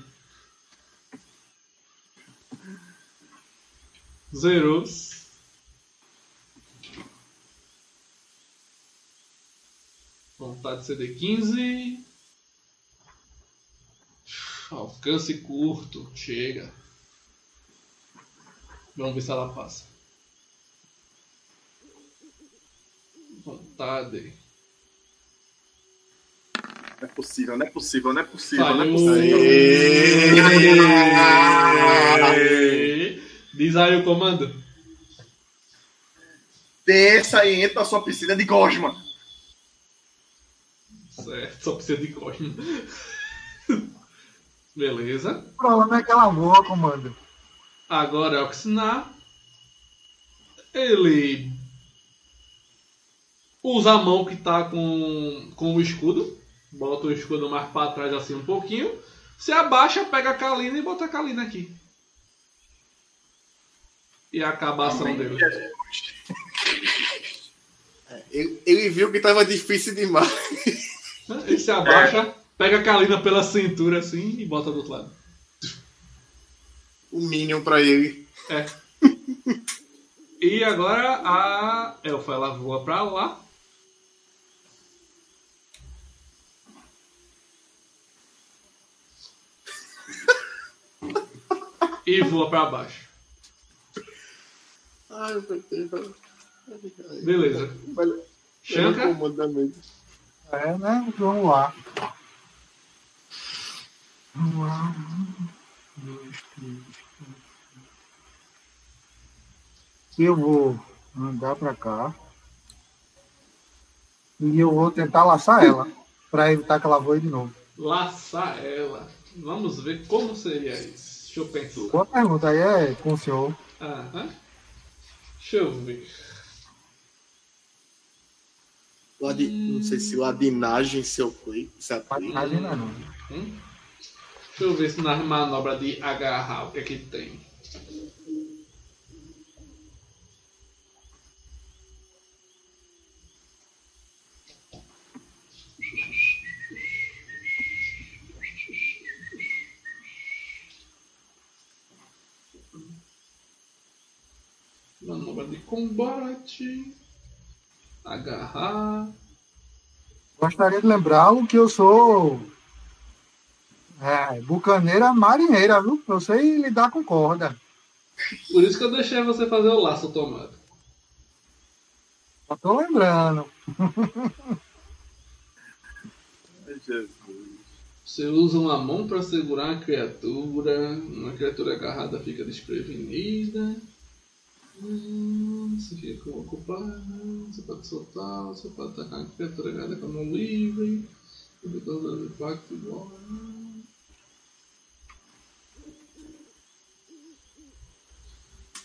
Zerou. Vontade de CD 15. Alcance curto. Chega. Vamos ver se ela passa. Não é possível, não é possível, não é possível, não é possível. Aê. Diz aí o comando. Desça e entra na sua piscina de gosma. Certo, só precisa de cosmo. Beleza. O problema é que ela voa, comando. Agora é Oxinar. Ele usa a mão que tá com, com o escudo. Bota o escudo mais pra trás assim um pouquinho. Se abaixa, pega a Kalina e bota a Kalina aqui. E acaba a ação dele. Ele, ele viu que tava difícil demais. Ele se abaixa, pega a Kalina pela cintura assim e bota do outro lado. O Minion pra ele. É. E agora a Elfa ela voa pra lá. E voa pra baixo. Ai, Deus. Beleza. Comandamento. É, né? Vamos lá. Vamos lá. Um, dois, três, quatro. Eu vou andar pra cá. E eu vou tentar laçar ela. Pra evitar que ela voe de novo. laçar ela. Vamos ver como seria isso. Deixa eu pensar. Boa pergunta aí é com o senhor. Aham. Deixa eu ver. Ladi, Não sei se ladinagem se aplica. Se aplica. Imagina não. Hum? Deixa eu ver se na manobra de agarrar o que é que tem. Manobra de combate. Agarrar. Gostaria de lembrá-lo que eu sou é, bucaneira marinheira, viu? Eu sei lidar com corda. Por isso que eu deixei você fazer o laço tomado. Só tô lembrando. Ai, Jesus. Você usa uma mão para segurar a criatura. Uma criatura agarrada fica desprevenida. Hum, Você fica ocupado. Você pode soltar. Você pode atacar a criatura agarrada com a mão livre. Depois do impacto igual.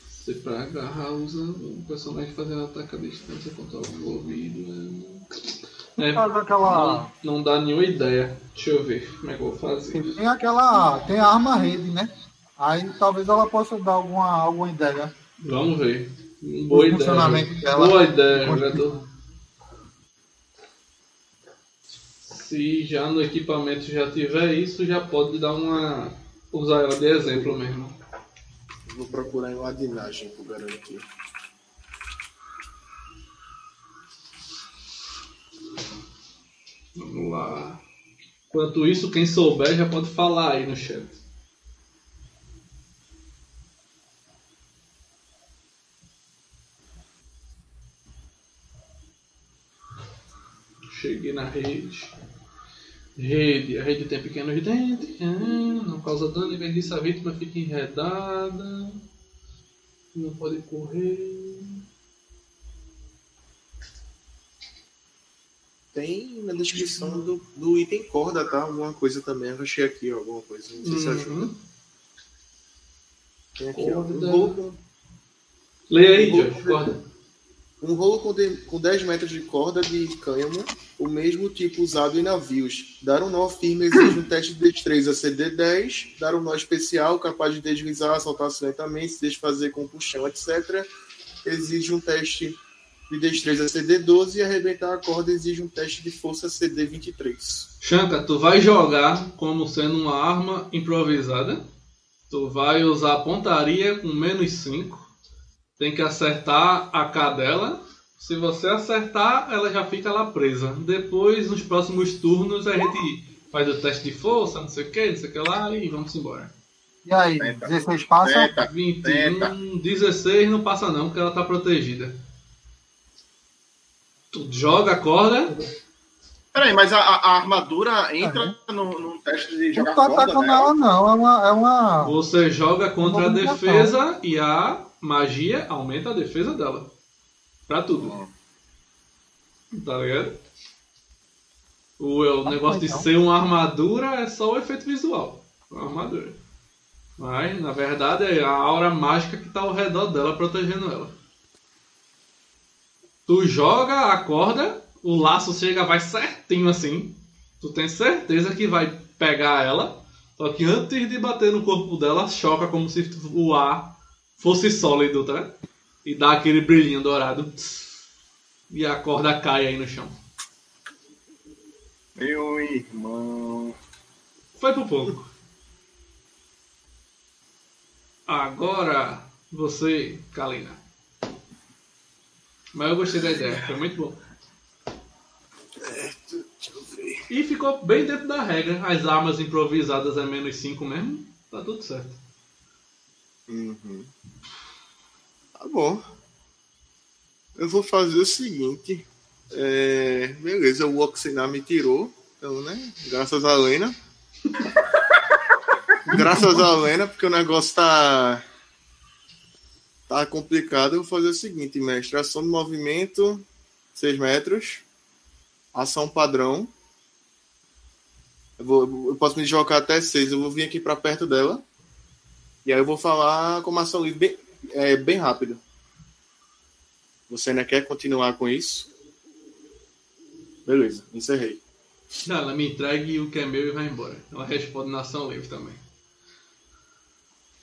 Você pra agarrar usa o personagem fazendo ataque à distância contra o envolvido. É, Faz aquela. não, não dá nenhuma ideia. Deixa eu ver como é que eu vou fazer. Tem aquela. Tem a arma rede, né? Aí talvez ela possa dar alguma, alguma ideia. Vamos ver. Boa O ideia. funcionamento dela. Boa ideia, jogador. Se já no equipamento já tiver isso, já pode dar uma. usar ela de exemplo mesmo. Vou procurar em ladinagem por garantir. Vamos lá. Enquanto isso, quem souber já pode falar aí no chat. Cheguei na rede. Rede. A rede tem pequenos dentes. Não causa dano. Em vez disso, a vítima fica enredada. Não pode correr. Tem na descrição do, do item corda, tá? Alguma coisa também. Eu achei aqui, alguma coisa. Não sei se ajuda. Uhum. Tem aqui, ó. Um Corda. com, Leia aí, Josh. Corda. Um rolo com, de- com 10 metros de corda de cânhamo, o mesmo tipo usado em navios. Dar um nó firme exige um teste de destreza CD10. Dar um nó especial, capaz de deslizar, soltar-se lentamente, se desfazer com puxão, etc. Exige um teste de destreza CD12 e arrebentar a corda exige um teste de força CD23. Shanka, tu vai jogar como sendo uma arma improvisada. Tu vai usar pontaria com menos 5. Tem que acertar a cadela. Se você acertar, ela já fica lá presa. Depois, nos próximos turnos, a gente faz o teste de força, não sei o que, não sei o que lá, e vamos embora. E aí, Tenta. 16 passa? Tenta. 21, Eita. 16 não passa não, porque ela tá protegida. Tu joga a corda, Peraí, mas a, a- armadura entra no, no teste de Não jogar tá corda atacando nela? ela, não. É uma. É uma... Você joga contra a defesa e a magia aumenta a defesa dela. Pra tudo. Tá ligado? O, o negócio de ser uma armadura é só o efeito visual. Uma armadura. Mas, na verdade, é a aura mágica que tá ao redor dela protegendo ela. Tu joga a corda, o laço chega, vai certinho assim. Tu tem certeza que vai pegar ela. Só que antes de bater no corpo dela, choca como se o ar fosse sólido, tá? E dá aquele brilhinho dourado. E a corda cai aí no chão. Meu irmão. Foi pro pouco. Agora você, Kalina. Mas eu gostei da ideia, foi muito bom. Deixa eu ver. E ficou bem dentro da regra. As armas improvisadas é menos 5 mesmo. Tá tudo certo. Uhum. Tá bom. Eu vou fazer o seguinte. É, beleza, o Oxinar me tirou. Então, né? Graças a Lena. Graças a Lena, porque o negócio tá. Tá complicado. Eu vou fazer o seguinte, mestre. Ação de movimento, 6 metros. Ação padrão. Eu, vou, eu posso me deslocar até 6. Eu vou vir aqui pra perto dela. E aí eu vou falar como ação livre bem, é, bem rápido. Você ainda quer continuar com isso? Beleza, encerrei. Não, ela me entregue o que é meu e vai embora. Ela responde na ação livre também.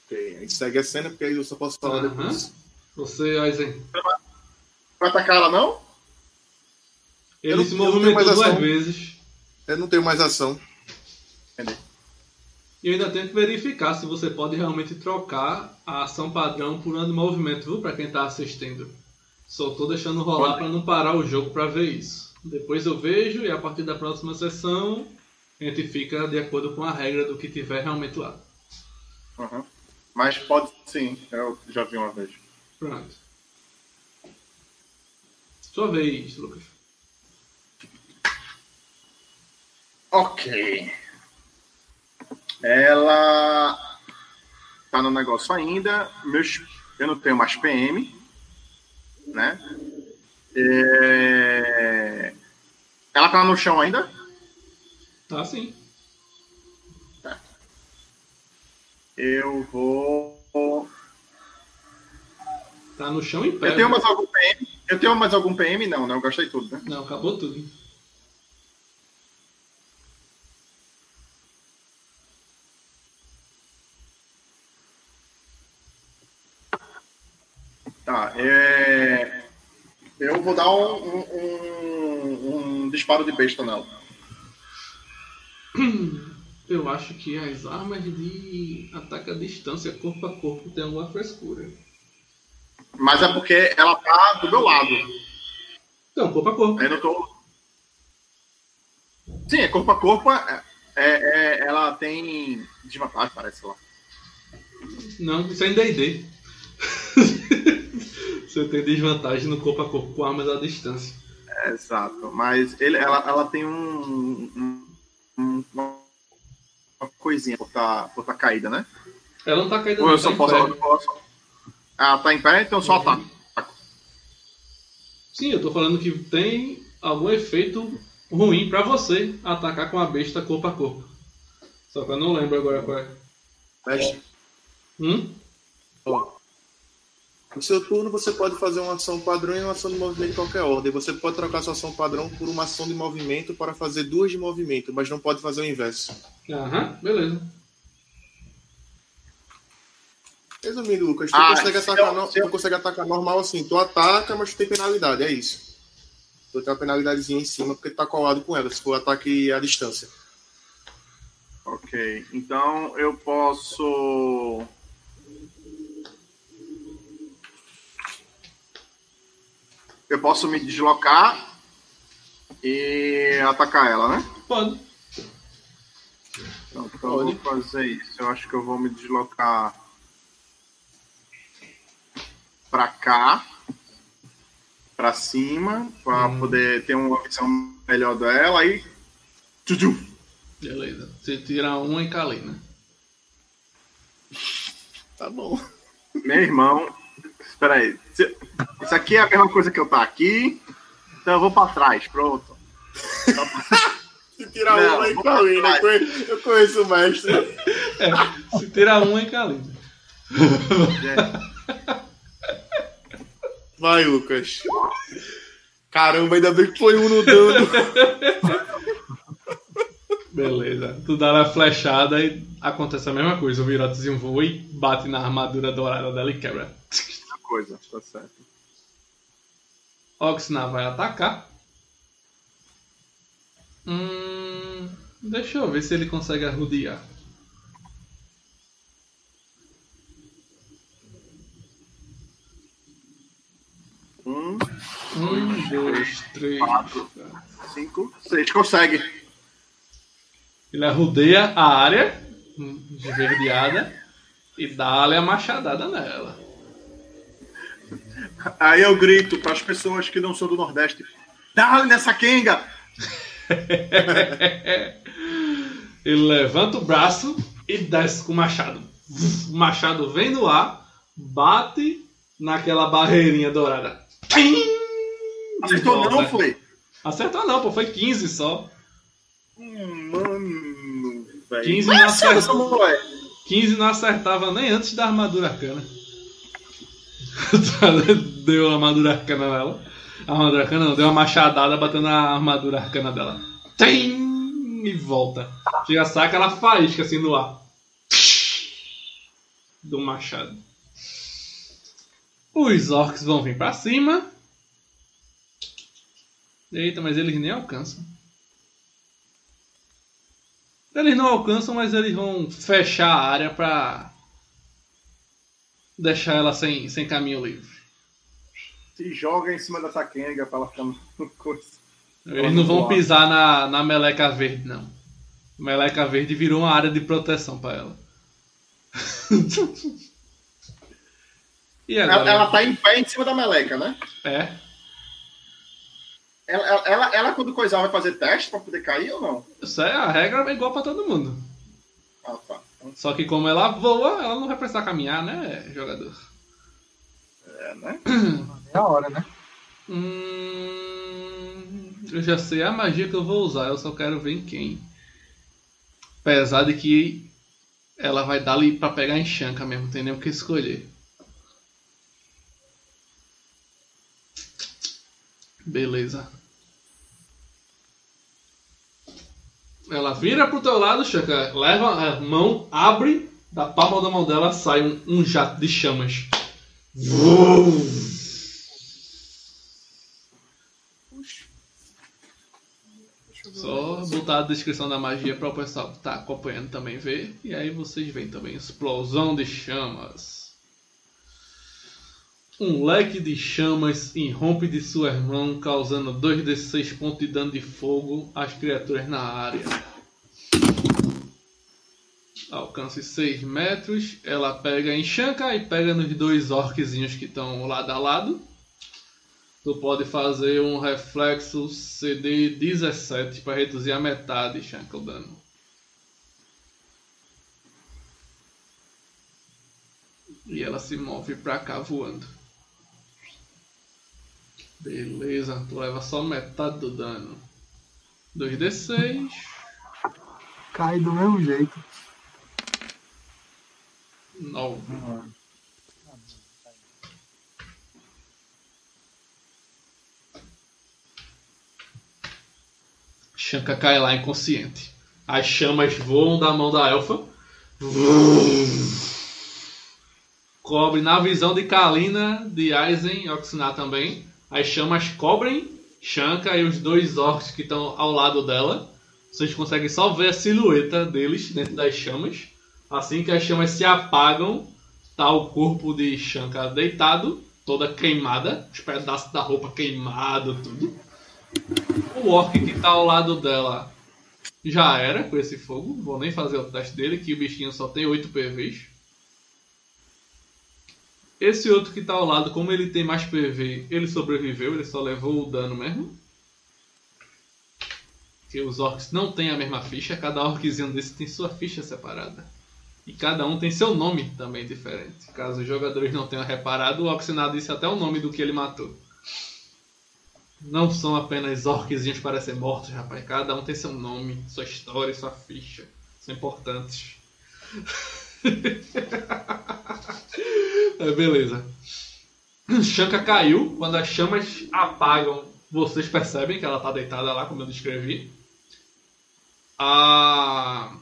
Ok, a gente segue a cena, porque aí eu só posso falar Aham. depois. Você, Aizen. Vai atacar ela, não? Ele Eu não- se movimentou mais duas ação. vezes. Eu não tenho mais ação. E eu ainda tenho que verificar se você pode realmente trocar a ação padrão por ano de movimento, viu? Pra quem tá assistindo. Só tô deixando rolar pra não parar o jogo pra ver isso. Depois eu vejo e a partir da próxima sessão a gente fica de acordo com a regra do que tiver realmente lá. Uhum. Mas pode sim, eu já vi uma vez. Pronto. Sua vez, Lucas. Ok. Ela tá no negócio ainda. Meus, eu não tenho mais PM, né? É, Ela tá no chão ainda? Tá sim. Eu vou Tá no chão em pé. Eu tenho mais algum PM? Eu tenho mais algum PM? Não, não, eu gastei tudo, né? Não, acabou tudo. Tá, é... Eu vou dar um, um, um, disparo de besta nela. Eu acho que as armas de ataque à distância, corpo a corpo, tem alguma frescura. Mas é porque ela tá do meu lado. Então, corpo a corpo. Eu não tô. Sim, é corpo a corpo. É, é- é- ela tem desvantagem, parece lá. Não, isso é em D&D. Você tem desvantagem no corpo a corpo com armas à distância. Exato. Mas ele, ela, ela tem um, um- um- uma coisinha por tá, por tá caída, né? Ela não tá caída Ou eu tá só em posso. eu posso- Ah, tá em pé, então só ataco. Sim, eu tô falando que tem algum efeito ruim pra você atacar com a besta corpo a corpo. Só que eu não lembro agora qual é. Mestre, Hum? No seu turno você pode fazer uma ação padrão e uma ação de movimento de qualquer ordem. Você pode trocar sua ação padrão por uma ação de movimento para fazer duas de movimento, mas não pode fazer o inverso. Aham, beleza. Resumindo, Lucas, tu, Ah, consegue, se atacar eu- tu consegue atacar normal assim. Tu ataca, mas tu tem penalidade, é isso. Tu tem uma penalidadezinha em cima porque tu tá colado com ela, se for ataque à distância. Ok. Então eu posso. Eu posso me deslocar e atacar ela, né? Pode. Então, então eu vou fazer isso. Eu acho que eu vou me deslocar pra cá, pra cima, pra poder ter uma visão melhor dela. Aí. Tchutchu. Beleza. Você tira uma e calina. Tá bom. Meu irmão. Espera aí. Isso aqui é a mesma coisa que eu tá aqui. Então eu vou pra trás. Pronto. Se tirar Não, uma aí, vou Carolina, pra eu conheço, o mestre. É, se tira uma e calina. Vai, Lucas. Caramba, ainda bem que foi um no dano. Beleza. Tu dá a flechada e acontece a mesma coisa. O virotezinho voa e bate na armadura dourada dela e quebra. Coisa, tá certo. Oxna vai atacar. Hum, deixa eu ver se ele consegue arrodear. Um, Um, dois, três. quatro. cinco, seis. Consegue. Ele arrodeia a área hum, esverdeada e dá-lhe a machadada nela. Aí eu grito para as pessoas que não são do Nordeste: Dá-lhe nessa Kenga! Ele levanta o braço e desce com o machado. O machado vem no ar, bate naquela barreirinha dourada. Acertou não, foi? Acertou não, pô, foi 15 só. Hum, mano, velho. 15 Mas não acerta, acertou. moleque. 15 não acertava nem antes da armadura arcana. deu a armadura arcana nela. A armadura arcana não, deu uma machadada batendo na armadura arcana dela. Tem! E volta. Chega, saca, ela faísca assim no ar. Do machado. Os orcs vão vir pra cima. Eita, mas eles nem alcançam. Eles não alcançam, mas eles vão fechar a área pra deixar ela sem, sem caminho livre. Se joga em cima dessa Kenga pra ela ficar no coisa. Eles não vão pisar na, na meleca verde, não. Meleca verde virou uma área de proteção pra ela. e Ela, agora? ela tá em pé em cima da meleca, né? É. Ela, ela, ela, ela, quando coisar, vai fazer teste pra poder cair ou não? Isso é a regra é igual pra todo mundo. Ah, tá. Só que como ela voa, ela não vai precisar caminhar, né, jogador? É, né? É a hora, né? Hum, eu já sei a magia que eu vou usar, eu só quero ver em quem. Apesar de que ela vai dar ali pra pegar em chanca mesmo, não tem nem o que escolher. Beleza. Ela vira pro teu lado, Chaka, leva a mão, abre, da palma da mão dela sai um, um jato de chamas. Só botar a descrição da magia para o pessoal que tá acompanhando também ver. E aí vocês veem também explosão de chamas. Um leque de chamas irrompe de sua mão, causando 2d6 pontos de dano de fogo às criaturas na área. Alcance 6 metros. Ela pega em Shanka e pega nos dois orquezinhos que estão lado a lado. Tu pode fazer um reflexo CD 17 para reduzir a metade, Shanka, o dano. E ela se move pra cá voando. Beleza, tu leva só metade do dano. 2d6. Cai do mesmo jeito. 9. Shanka cai lá inconsciente. As chamas voam da mão da elfa. Cobre na visão de Kalina, de Aizen e Oxinar também. As chamas cobrem Shanka e os dois orcs que estão ao lado dela. Vocês conseguem só ver a silhueta deles dentro das chamas. Assim que as chamas se apagam, tá o corpo de Shanka deitado, toda queimada, os pedaços da roupa queimado, tudo. O orc que tá ao lado dela já era com esse fogo. Vou nem fazer o teste dele, que o bichinho só tem 8 PVs. Esse outro que tá ao lado, como ele tem mais PV, ele sobreviveu, ele só levou o dano mesmo. Porque os orcs não têm a mesma ficha, cada orczinho desse tem sua ficha separada. E cada um tem seu nome também diferente. Caso os jogadores não tenham reparado, o Oxinado disse até o nome do que ele matou. Não são apenas orquezinhos para ser mortos, rapaz. Cada um tem seu nome, sua história, sua ficha. São importantes. é, beleza. Shanka caiu. Quando as chamas apagam, vocês percebem que ela está deitada lá, como eu descrevi. A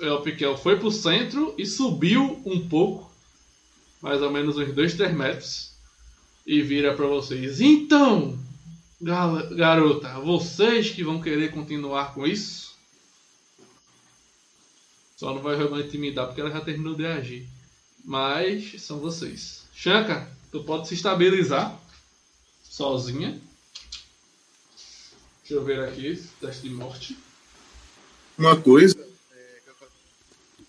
Elpikel foi pro centro e subiu um pouco, mais ou menos uns 2, 3 metros, e vira para vocês. Então, garota, vocês que vão querer continuar com isso? Só não vai jogar intimidar porque ela já terminou de agir. Mas são vocês. Shanka, tu pode se estabilizar sozinha. Deixa eu ver aqui, teste de morte. Uma coisa, é,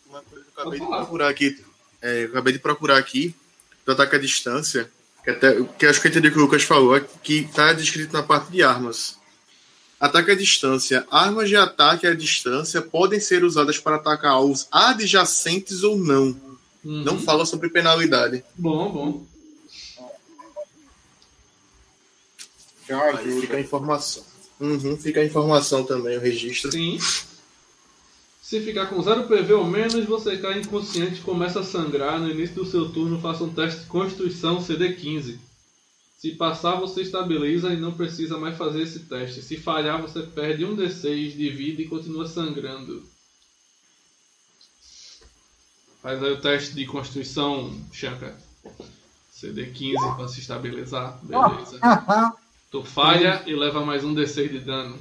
uma coisa que eu acabei de procurar aqui, é, eu acabei de procurar aqui, do ataque à distância, que, até, que acho que eu entendi o que o Lucas falou, é que está descrito na parte de armas. Ataque à distância. Armas de ataque à distância podem ser usadas para atacar alvos adjacentes ou não. Uhum. Não fala sobre penalidade. Bom, bom. Aí fica a informação. Uhum, fica a informação também, o registro. Sim. Se ficar com 0 PV ou menos, você cai inconsciente e começa a sangrar. No início do seu turno, faça um teste de Constituição CD15. Se passar, você estabiliza e não precisa mais fazer esse teste. Se falhar, você perde um D6 de vida e continua sangrando. Faz aí o teste de Constituição, Shanka. CD15 para se estabilizar. Beleza. Tu falha e leva mais um D6 de dano.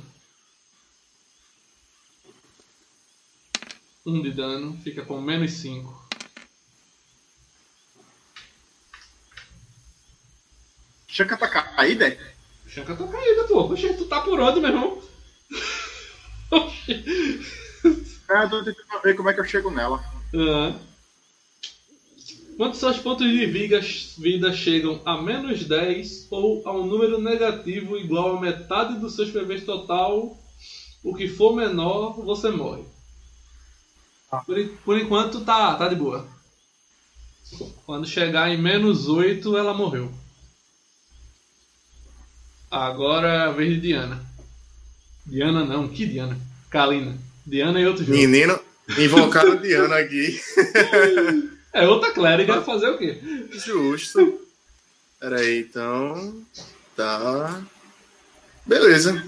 Um de dano, fica com menos 5. Shanka tá caída? é? Shanka tá caída, pô. Oxe, tu tá por onde, meu irmão? É, eu tô tentando ver como é que eu chego nela. Ah. Quando seus pontos de vida, chegam a menos 10 ou a um número negativo igual a metade dos seus PVs total, o que for menor, você morre. Por, en- por enquanto tá, tá de boa. Quando chegar em menos 8, ela morreu. Agora é a vez de Diana. Diana não, que Diana? Kalina. Diana e outro jogo. Menino, invocaram Diana aqui. É outra clériga fazer o quê? Justo. Peraí, então. Tá. Beleza.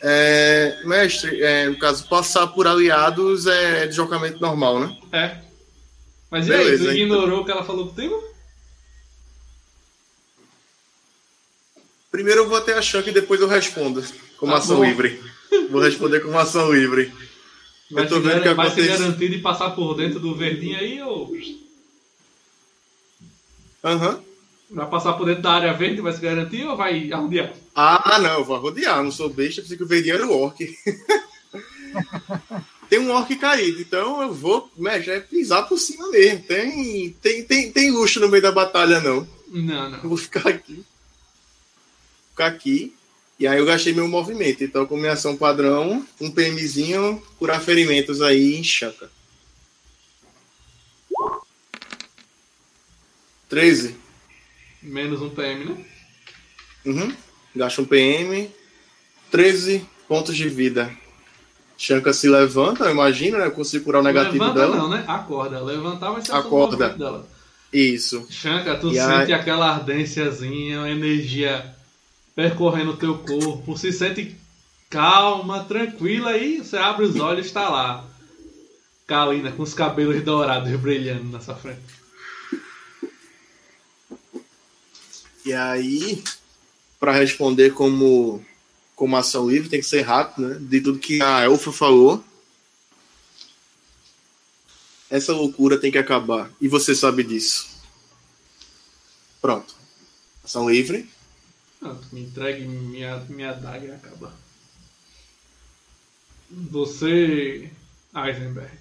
É, mestre, é, no caso, passar por aliados é deslocamento normal, né? É. Mas e Beleza, aí, tu então. ignorou o que ela falou contigo? Primeiro eu vou até a Shank e depois eu respondo. Como Tá ação bom. livre. Vou responder como ação livre. Vai, Eu tô vendo que vai se acontece. garantir de passar por dentro do verdinho aí ou. Aham. Vai passar por dentro da área verde, vai se garantir ou vai arrodear? Ah, não, eu vou rodear, não sou besta, pensei que o verdinho era o orc. tem um orc caído, então eu vou né, já é pisar por cima mesmo. Tem, tem, tem, tem luxo no meio da batalha, não. Não, Eu não. vou ficar aqui. Ficar aqui. E aí eu gastei meu movimento. Então, com minha ação padrão, um PMzinho, curar ferimentos aí em Chanca. 13. Menos um PM, né? Uhum. Gasta um PM. 13 pontos de vida. Shanka se levanta, eu imagino, né? Eu consigo curar o negativo Levanta dela. não, né? Acorda. Levantar vai ser a ação do Acorda. dela. Isso. Shanka, tu E sente aí- aquela ardênciazinha, uma energia percorrendo o teu corpo, se sente calma, tranquila e você abre os olhos e está lá. Kalina, com os cabelos dourados brilhando na sua frente. E aí, para responder como, como ação livre, tem que ser rápido, né? De tudo que a Elfa falou. Essa loucura tem que acabar. E você sabe disso. Pronto. Ação livre. Ah, me entregue minha, minha adaga e acaba. Você, Eisenberg.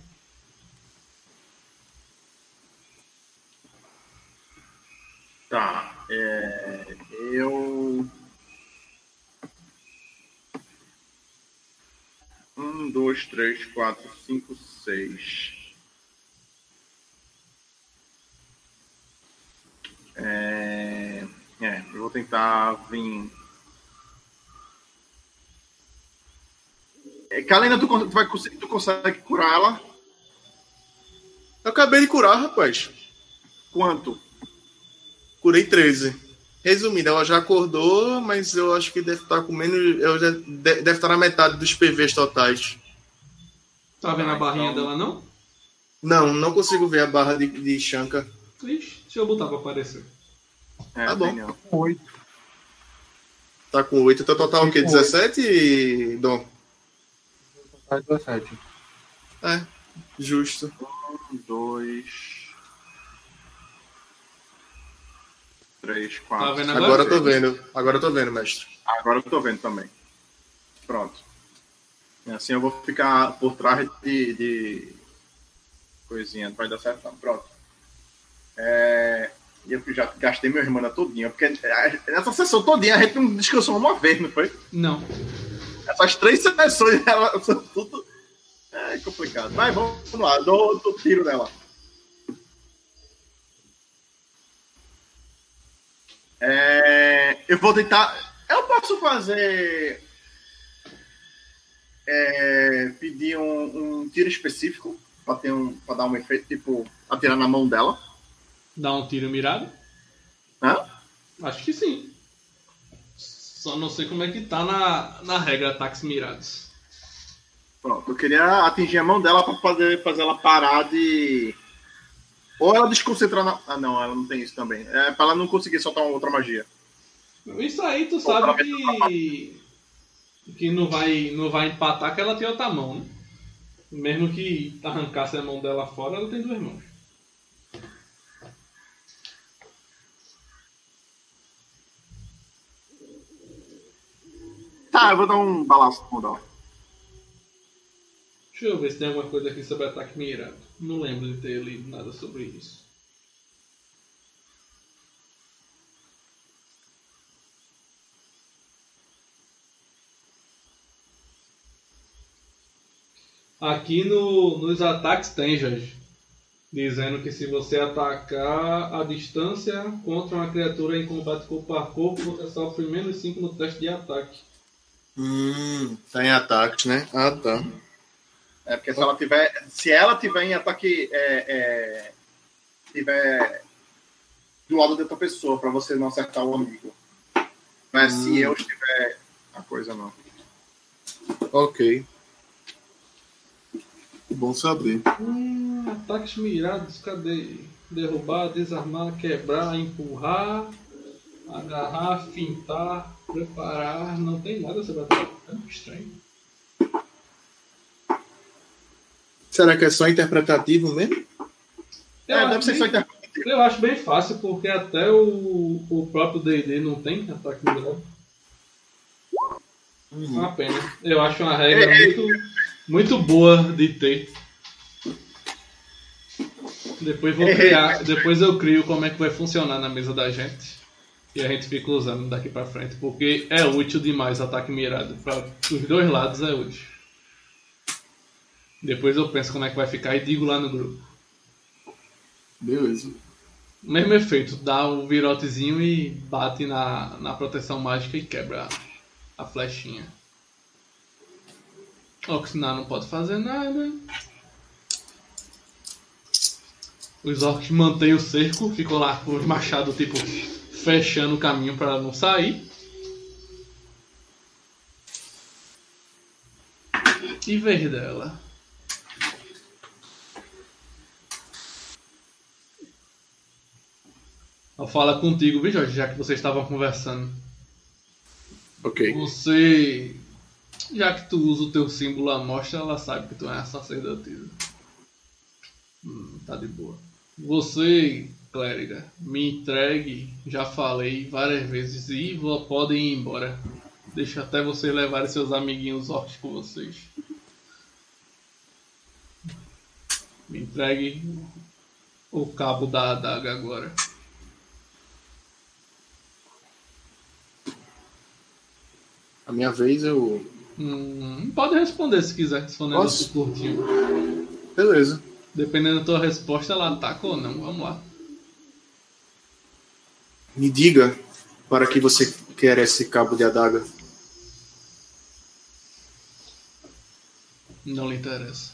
Tá. É, eu. Um, dois, três, quatro, cinco, seis. É, é, eu vou tentar vir. É, Kalina, tu, tu vai conseguir, tu consegue curar ela? Eu acabei de curar, rapaz. Quanto? Curei 13. Resumindo, ela já acordou, mas eu acho que deve estar com menos. Eu já, de- deve estar na metade dos PVs totais. Tá vendo Ah, a barrinha então- dela não? Não, não consigo ver a barra de, de Shanka. Ixi, deixa eu botar pra aparecer. É, Tá bom. não. Oito. Tá com 8. Então total o quê? Oito. 17, Dom? Tá 17. É, justo. Um, dois. Três, quatro. Tá vendo Agora, agora? eu tô vendo. Agora eu tô vendo, mestre. Agora eu tô vendo também. Pronto. Assim eu vou ficar por trás de, de coisinha, não vai dar certo não. Pronto. É... E eu já gastei minha irmã todinha, porque a- nessa sessão todinha a gente não descansou uma vez, não foi? Não. Essas três sessões elas são tudo. É complicado. Mas vamos, lá, dou o tiro nela. É, eu vou tentar. Eu posso fazer. é, pedir um, um tiro específico para um, pra dar um efeito, tipo, atirar na mão dela. Dá um tiro mirado? Hã? Acho que sim. Só não sei como é que tá na, na regra ataques mirados. Pronto, eu queria atingir a mão dela para poder fazer ela parar de. Ou ela desconcentrar na. Ah, não, ela não tem isso também. É para ela não conseguir soltar uma outra magia. Isso aí tu sabe que. que não vai, não vai empatar que ela tem outra mão, né? Mesmo que arrancasse a mão dela fora, ela tem duas mãos. Tá, eu vou dar um balaço mão dela. Deixa eu ver se tem alguma coisa aqui sobre ataque mirado. Não lembro de ter lido nada sobre isso. Aqui no, nos ataques tem, Jorge. Dizendo que se você atacar a distância contra uma criatura em combate corpo a corpo, você sofre menos 5 no teste de ataque. Hum, tá em ataques, né? Ah, tá. É porque se ela tiver. Se ela tiver em ataque. É, é, tiver do lado de outra pessoa, para você não acertar o amigo. Mas se Hum. eu estiver a coisa, não. Ok. Bom saber. Hum, ataques mirados, cadê? Derrubar, desarmar, quebrar, empurrar, agarrar, fintar, preparar. Não tem nada sobre ataque. É estranho. Será que é só interpretativo mesmo? Eu, é, acho, bem, eu acho bem fácil, porque até o, o próprio D&D não tem ataque mirado. É uma pena. Eu acho uma regra É, muito, muito boa de ter. Depois vou criar, depois eu crio como é que vai funcionar na mesa da gente. E a gente fica usando daqui pra frente, porque é útil demais ataque mirado. Para os dois lados é útil. Depois eu penso como é que vai ficar e digo lá no grupo. Beleza. Mesmo efeito, dá o virotezinho e bate na, na proteção mágica e quebra a, a flechinha. Oxinar não pode fazer nada. Os orcs mantêm o cerco, ficam lá com os machados tipo fechando o caminho para não sair. E vez dela. Ela fala contigo, viu, Jorge, já que vocês estavam conversando. Ok. Você. Já que tu usa o teu símbolo à mostra, ela sabe que tu é sacerdotisa. Hum, tá de boa. Você, clériga, me entregue, já falei várias vezes, e podem ir embora. Deixa até vocês levarem seus amiguinhos orcs com vocês. Me entregue o cabo da adaga agora. A minha vez eu. Hum, pode responder se quiser, se for um negócio curtinho. Beleza. Dependendo da tua resposta, ela ataca ou não. Vamos lá. Me diga para que você quer esse cabo de adaga. Não lhe interessa.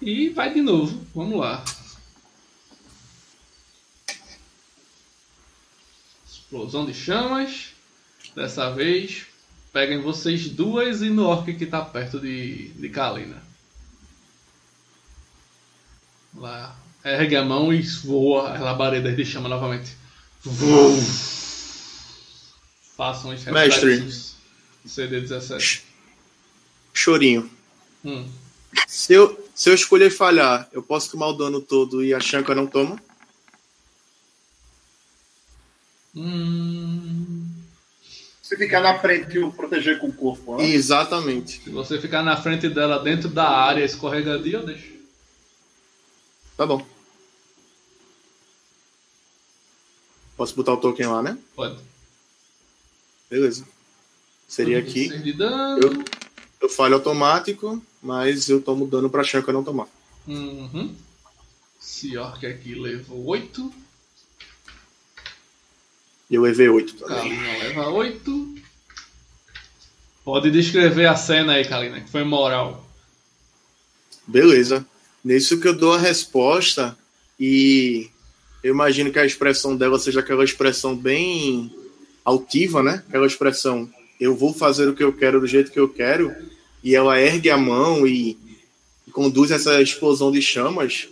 E vai de novo. Vamos lá. Explosão de chamas. Dessa vez, peguem vocês duas e no orc que tá perto de, de Kalina. Lá. Ergue a mão e voa as labaredas de chama novamente. Vum. Façam os Mestre. reflexos. CD17. Chorinho. Hum. Se eu, se eu escolher falhar, eu posso tomar o dano todo e a Shanka não toma? Hum. Se ficar na frente e o proteger com o corpo, né? Exatamente. Se você ficar na frente dela dentro da área escorregadia, eu deixo. Tá bom. Posso botar o token lá, né? Pode. Beleza. Seria aqui. Eu, eu falho automático, mas eu tomo dano pra Shanka não tomar. Uhum. Orc aqui levou 8. E eu levei 8 também. Kalina leva 8. Pode descrever a cena aí, Kalina, que foi moral. Beleza. Nisso que eu dou a resposta e eu imagino que a expressão dela seja aquela expressão bem altiva, né? Aquela expressão eu vou fazer o que eu quero do jeito que eu quero e ela ergue a mão e, conduz essa explosão de chamas.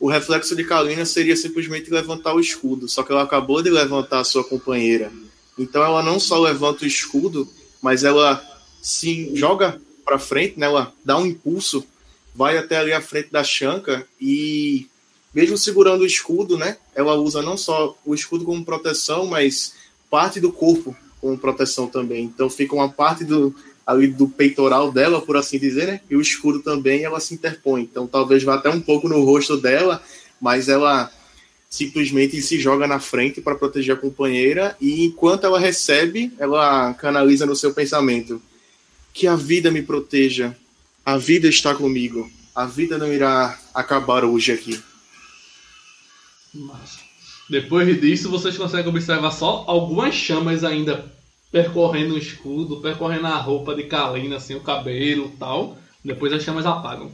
O reflexo de Kalina seria simplesmente levantar o escudo, só que ela acabou de levantar a sua companheira. Então ela não só levanta o escudo, mas ela se joga para frente, né? Ela dá um impulso vai até ali à frente da Shanka e mesmo segurando o escudo, né? Ela usa não só o escudo como proteção, mas parte do corpo como proteção também. Então fica uma parte do ali do peitoral dela, por assim dizer, né? E o escudo também ela se interpõe. Então talvez vá até um pouco no rosto dela, mas ela simplesmente se joga na frente para proteger a companheira e enquanto ela recebe, ela canaliza no seu pensamento que a vida me proteja, a vida está comigo. A vida não irá acabar hoje aqui. Mas, depois disso, vocês conseguem observar só algumas chamas ainda percorrendo o escudo, percorrendo a roupa de Kalina, assim, o cabelo tal. Depois as chamas apagam.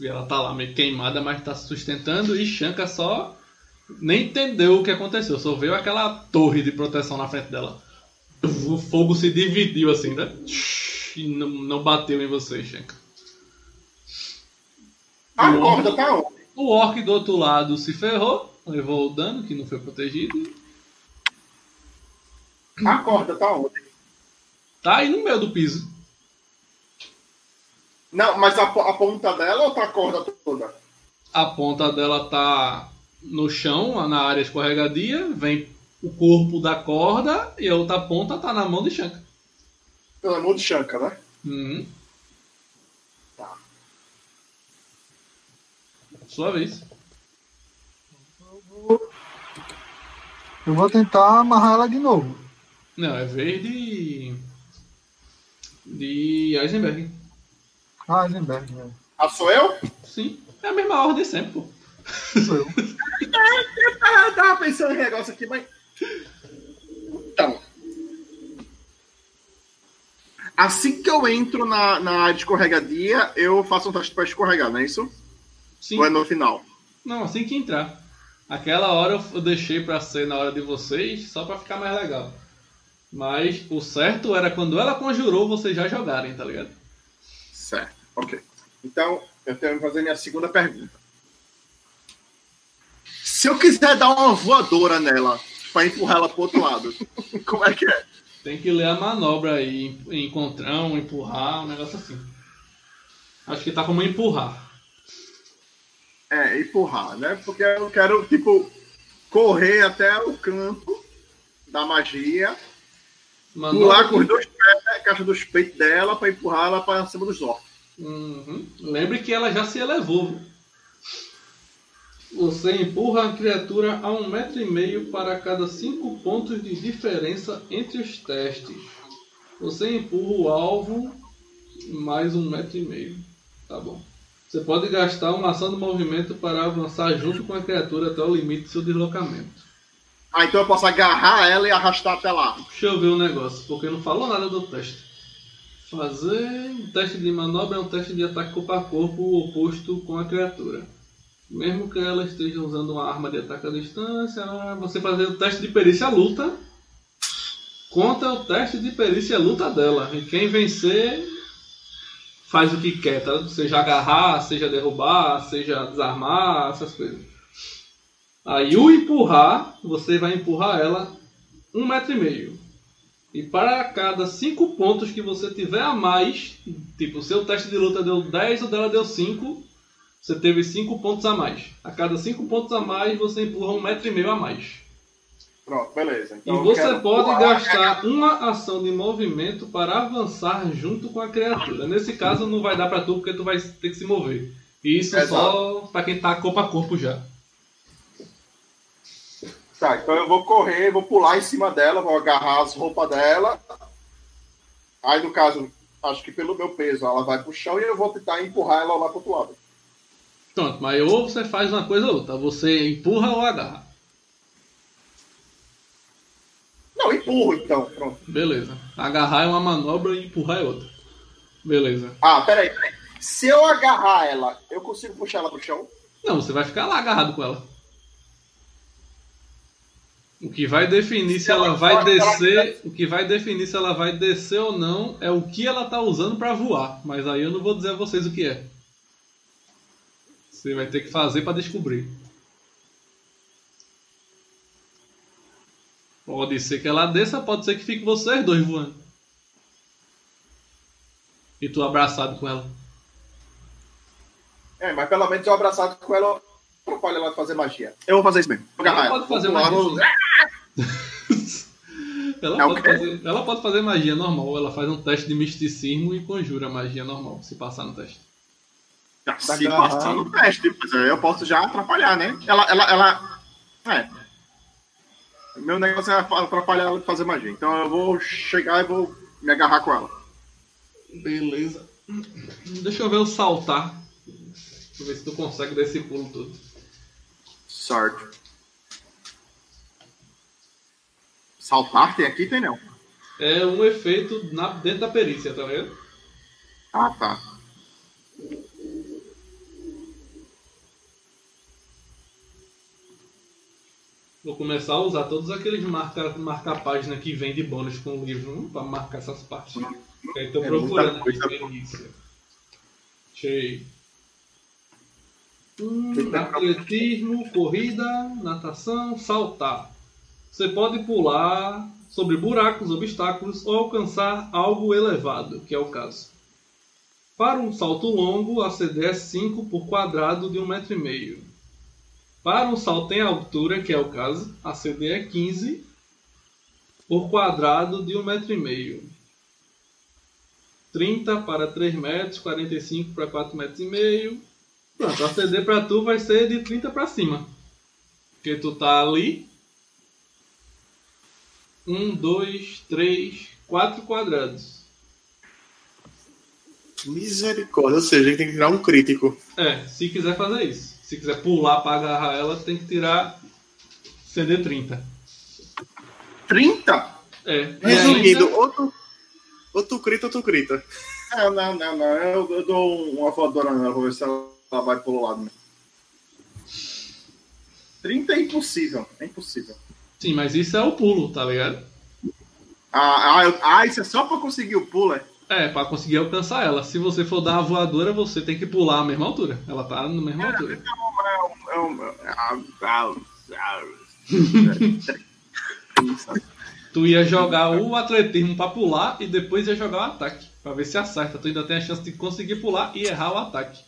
E ela tá lá meio queimada, mas tá se sustentando. E Shanka só nem entendeu o que aconteceu, só veio aquela torre de proteção na frente dela. O fogo se dividiu assim, né? E não, não bateu em você, Shenka. A O corda orc- tá onde? O orc do outro lado se ferrou, levou o dano, que não foi protegido. A corda tá onde? Tá aí no meio do piso. Não, mas a, a ponta dela ou tá a corda toda? A ponta dela tá no chão, na área escorregadia. Vem o corpo da corda e a outra ponta tá na mão de Shanka. Pelo amor de Shanka, né? Uhum. Tá. Sua vez. Eu vou tentar amarrar ela de novo. Não, é vez de. De Eisenberg. Ah, Eisenberg, né? Ah, sou eu? Sim. É a mesma ordem sempre, pô. Sou eu. Ah, tava pensando em negócio aqui, mas. Então. Assim que eu entro na, na área de escorregadia, eu faço um teste pra escorregar, não é isso? Sim. Ou é no final? Não, assim que entrar. Aquela hora eu- deixei pra ser na hora de vocês, só pra ficar mais legal. Mas o certo era quando ela conjurou, vocês já jogarem, tá ligado? Certo, ok. Então, eu tenho que fazer minha segunda pergunta. Se eu quiser dar uma voadora nela pra empurrar ela pro outro lado, como é que é? Tem que ler a manobra aí, encontrão, empurrar, um negócio assim. Acho que tá como empurrar. É, empurrar, né? Porque eu quero, tipo, correr até o canto da magia, pular com os dois pés na caixa dos peitos dela pra empurrar ela pra cima dos orcs. Uhum. Lembre que ela já se elevou. viu? Você empurra a criatura a um metro e meio para cada cinco pontos de diferença entre os testes. Você empurra o alvo mais um metro e meio. Tá bom. Você pode gastar uma ação de movimento para avançar junto com a criatura até o limite do seu deslocamento. Ah, então eu posso agarrar ela e arrastar até lá. Deixa eu ver o negócio, porque não falou nada do teste. Fazer um teste de manobra é um teste de ataque corpo a corpo oposto com a criatura. Mesmo que ela esteja usando uma arma de ataque à distância, você fazer o teste de perícia luta conta o teste de perícia luta dela. E quem vencer faz o que quer, tá? Seja agarrar, seja derrubar, seja desarmar, essas coisas. Aí o empurrar, você vai empurrar ela um metro e meio. E para cada cinco pontos que você tiver a mais, tipo, seu teste de luta deu 10, o dela deu 5, você teve 5 pontos a mais. A cada 5 pontos a mais, você empurra um metro e meio a mais. Pronto, beleza. E Então eu você pode pular, gastar uma ação de movimento para avançar junto com a criatura. Nesse caso não vai dar pra tu porque tu vai ter que se mover. E Isso Exato. só pra quem tá corpo a corpo já. Tá, então eu vou correr, vou pular em cima dela, vou agarrar as roupas dela. Aí, no caso, acho que pelo meu peso, ela vai pro chão e eu vou tentar empurrar ela lá pro outro lado. Pronto, mas ou você faz uma coisa ou outra. Você empurra ou agarra. Não, empurro então, pronto. Beleza. Agarrar é uma manobra e empurrar é outra. Beleza. Ah, peraí. Se eu agarrar ela, eu consigo puxar ela pro chão? Não, você vai ficar lá agarrado com ela. O que vai definir se ela vai descer, o que vai definir se ela vai descer ou não é o que ela tá usando pra voar, mas aí eu não vou dizer a vocês o que é. Você vai ter que fazer pra descobrir. Pode ser que ela desça, pode ser que fique vocês dois voando. E tu abraçado com ela. É, mas pelo menos eu abraçado com ela, atrapalha ela de fazer magia. Eu vou fazer isso mesmo. Vou Ela pode fazer magia. no- ela, pode fazer, ela pode fazer magia normal. Ela faz um teste de misticismo e conjura magia normal, se passar no teste. Ah, Se agarrar. passar no teste, pois eu posso já atrapalhar, né? Ela, ela, ela. É. Meu negócio é atrapalhar ela de fazer magia. Então eu vou chegar e vou me agarrar com ela. Beleza. Deixa eu ver o saltar. Deixa eu ver se tu consegue dar esse pulo todo. Certo. Saltar tem aqui, tem não. É um efeito na- dentro da perícia, tá vendo? Ah, tá. Vou começar a usar todos aqueles marca, marca página que vem de bônus com o livro para marcar essas partes. Aí tô É procurando aqui experiência. Achei. Hum, atletismo, corrida, natação, saltar. Você pode pular sobre buracos, obstáculos ou alcançar algo elevado, que é o caso. Para um salto longo, a CD é 5 por quadrado de 1,5 metro. Para um salto em altura, que é o caso, a CD é 15 por quadrado de 1,5 metro. e meio. 30 para 3 metros, 45 para 4 metros e meio. Pronto, a CD para tu vai ser de 30 para cima. Porque tu tá ali. 1, 2, 3, 4 quadrados. Misericórdia, ou seja, a gente tem que tirar um crítico. É, se quiser fazer isso. Se quiser pular para agarrar ela, tem que tirar CD 30. 30? É. e Resumindo, ou tu, ou tu crita ou tu crita. Não, não, não, não. Eu, eu dou uma voadora nela, vou ver se ela vai pro lado. Né? 30 é impossível. É impossível. Sim, mas isso é o pulo, tá ligado? Ah, ah, eu- ah, isso é só pra conseguir o pulo, é? É, para conseguir alcançar ela. Se você for dar uma voadora, você tem que pular a mesma altura. Ela tá na mesma altura. Tu ia jogar o atletismo pra pular e depois ia jogar o ataque. Pra ver se acerta. Tu ainda tem a chance de conseguir pular e errar o ataque.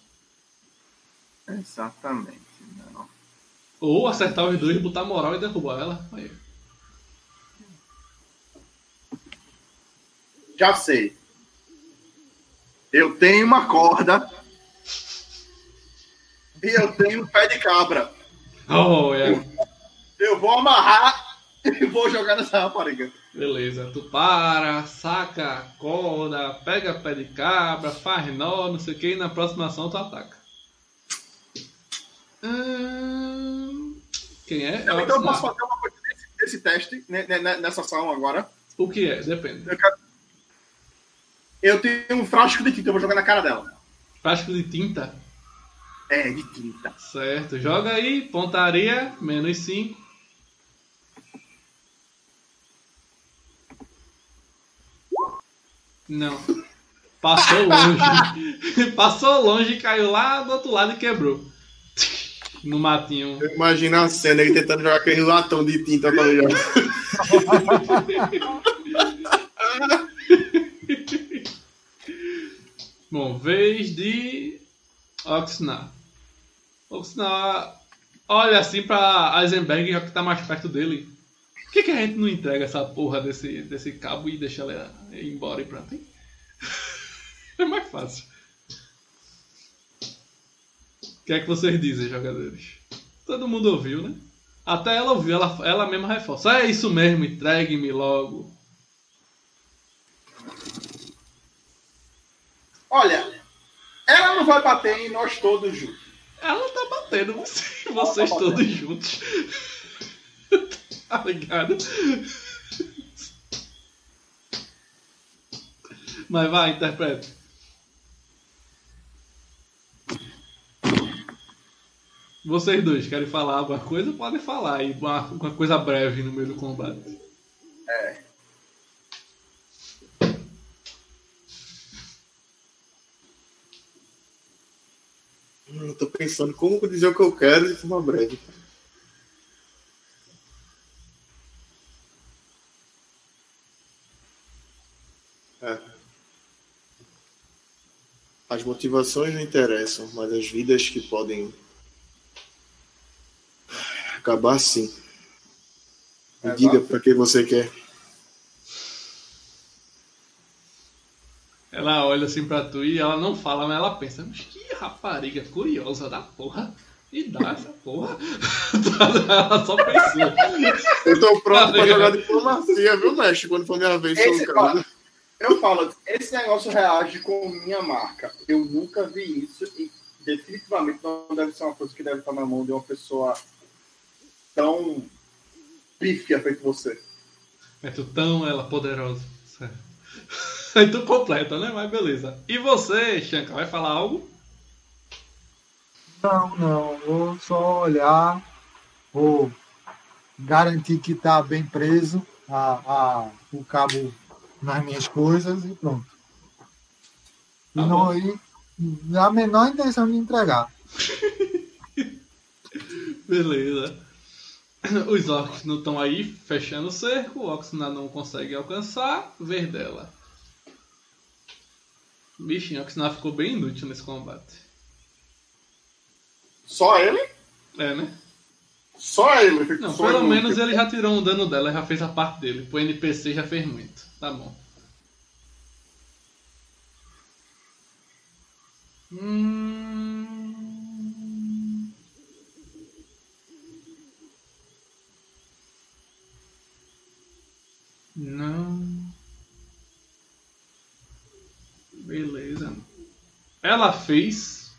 Exatamente. Não. Ou acertar os dois, botar moral e derrubar ela. Aí. Já sei. Eu tenho uma corda. E eu tenho um pé de cabra. Oh, é. Eu vou amarrar e vou jogar nessa rapariga. Beleza. Tu para, saca a corda, pega pé de cabra, faz nó, não sei o que, e na próxima ação tu ataca. Hum, Quem é? É Então eu posso fazer uma coisa desse, desse teste, né, né, né, nessa ação agora. O que é? Depende. Eu, quero- eu tenho um frasco de tinta, eu vou jogar na cara dela. Frasco de tinta. É, de tinta. Certo. Joga aí, pontaria, menos 5. Não. Passou longe. Passou longe, caiu lá do outro lado e quebrou. No matinho. Eu imagino a cena ele tentando jogar aquele latão de tinta pra ele jogar. Bom, vez de Oxnar. Oxnar olha assim pra Eisenberg, já que tá mais perto dele. Por que, que a gente não entrega essa porra desse, desse cabo e deixa ela ir embora e pronto, hein? É mais fácil. O que é que vocês dizem, jogadores? Todo mundo ouviu, né? Até ela ouviu, ela, ela mesma reforça. É isso mesmo, entregue-me logo. Olha, ela não vai bater em nós todos juntos. Ela tá batendo você- vocês todos juntos. tá ligado? Mas vai, interpreta. Vocês dois querem falar alguma coisa? Podem falar aí, uma, uma coisa breve no meio do combate. Eu tô pensando como dizer o que eu quero de forma breve. É. As motivações não interessam, mas as vidas que podem acabar sim. Me É, diga pra que você quer. Ela olha assim pra tu e ela não fala, mas ela pensa, mas que rapariga curiosa da porra. E dá essa porra. ela só pensou. Eu tô pronto pra jogar diplomacia, viu, mestre? Quando for minha vez, Esse- seu cara. Eu falo, esse negócio reage com minha marca. Eu nunca vi isso e definitivamente não deve ser uma coisa que deve estar na mão de uma pessoa tão pífia feito você. É tu tão ela poderosa. Sério. Aí tu completa, né? Mas beleza. E você, Shanka, vai falar algo? Não, não. Vou só olhar. Vou garantir que está bem preso a, a, o cabo nas minhas coisas e pronto. E Tá não bom. e a menor intenção de entregar. Beleza. Os orcs não estão aí fechando o cerco, o Oxnard não consegue alcançar, Verdela. Bichinho, o Oxnard ficou bem inútil nesse combate. Só ele? É, né? Só ele. Não, Só pelo ele. menos ele já tirou um dano dela, já fez a parte dele. Pro NPC já fez muito. Tá bom. Hum... Não. Beleza. Ela fez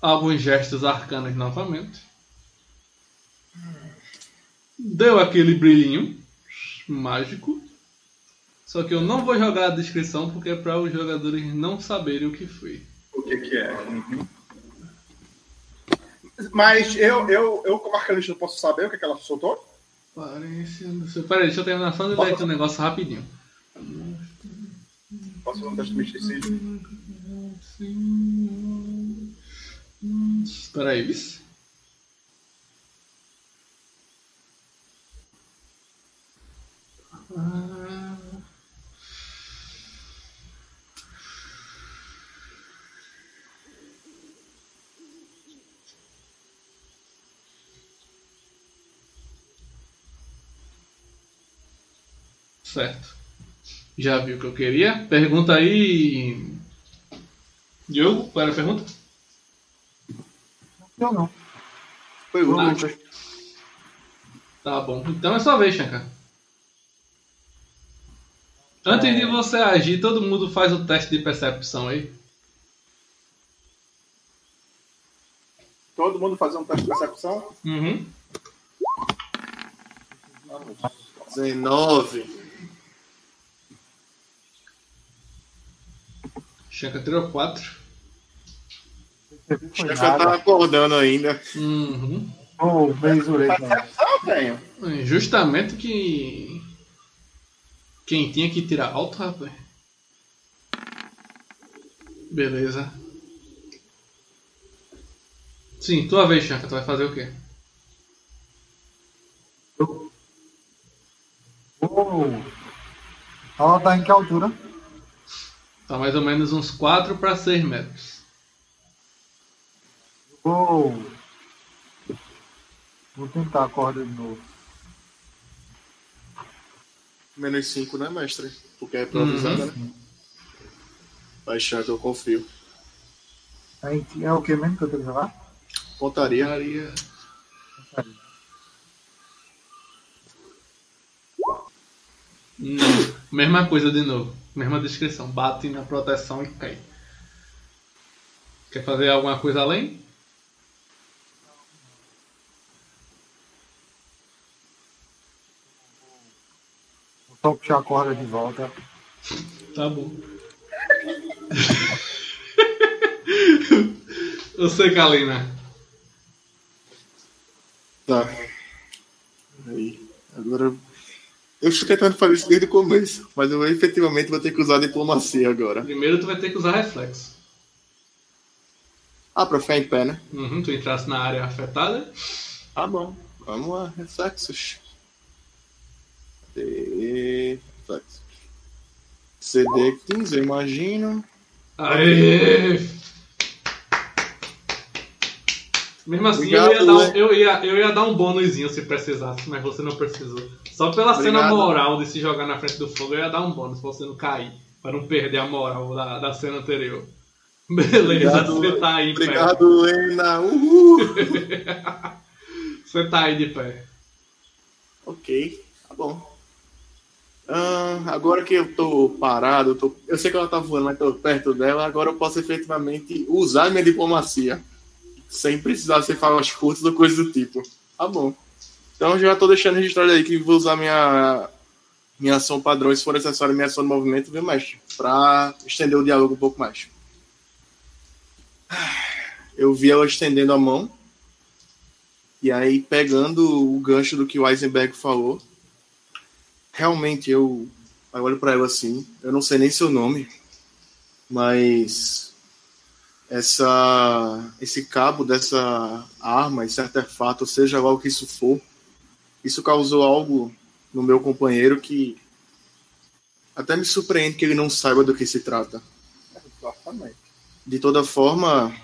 alguns gestos arcanos novamente. Deu aquele brilhinho mágico. Só que eu não vou jogar a descrição porque é para os jogadores não saberem o que foi. O que que é? Uhum. Mas eu, eu, eu como arcanista, não posso saber o que, que ela soltou? Parece. Peraí, deixa eu terminar só de ler aqui um negócio rapidinho. Posso um teste de misticismo? Vice. Ah. Certo. Já viu o que eu queria? Pergunta aí. Diogo, qual era a pergunta? Eu não. Foi o Ah. Lucas. Tá bom. Então é sua vez, Shankar. Antes de você agir, todo mundo faz o teste de percepção aí. Todo mundo fazer um teste de percepção? Uhum. 19. 4. Foi Já que eu nada. tava acordando ainda. Uhum. Também. Percepção eu tenho. Justamente que. Quem tinha que tirar alto, rapaz. Beleza. Sim, tua vez, Shankar. Tu vai fazer o quê? Ô, Ela tá em que altura? Tá mais ou menos uns 4 para 6 metros. Vou. Vou tentar a corda de novo. Menos 5, né, mestre? Porque é improvisada, né? Vai achar que eu confio. Aí, É o que mesmo que eu tenho que jogar? Pontaria. Maria. Hum, mesma coisa de novo. Mesma descrição. Bate na proteção e cai. Quer fazer alguma coisa além? Vou só puxar a corda de volta. Tá bom. Você, Kalina. Tá. Aí. Agora. Eu estou tentando fazer isso desde o começo, mas eu efetivamente vou ter que usar diplomacia agora. Primeiro tu vai ter que usar reflexo. Ah, pra ficar em pé, né? Uhum, tu entrasse na área afetada. Tá bom. Vamos lá, reflexos. De- Reflexos. CD 15, eu imagino. Aê! Mesmo assim, eu, ia Obrigado, dar um, Lê. eu, ia, eu ia dar um bônusinho se precisasse, mas você não precisou. Só pela cena Obrigado. moral de se jogar na frente do fogo, eu ia dar um bônus pra você não cair. Pra não perder a moral da, da cena anterior. Beleza, Obrigado, você tá aí em pé. Obrigado, Lena. Uhul. Você tá aí de pé. ok, tá bom. Agora que eu tô parado, eu, tô... eu sei que ela tá voando, mas tô perto dela, agora eu posso efetivamente usar minha diplomacia. Sem precisar ser falas curtas ou coisa do tipo. Tá bom. Então já tô deixando registrado aí que vou usar minha, minha ação padrão, se for necessário, minha ação de movimento, viu, mestre? Pra estender o diálogo um pouco mais. Eu vi ela estendendo a mão. E aí, pegando o gancho do que o Eisenberg falou, realmente eu, eu olho para ela assim, eu não sei nem seu nome, mas essa esse cabo dessa arma, esse artefato, seja lá o que isso for, isso causou algo no meu companheiro que até me surpreende que ele não saiba do que se trata. Exatamente. De toda forma,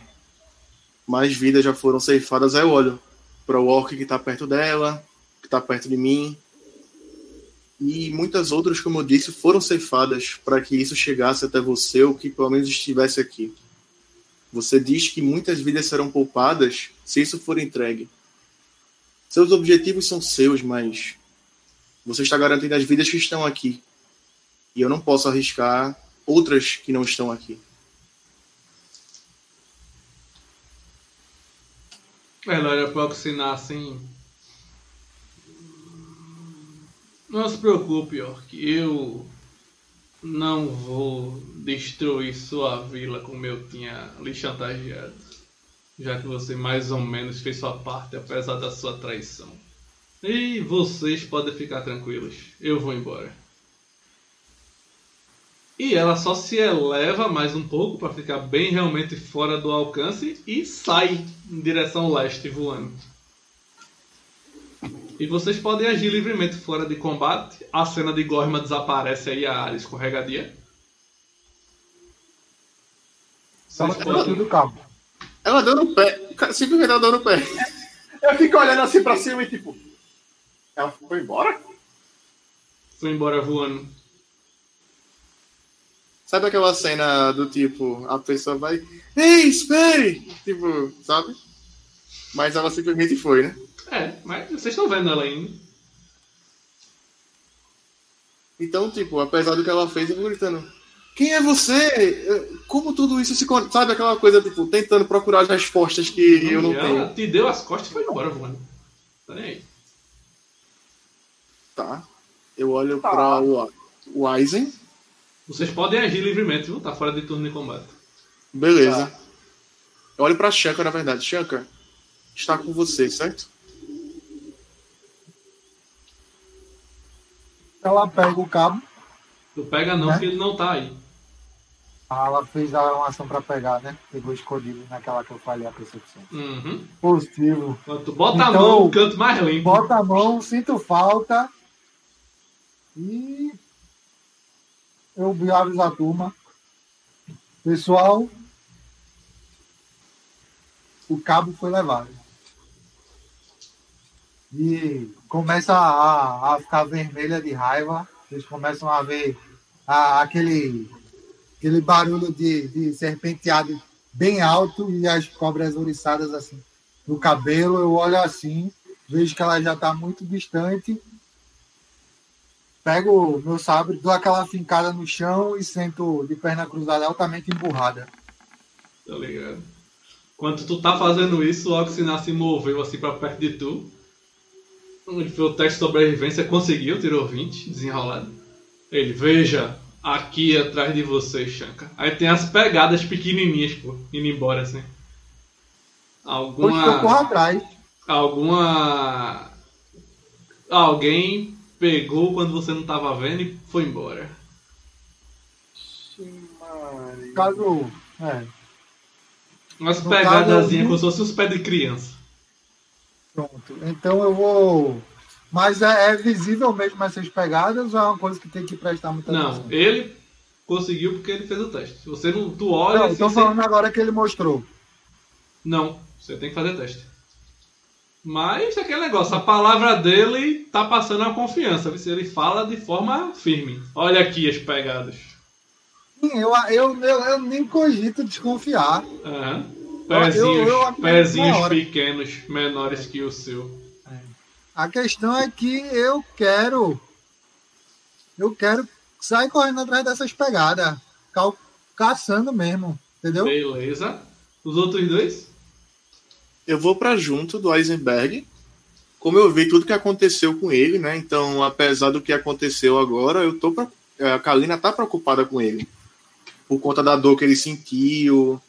mais vidas já foram ceifadas. Aí eu olho para o orc que está perto dela, que está perto de mim. E muitas outras, como eu disse, foram ceifadas para que isso chegasse até você ou que pelo menos estivesse aqui. Você diz que muitas vidas serão poupadas se isso for entregue. Seus objetivos são seus, mas você está garantindo as vidas que estão aqui. E eu não posso arriscar outras que não estão aqui. Olha para o assim. Não se preocupe, Orc. Eu não vou destruir sua vila como eu tinha lhe chantageado. Já que você mais ou menos fez sua parte, apesar da sua traição. E vocês podem ficar tranquilos. Eu vou embora. E ela só se eleva mais um pouco para ficar bem realmente fora do alcance e sai em direção leste voando. E vocês podem agir livremente fora de combate. A cena de Gorma desaparece aí, a área escorregadia. Vocês podem... do cabo. Ela deu no pé. Simplesmente ela deu no pé. Eu fico olhando assim pra cima e tipo. Ela foi embora? Foi embora voando. Sabe aquela cena do tipo, a pessoa vai. Ei, espere! Tipo, sabe? Mas ela simplesmente foi, né? É, mas vocês estão vendo ela ainda. Então, tipo, apesar do que ela fez, eu vou gritando. Quem é você? Como tudo isso se. Sabe aquela coisa, tipo, tentando procurar as respostas que eu não tenho. Ela te deu as costas e foi embora voando. Tá nem aí. Tá. Eu olho tá. pra o, o Aizen. Vocês podem agir livremente, viu? Tá fora de turno de combate. Beleza. Tá. Eu olho pra Shanka, na verdade. Shanka, está com você, certo? Ela pega o cabo. Tu pega não, né? porque ele não tá aí. Ah, ela fez uma ação pra pegar, né? Pegou escondido naquela que eu falei a percepção. Uhum. Positivo. Tu bota então, a mão canto mais limpo. Bota a mão, sinto falta. E eu vi aviso a turma. Pessoal, o cabo foi levado. E começa a, a ficar vermelha de raiva. Eles começam a ver a, aquele, aquele barulho de, de serpenteado bem alto e as cobras ouriçadas assim no cabelo. Eu olho assim, vejo que ela já está muito distante pego meu sabre, dou aquela fincada no chão e sento de perna cruzada altamente emburrada. Tá ligado? Quando tu tá fazendo isso, o Oxinar se moveu assim pra perto de tu. Ele fez o teste de sobrevivência, conseguiu, tirou 20, desenrolado. Ele, veja, aqui atrás de você, Shanka. Aí tem as pegadas pequenininhas, pô, indo embora assim. Alguma. Atrás. Alguma. Alguém pegou quando você não tava vendo e foi embora. Caso. É. Umas pegadazinhas como se fosse os pés de criança. Pronto. Então eu vou. Mas é, é, visível mesmo essas pegadas ou é uma coisa que tem que prestar muita atenção? Não, ele conseguiu porque ele fez o teste. Você não. Tu olha. Não, assim, tô falando você... agora que ele mostrou. Não, você tem que fazer teste. Mas é aquele negócio, a palavra dele tá passando a confiança. Ele fala de forma firme. Olha aqui as pegadas. Eu, eu, eu, eu nem cogito desconfiar. Uhum. Pezinhos, eu, eu pezinhos pequenos, menores que o seu. É. A questão é que eu quero. Eu quero sair correndo atrás dessas pegadas. Caçando mesmo. Entendeu? Beleza. Os outros dois? eu vou para junto do Eisenberg. Como eu vi tudo que aconteceu com ele, né? Então, apesar do que aconteceu agora, eu tô pra... É, a Kalina tá preocupada com ele. Por conta da dor que ele sentiu.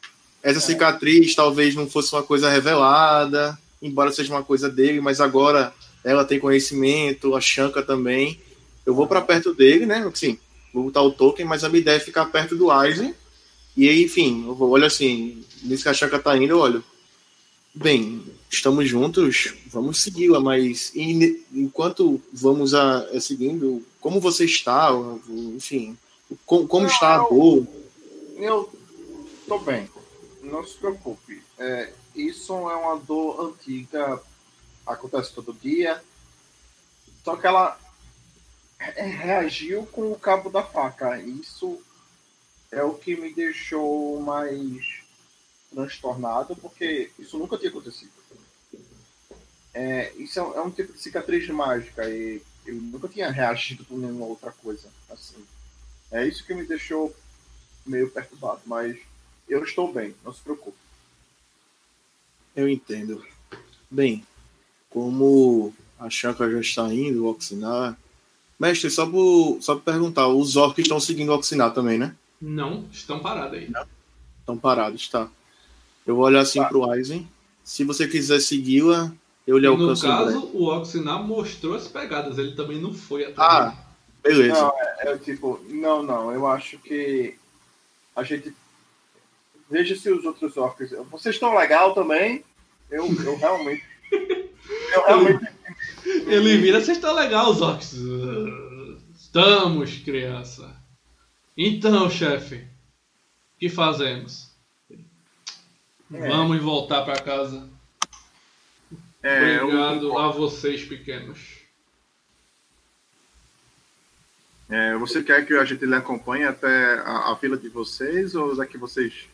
Essa é. cicatriz talvez não fosse uma coisa revelada. embora seja uma coisa dele, mas agora ela tem conhecimento, a Shanka também. Eu vou para perto dele, né? Assim, vou botar o token, mas a minha ideia é ficar perto do Aizen. E aí, enfim, eu vou, olha assim, nisso que a Shanka tá indo, eu olho. Bem, estamos juntos, vamos segui-la, mas enquanto vamos a, a, seguindo, como você está, enfim, como, como não, está a dor? Eu tô bem, não se preocupe. É, isso é uma dor antiga, acontece todo dia, só que ela reagiu com o cabo da faca. Isso é o que me deixou mais transtornado, porque isso nunca tinha acontecido. É, isso é, é, um tipo de cicatriz mágica e eu nunca tinha reagido com nenhuma outra coisa assim. É isso que me deixou meio perturbado, mas eu estou bem, não se preocupe. Eu entendo. Bem, como a Chakra já está indo, o Oxinar. Mestre, só por, só por perguntar, os orcs estão seguindo o Oxinar também, né? Não, estão parados aí. Não? Estão parados, tá. Eu vou olhar assim tá. pro Aizen. Se você quiser segui-la, eu lhe alcanço. No caso, o Oxinar mostrou as pegadas, ele também não foi atrás. Ah, beleza. Não, é, é, tipo, não, não, eu acho que a gente. Veja se os outros orcs. Vocês estão legal também. Eu, eu realmente. eu realmente. Ele vira, vocês estão legal, os orcs. Estamos, criança. Então, chefe, o que fazemos? É. Vamos voltar para casa. É, Obrigado eu... a vocês, pequenos. É, você quer que a gente lhe acompanhe até a, a fila de vocês ou daqui vocês?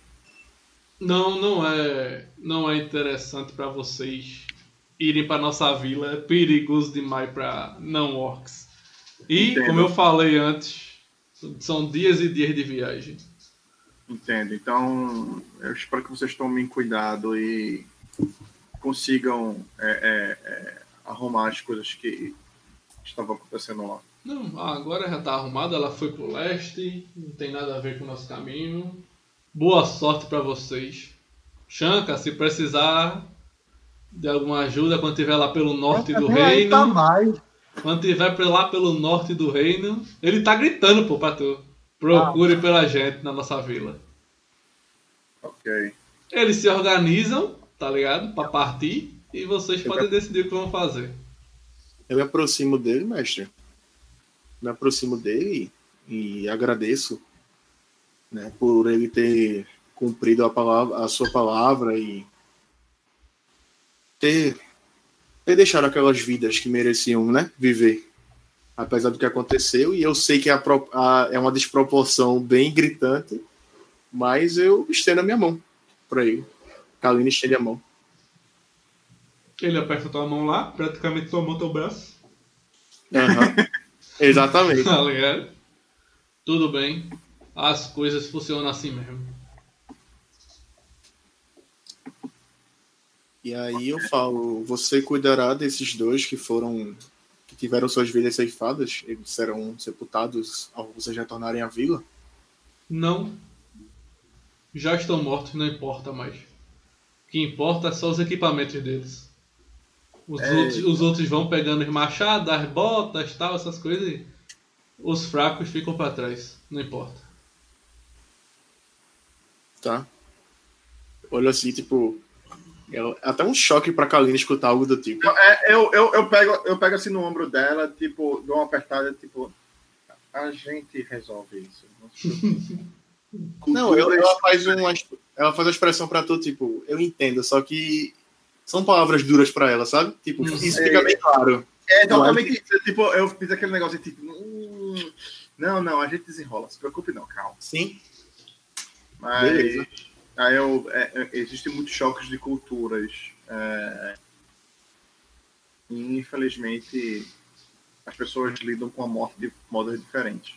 Não, não é, não é interessante para vocês irem para nossa vila. É perigoso demais para não orcs. E Entendo. como eu falei antes, são dias e dias de viagem. Entendo. Então, eu espero que vocês tomem cuidado e consigam é, é, é, arrumar as coisas que estavam acontecendo lá. Não, agora já está arrumada, ela foi pro leste, não tem nada a ver com o nosso caminho. Boa sorte para vocês. Shanka, se precisar de alguma ajuda quando estiver lá pelo norte do reino. Tá mais. Quando estiver lá pelo norte do reino, ele tá gritando, pô, pra tu. Procure ah. pela gente na nossa vila. Ok. Eles se organizam, tá ligado? Pra partir. E vocês eu podem me... decidir o que vão fazer. Eu me aproximo dele, mestre. Me aproximo dele e agradeço né, por ele ter cumprido a, palavra, a sua palavra e ter, ter deixado aquelas vidas que mereciam né, viver apesar do que aconteceu, e eu sei que a, a, é uma desproporção bem gritante, mas eu estendo a minha mão para ele. Kaline estende a mão. Ele aperta tua mão lá, praticamente tua mão teu braço. Uhum. Exatamente. tá ligado? Tudo bem. As coisas funcionam assim mesmo. E aí eu falo, você cuidará desses dois que foram tiveram suas vidas ceifadas, eles serão sepultados ao vocês retornarem à vila? Não. Já estão mortos, não importa mais. O que importa é só os equipamentos deles. Os, é... outros, os outros vão pegando os machados, as botas, tal, essas coisas. E os fracos ficam para trás. Não importa. Tá. Olha assim, tipo, é até um choque pra Kaline escutar algo do tipo. É, eu, eu, eu, pego, eu pego assim no ombro dela, tipo, dou uma apertada, tipo, a gente resolve isso. Não, eu, ela, faz uma, ela faz a expressão pra tu, tipo, eu entendo, só que são palavras duras pra ela, sabe? Tipo, isso fica bem claro. É exatamente isso. Tipo, eu fiz aquele negócio tipo, hum, não, não, a gente desenrola, se preocupe não, calma. Sim. Mas. Beleza. Aí eu, é, é, existem muitos choques de culturas. É, e, infelizmente, as pessoas lidam com a morte de modos diferentes.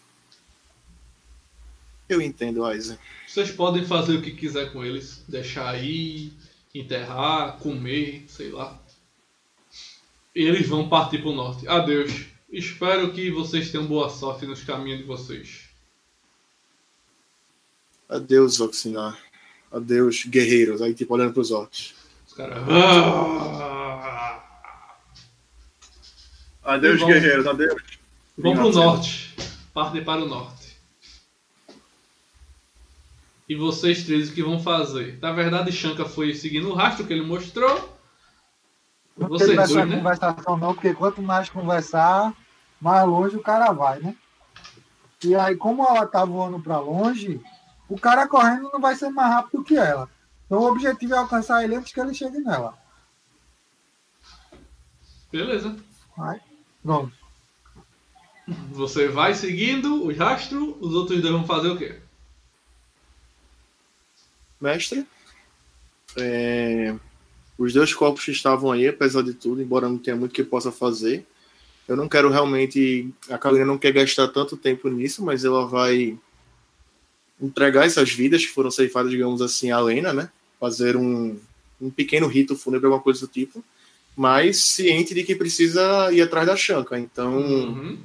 Eu entendo, Isaac. Vocês podem fazer o que quiser com eles. Deixar aí, enterrar, comer, sei lá. E eles vão partir para o norte. Adeus. Espero que vocês tenham boa sorte nos caminhos de vocês. Adeus, Oxinar adeus, guerreiros. Aí, tipo, olhando pros orcs. Os caras. Ah! Adeus, Vamos. guerreiros, adeus. Vamos pro norte. Partem para o norte. E vocês três o que vão fazer? Na verdade, Shanka foi seguindo o rastro que ele mostrou. Não Vocês tem essa dois, né? conversação não, porque quanto mais conversar, mais longe o cara vai, né? E aí, como ela tá voando para longe, o cara correndo não vai ser mais rápido que ela. Então o objetivo é alcançar ele antes que ele chegue nela. Beleza. Vai. Pronto. Você vai seguindo o rastro, os outros dois vão fazer o quê? Mestre, é, os dois corpos que estavam aí, apesar de tudo, embora não tenha muito que possa fazer, eu não quero realmente. A Kalina não quer gastar tanto tempo nisso, mas ela vai entregar essas vidas que foram ceifadas, digamos assim, à Lena, né? Fazer um, um pequeno rito fúnebre, alguma coisa do tipo, mas ciente de que precisa ir atrás da Shanka. Então, Uhum.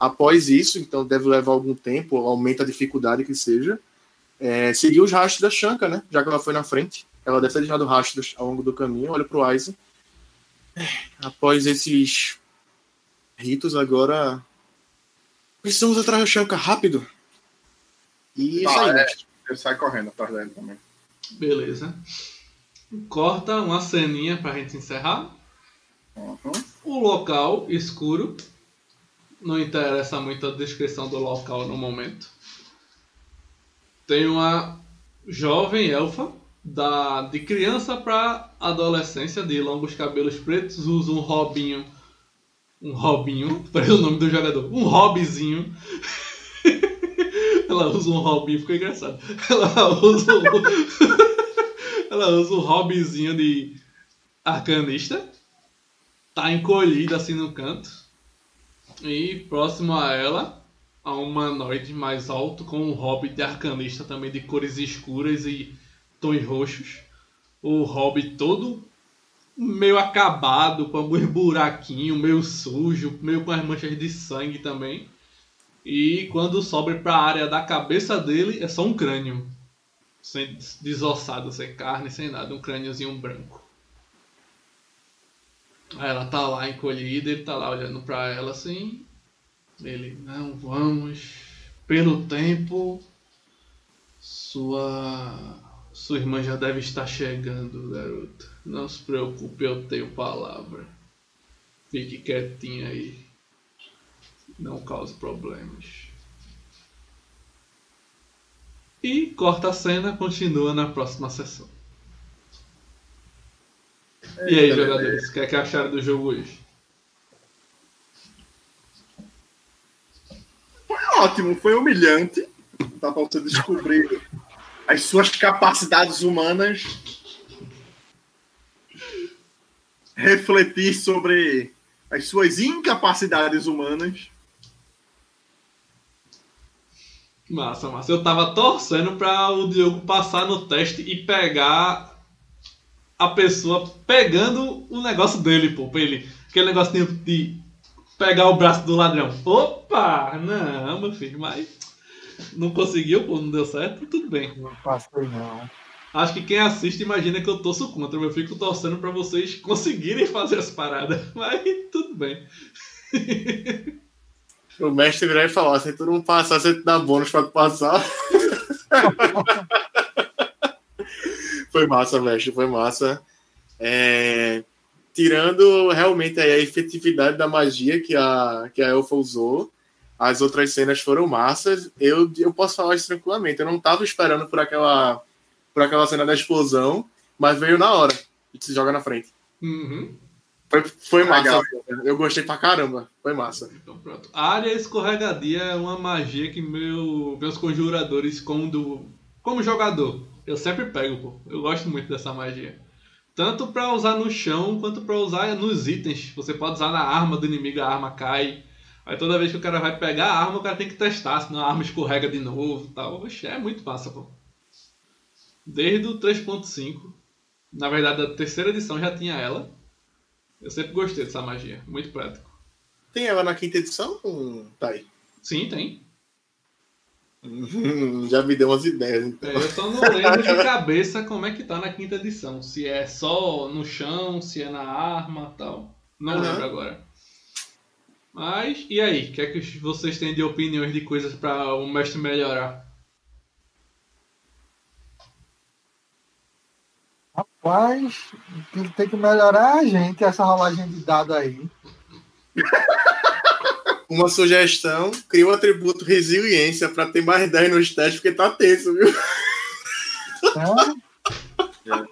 após isso, então deve levar algum tempo, aumenta a dificuldade que seja, é, seguir os rastros da Shanka, né? Já que ela foi na frente. Ela deve ter deixado rastros ao longo do caminho. Olha pro Aizen. Após esses ritos, agora. Precisamos atrás da Shanka, rápido! E isso Tá, aí, é. Eu saio correndo atrás dele também. Beleza. Corta uma ceninha pra gente encerrar. Uhum. O local escuro. Não interessa muito a descrição do local no momento. Tem uma jovem elfa, da, de criança para adolescência, de longos cabelos pretos, usa um robinho. Um robinho, parece o nome do jogador. Um hobbyzinho. Ela usa um robinho, ficou engraçado. Ela usa um, ela usa um hobbyzinho de arcanista tá encolhida assim no canto. E próximo a ela, há um humanoide mais alto com um hobbit de arcanista também de cores escuras e tons roxos. O hobbit todo meio acabado, com alguns buraquinhos, meio sujo, meio com as manchas de sangue também. E quando sobe para a área da cabeça dele, é só um crânio. Sem, desossado, sem carne, sem nada. Um crâniozinho branco. Aí ela tá lá encolhida, ele tá lá olhando pra ela assim. Ele, não, vamos. Pelo tempo, sua. Sua irmã já deve estar chegando, garota. Não se preocupe, eu tenho palavra. Fique quietinha aí. Não cause problemas. E corta a cena, continua na próxima sessão. E aí, jogadores, o que é que acharam do jogo hoje? Foi ótimo, foi humilhante. Tá pra você descobrir as suas capacidades humanas. Refletir sobre as suas incapacidades humanas. Massa, massa. Eu tava torcendo pra o Diogo passar no teste e pegar a pessoa pegando o negócio dele, pô. Pra ele. Aquele negocinho de pegar o braço do ladrão. Opa! Não, meu filho, mas não conseguiu, pô, não deu certo, tudo bem. Não passei, não. Acho que quem assiste imagina que eu torço contra, eu fico torcendo pra vocês conseguirem fazer as paradas. Mas tudo bem. O mestre virar e falar: se tu não passar, você te dá bônus pra tu passar. foi massa, mestre, foi massa. É, Tirando realmente a efetividade da magia que a, que a Elfa usou, as outras cenas foram massas. Eu, eu posso falar isso tranquilamente. Eu não tava esperando por aquela, por aquela cena da explosão, mas veio na hora. E se joga na frente. Uhum. Foi, foi massa. Legal. Eu gostei pra caramba. Foi massa. Então pronto. A área escorregadia é uma magia que meu, meus conjuradores, como, do, como jogador, eu sempre pego, pô. Eu gosto muito dessa magia. Tanto pra usar no chão, quanto pra usar nos itens. Você pode usar na arma do inimigo, a arma cai. Aí toda vez que o cara vai pegar a arma, o cara tem que testar, senão a arma escorrega de novo e tal. Oxe, é muito massa, pô. Desde o 3.5. Na verdade, a terceira edição já tinha ela. Eu sempre gostei dessa magia. Muito prático. Tem ela na quinta edição? Aí. Sim, tem. Já me deu umas ideias. Então. É, eu só não lembro de cabeça como é que tá na quinta edição. Se é só no chão, se é na arma tal. Não Aham. lembro agora. Mas, e aí? O que é que vocês têm de opiniões de coisas para o mestre melhorar? Que tem que melhorar a gente, essa rolagem de dados aí. Uma sugestão, cria o atributo resiliência para ter mais 10 nos testes, porque tá tenso, viu? É,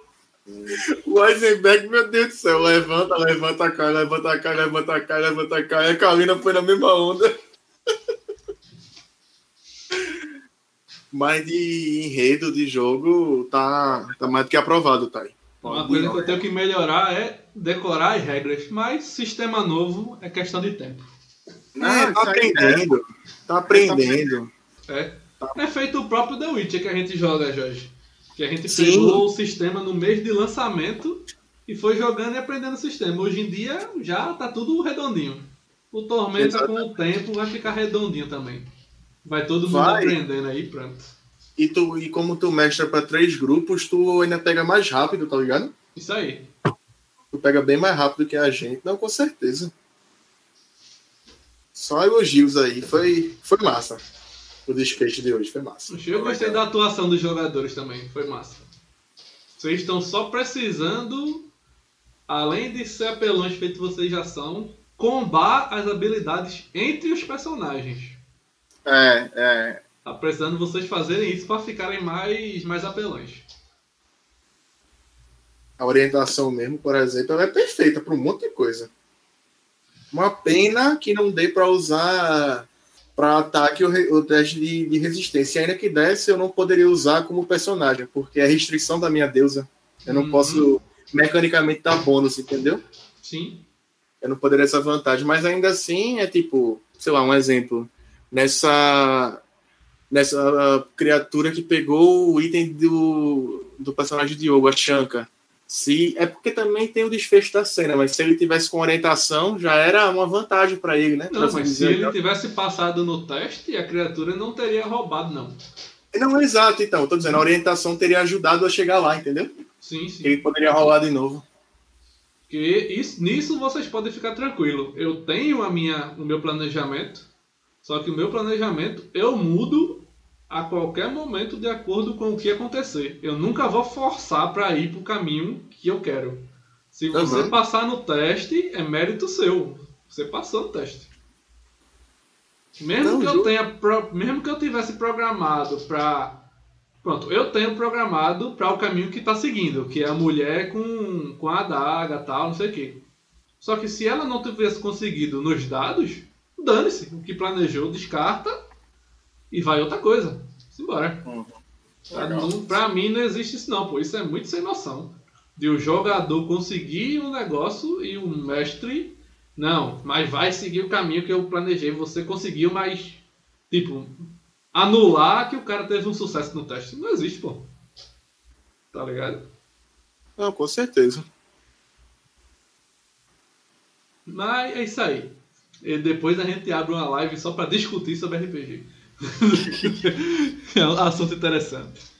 O Eisenberg, meu Deus do céu, levanta, levanta a cara, levanta a cara, levanta a cara, levanta a cara. E a Kalina foi na mesma onda. Mas de enredo de jogo, tá, tá mais do que aprovado, tá aí. Uma coisa que eu tenho que melhorar é decorar as regras, mas sistema novo é questão de tempo. É, tá aprendendo, tá aprendendo. É. É feito o próprio The Witcher que a gente joga, Jorge. Que a gente Sim. pegou o sistema no mês de lançamento e foi jogando e aprendendo o sistema. Hoje em dia já tá tudo redondinho. O Tormenta com o tempo vai ficar redondinho também. Vai todo mundo Vai. aprendendo aí, pronto. E, tu, e como tu mestra pra três grupos, tu ainda pega mais rápido, tá ligado? Isso aí. Tu pega bem mais rápido que a gente. Não, com certeza. Só elogios aí. Foi, foi massa. O desfecho de hoje foi massa. Eu gostei da atuação dos jogadores também, foi massa. Vocês estão só precisando, além de ser apelões feitos vocês já são, combar as habilidades entre os personagens. É, é. Tá precisando vocês fazerem isso para ficarem mais, mais apelões. A orientação mesmo, por exemplo, ela é perfeita para um monte de coisa. Uma pena que não dê para usar para ataque o, teste de, de resistência. Ainda que desse, eu não poderia usar como personagem, porque é restrição da minha deusa. Eu não Uhum. posso mecanicamente dar bônus, entendeu? Sim. Eu não poderia essa vantagem, mas ainda assim é tipo, sei lá, um exemplo. Nessa nessa criatura que pegou o item do, do personagem de Diogo, a Shanka. Se, é porque também tem o desfecho da cena, mas se ele tivesse com orientação, já era uma vantagem para ele, né? Não, mas se ele tivesse passado no teste, a criatura não teria roubado, não. Não, exato, então. Tô dizendo, a orientação teria ajudado a chegar lá, entendeu? Sim, sim. Ele poderia rolar de novo. Que isso, nisso vocês podem ficar tranquilo. Eu tenho a minha, o meu planejamento, só que o meu planejamento eu mudo a qualquer momento de acordo com o que acontecer. Eu nunca vou forçar para ir para o caminho que eu quero. Se você Uhum. passar no teste, é mérito seu. Você passou no teste. Mesmo Não, que eu tenha, pro- mesmo que eu tivesse programado para Pronto, eu tenho programado para o caminho que está seguindo, que é a mulher com, com a adaga tal, não sei o quê. Só que se ela não tivesse conseguido nos dados, dane-se. O que planejou, descarta e vai outra coisa. Simbora. Pra, não- pra mim não existe isso não, pô. Isso é muito sem noção. De o jogador conseguir um negócio e o mestre. Não, mas vai seguir o caminho que eu planejei. Você conseguiu, mas. Tipo, anular que o cara teve um sucesso no teste. Não existe, pô. Tá ligado? Não, com certeza. Mas é isso aí. E depois a gente abre uma live só pra discutir sobre RPG. É um assunto interessante.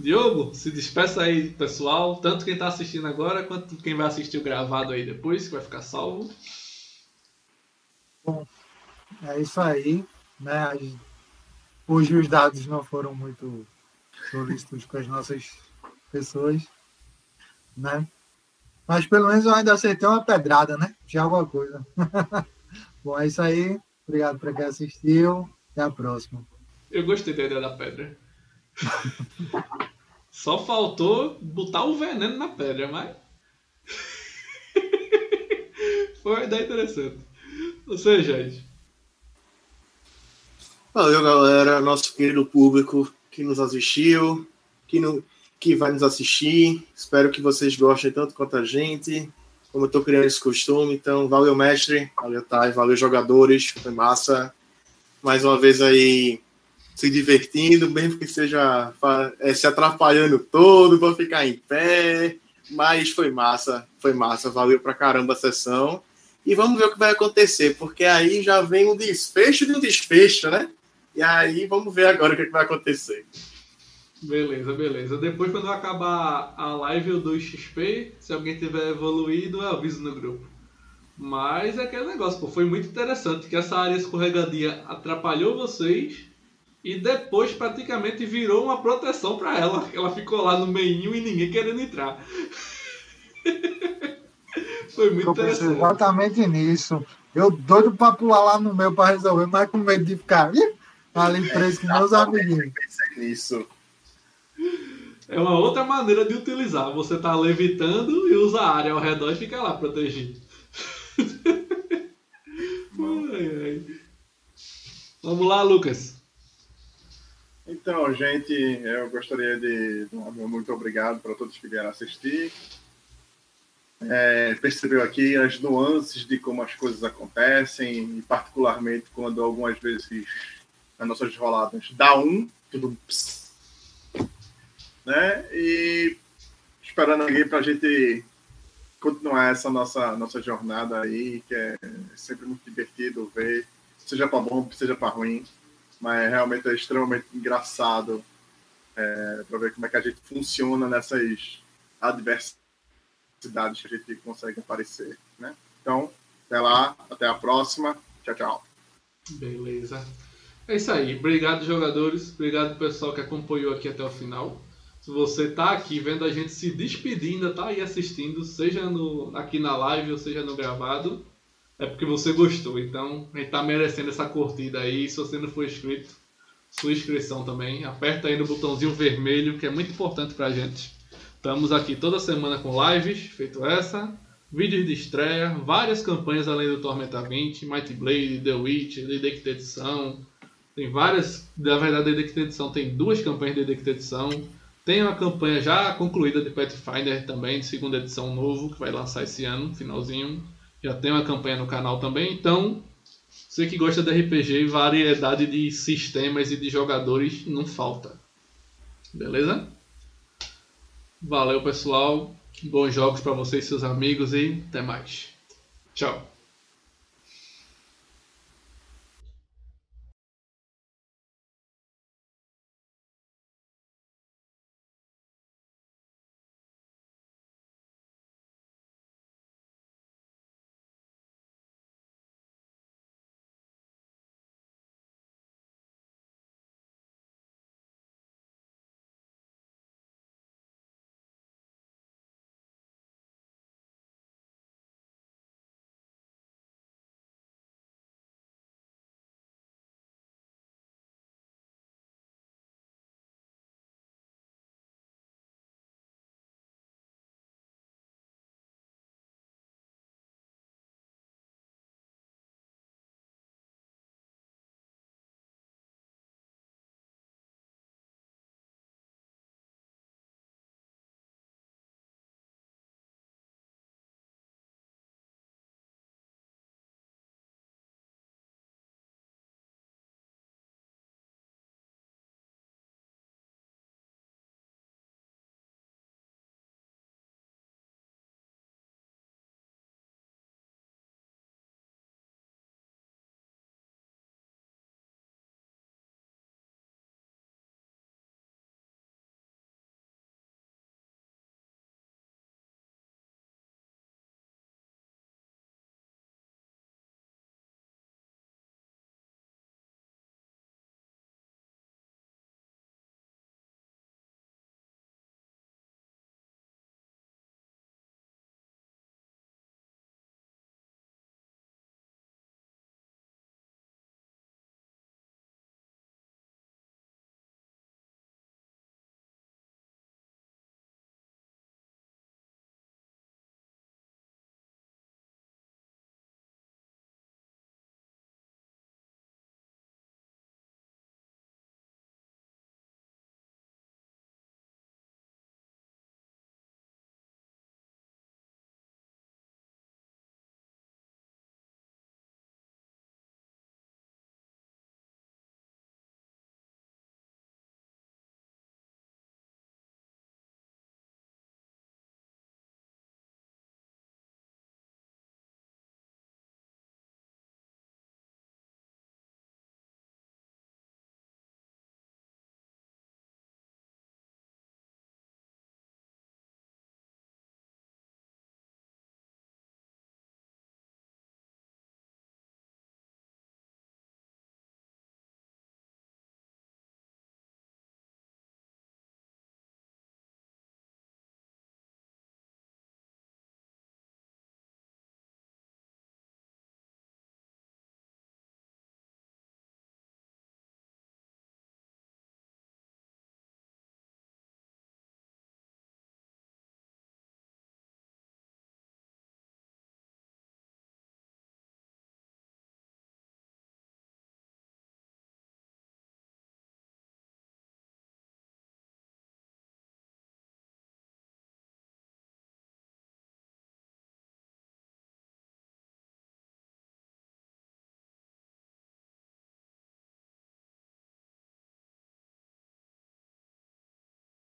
Diogo, se despeça aí, pessoal. Tanto quem tá assistindo agora, quanto quem vai assistir o gravado aí depois, que vai ficar salvo. É isso aí. Né? Hoje os dados não foram muito solícitos com as nossas pessoas. Né? Mas pelo menos eu ainda acertei uma pedrada, né? É alguma coisa. Bom, é isso aí. Obrigado para quem assistiu. Até a próxima. Eu gostei da ideia da pedra. Só faltou botar o veneno na pedra, mas. Foi uma ideia interessante. Você, gente. Valeu, galera. Nosso querido público que nos assistiu, que, no, que vai nos assistir. Espero que vocês gostem tanto quanto a gente. Como eu tô criando esse costume. Então, valeu, mestre. Valeu, Thay. Valeu, jogadores. Foi massa. Mais uma vez aí se divertindo, mesmo que seja é, se atrapalhando todo para ficar em pé. Mas foi massa. Foi massa. Valeu pra caramba a sessão. E vamos ver o que vai acontecer, porque aí já vem um desfecho de um desfecho, né? E aí vamos ver agora o que, que vai acontecer. Beleza, beleza. Depois, quando acabar a live, dou XP. Se alguém tiver evoluído, eu aviso no grupo. Mas é aquele negócio, pô, foi muito interessante que essa área escorregadia atrapalhou vocês e depois praticamente virou uma proteção para ela. Ela ficou lá no meio e ninguém querendo entrar. foi muito Eu pensei interessante. exatamente nisso. Eu doido pra pular lá no meu pra resolver, mas com medo de ficar ali preso com meus amiguinhos. Pensei nisso. É uma outra maneira de utilizar. Você tá levitando e usa a área ao redor e fica lá protegido. Ai, ai. Vamos lá, Lucas. Então, gente, eu gostaria de dar muito obrigado para todos que vieram assistir. É, percebeu aqui as nuances de como as coisas acontecem, e particularmente quando algumas vezes nas nossas roladas dá um, tudo ps, né? E esperando alguém para a gente continuar essa nossa, nossa jornada aí, que é sempre muito divertido ver, seja para bom, seja para ruim mas realmente é extremamente engraçado é, para ver como é que a gente funciona nessas adversidades que a gente consegue aparecer, né? Então, até lá, até a próxima, tchau, tchau. Beleza. É isso aí. Obrigado, jogadores. Obrigado, pessoal que acompanhou aqui até o final. Se você tá aqui vendo a gente se despedindo, tá aí assistindo, seja no, aqui na live ou seja no gravado, é porque você gostou. Então, a gente tá merecendo essa curtida aí. Se você não for inscrito, sua inscrição também. Aperta aí no botãozinho vermelho, que é muito importante pra gente. Estamos aqui toda semana com lives, feito essa, vídeos de estreia, várias campanhas além do Tormenta 20, Might Blade, The Witch, Dedicta Edição. Tem várias, na verdade, Dedicta Edição tem duas campanhas de Dedicta Edição. Tem uma campanha já concluída de Pathfinder também, de segunda edição novo, que vai lançar esse ano, finalzinho. Já tem uma campanha no canal também, então você que gosta de RPG, variedade de sistemas e de jogadores não falta. Beleza? Valeu, pessoal. Bons jogos para vocês seus amigos e até mais. Tchau.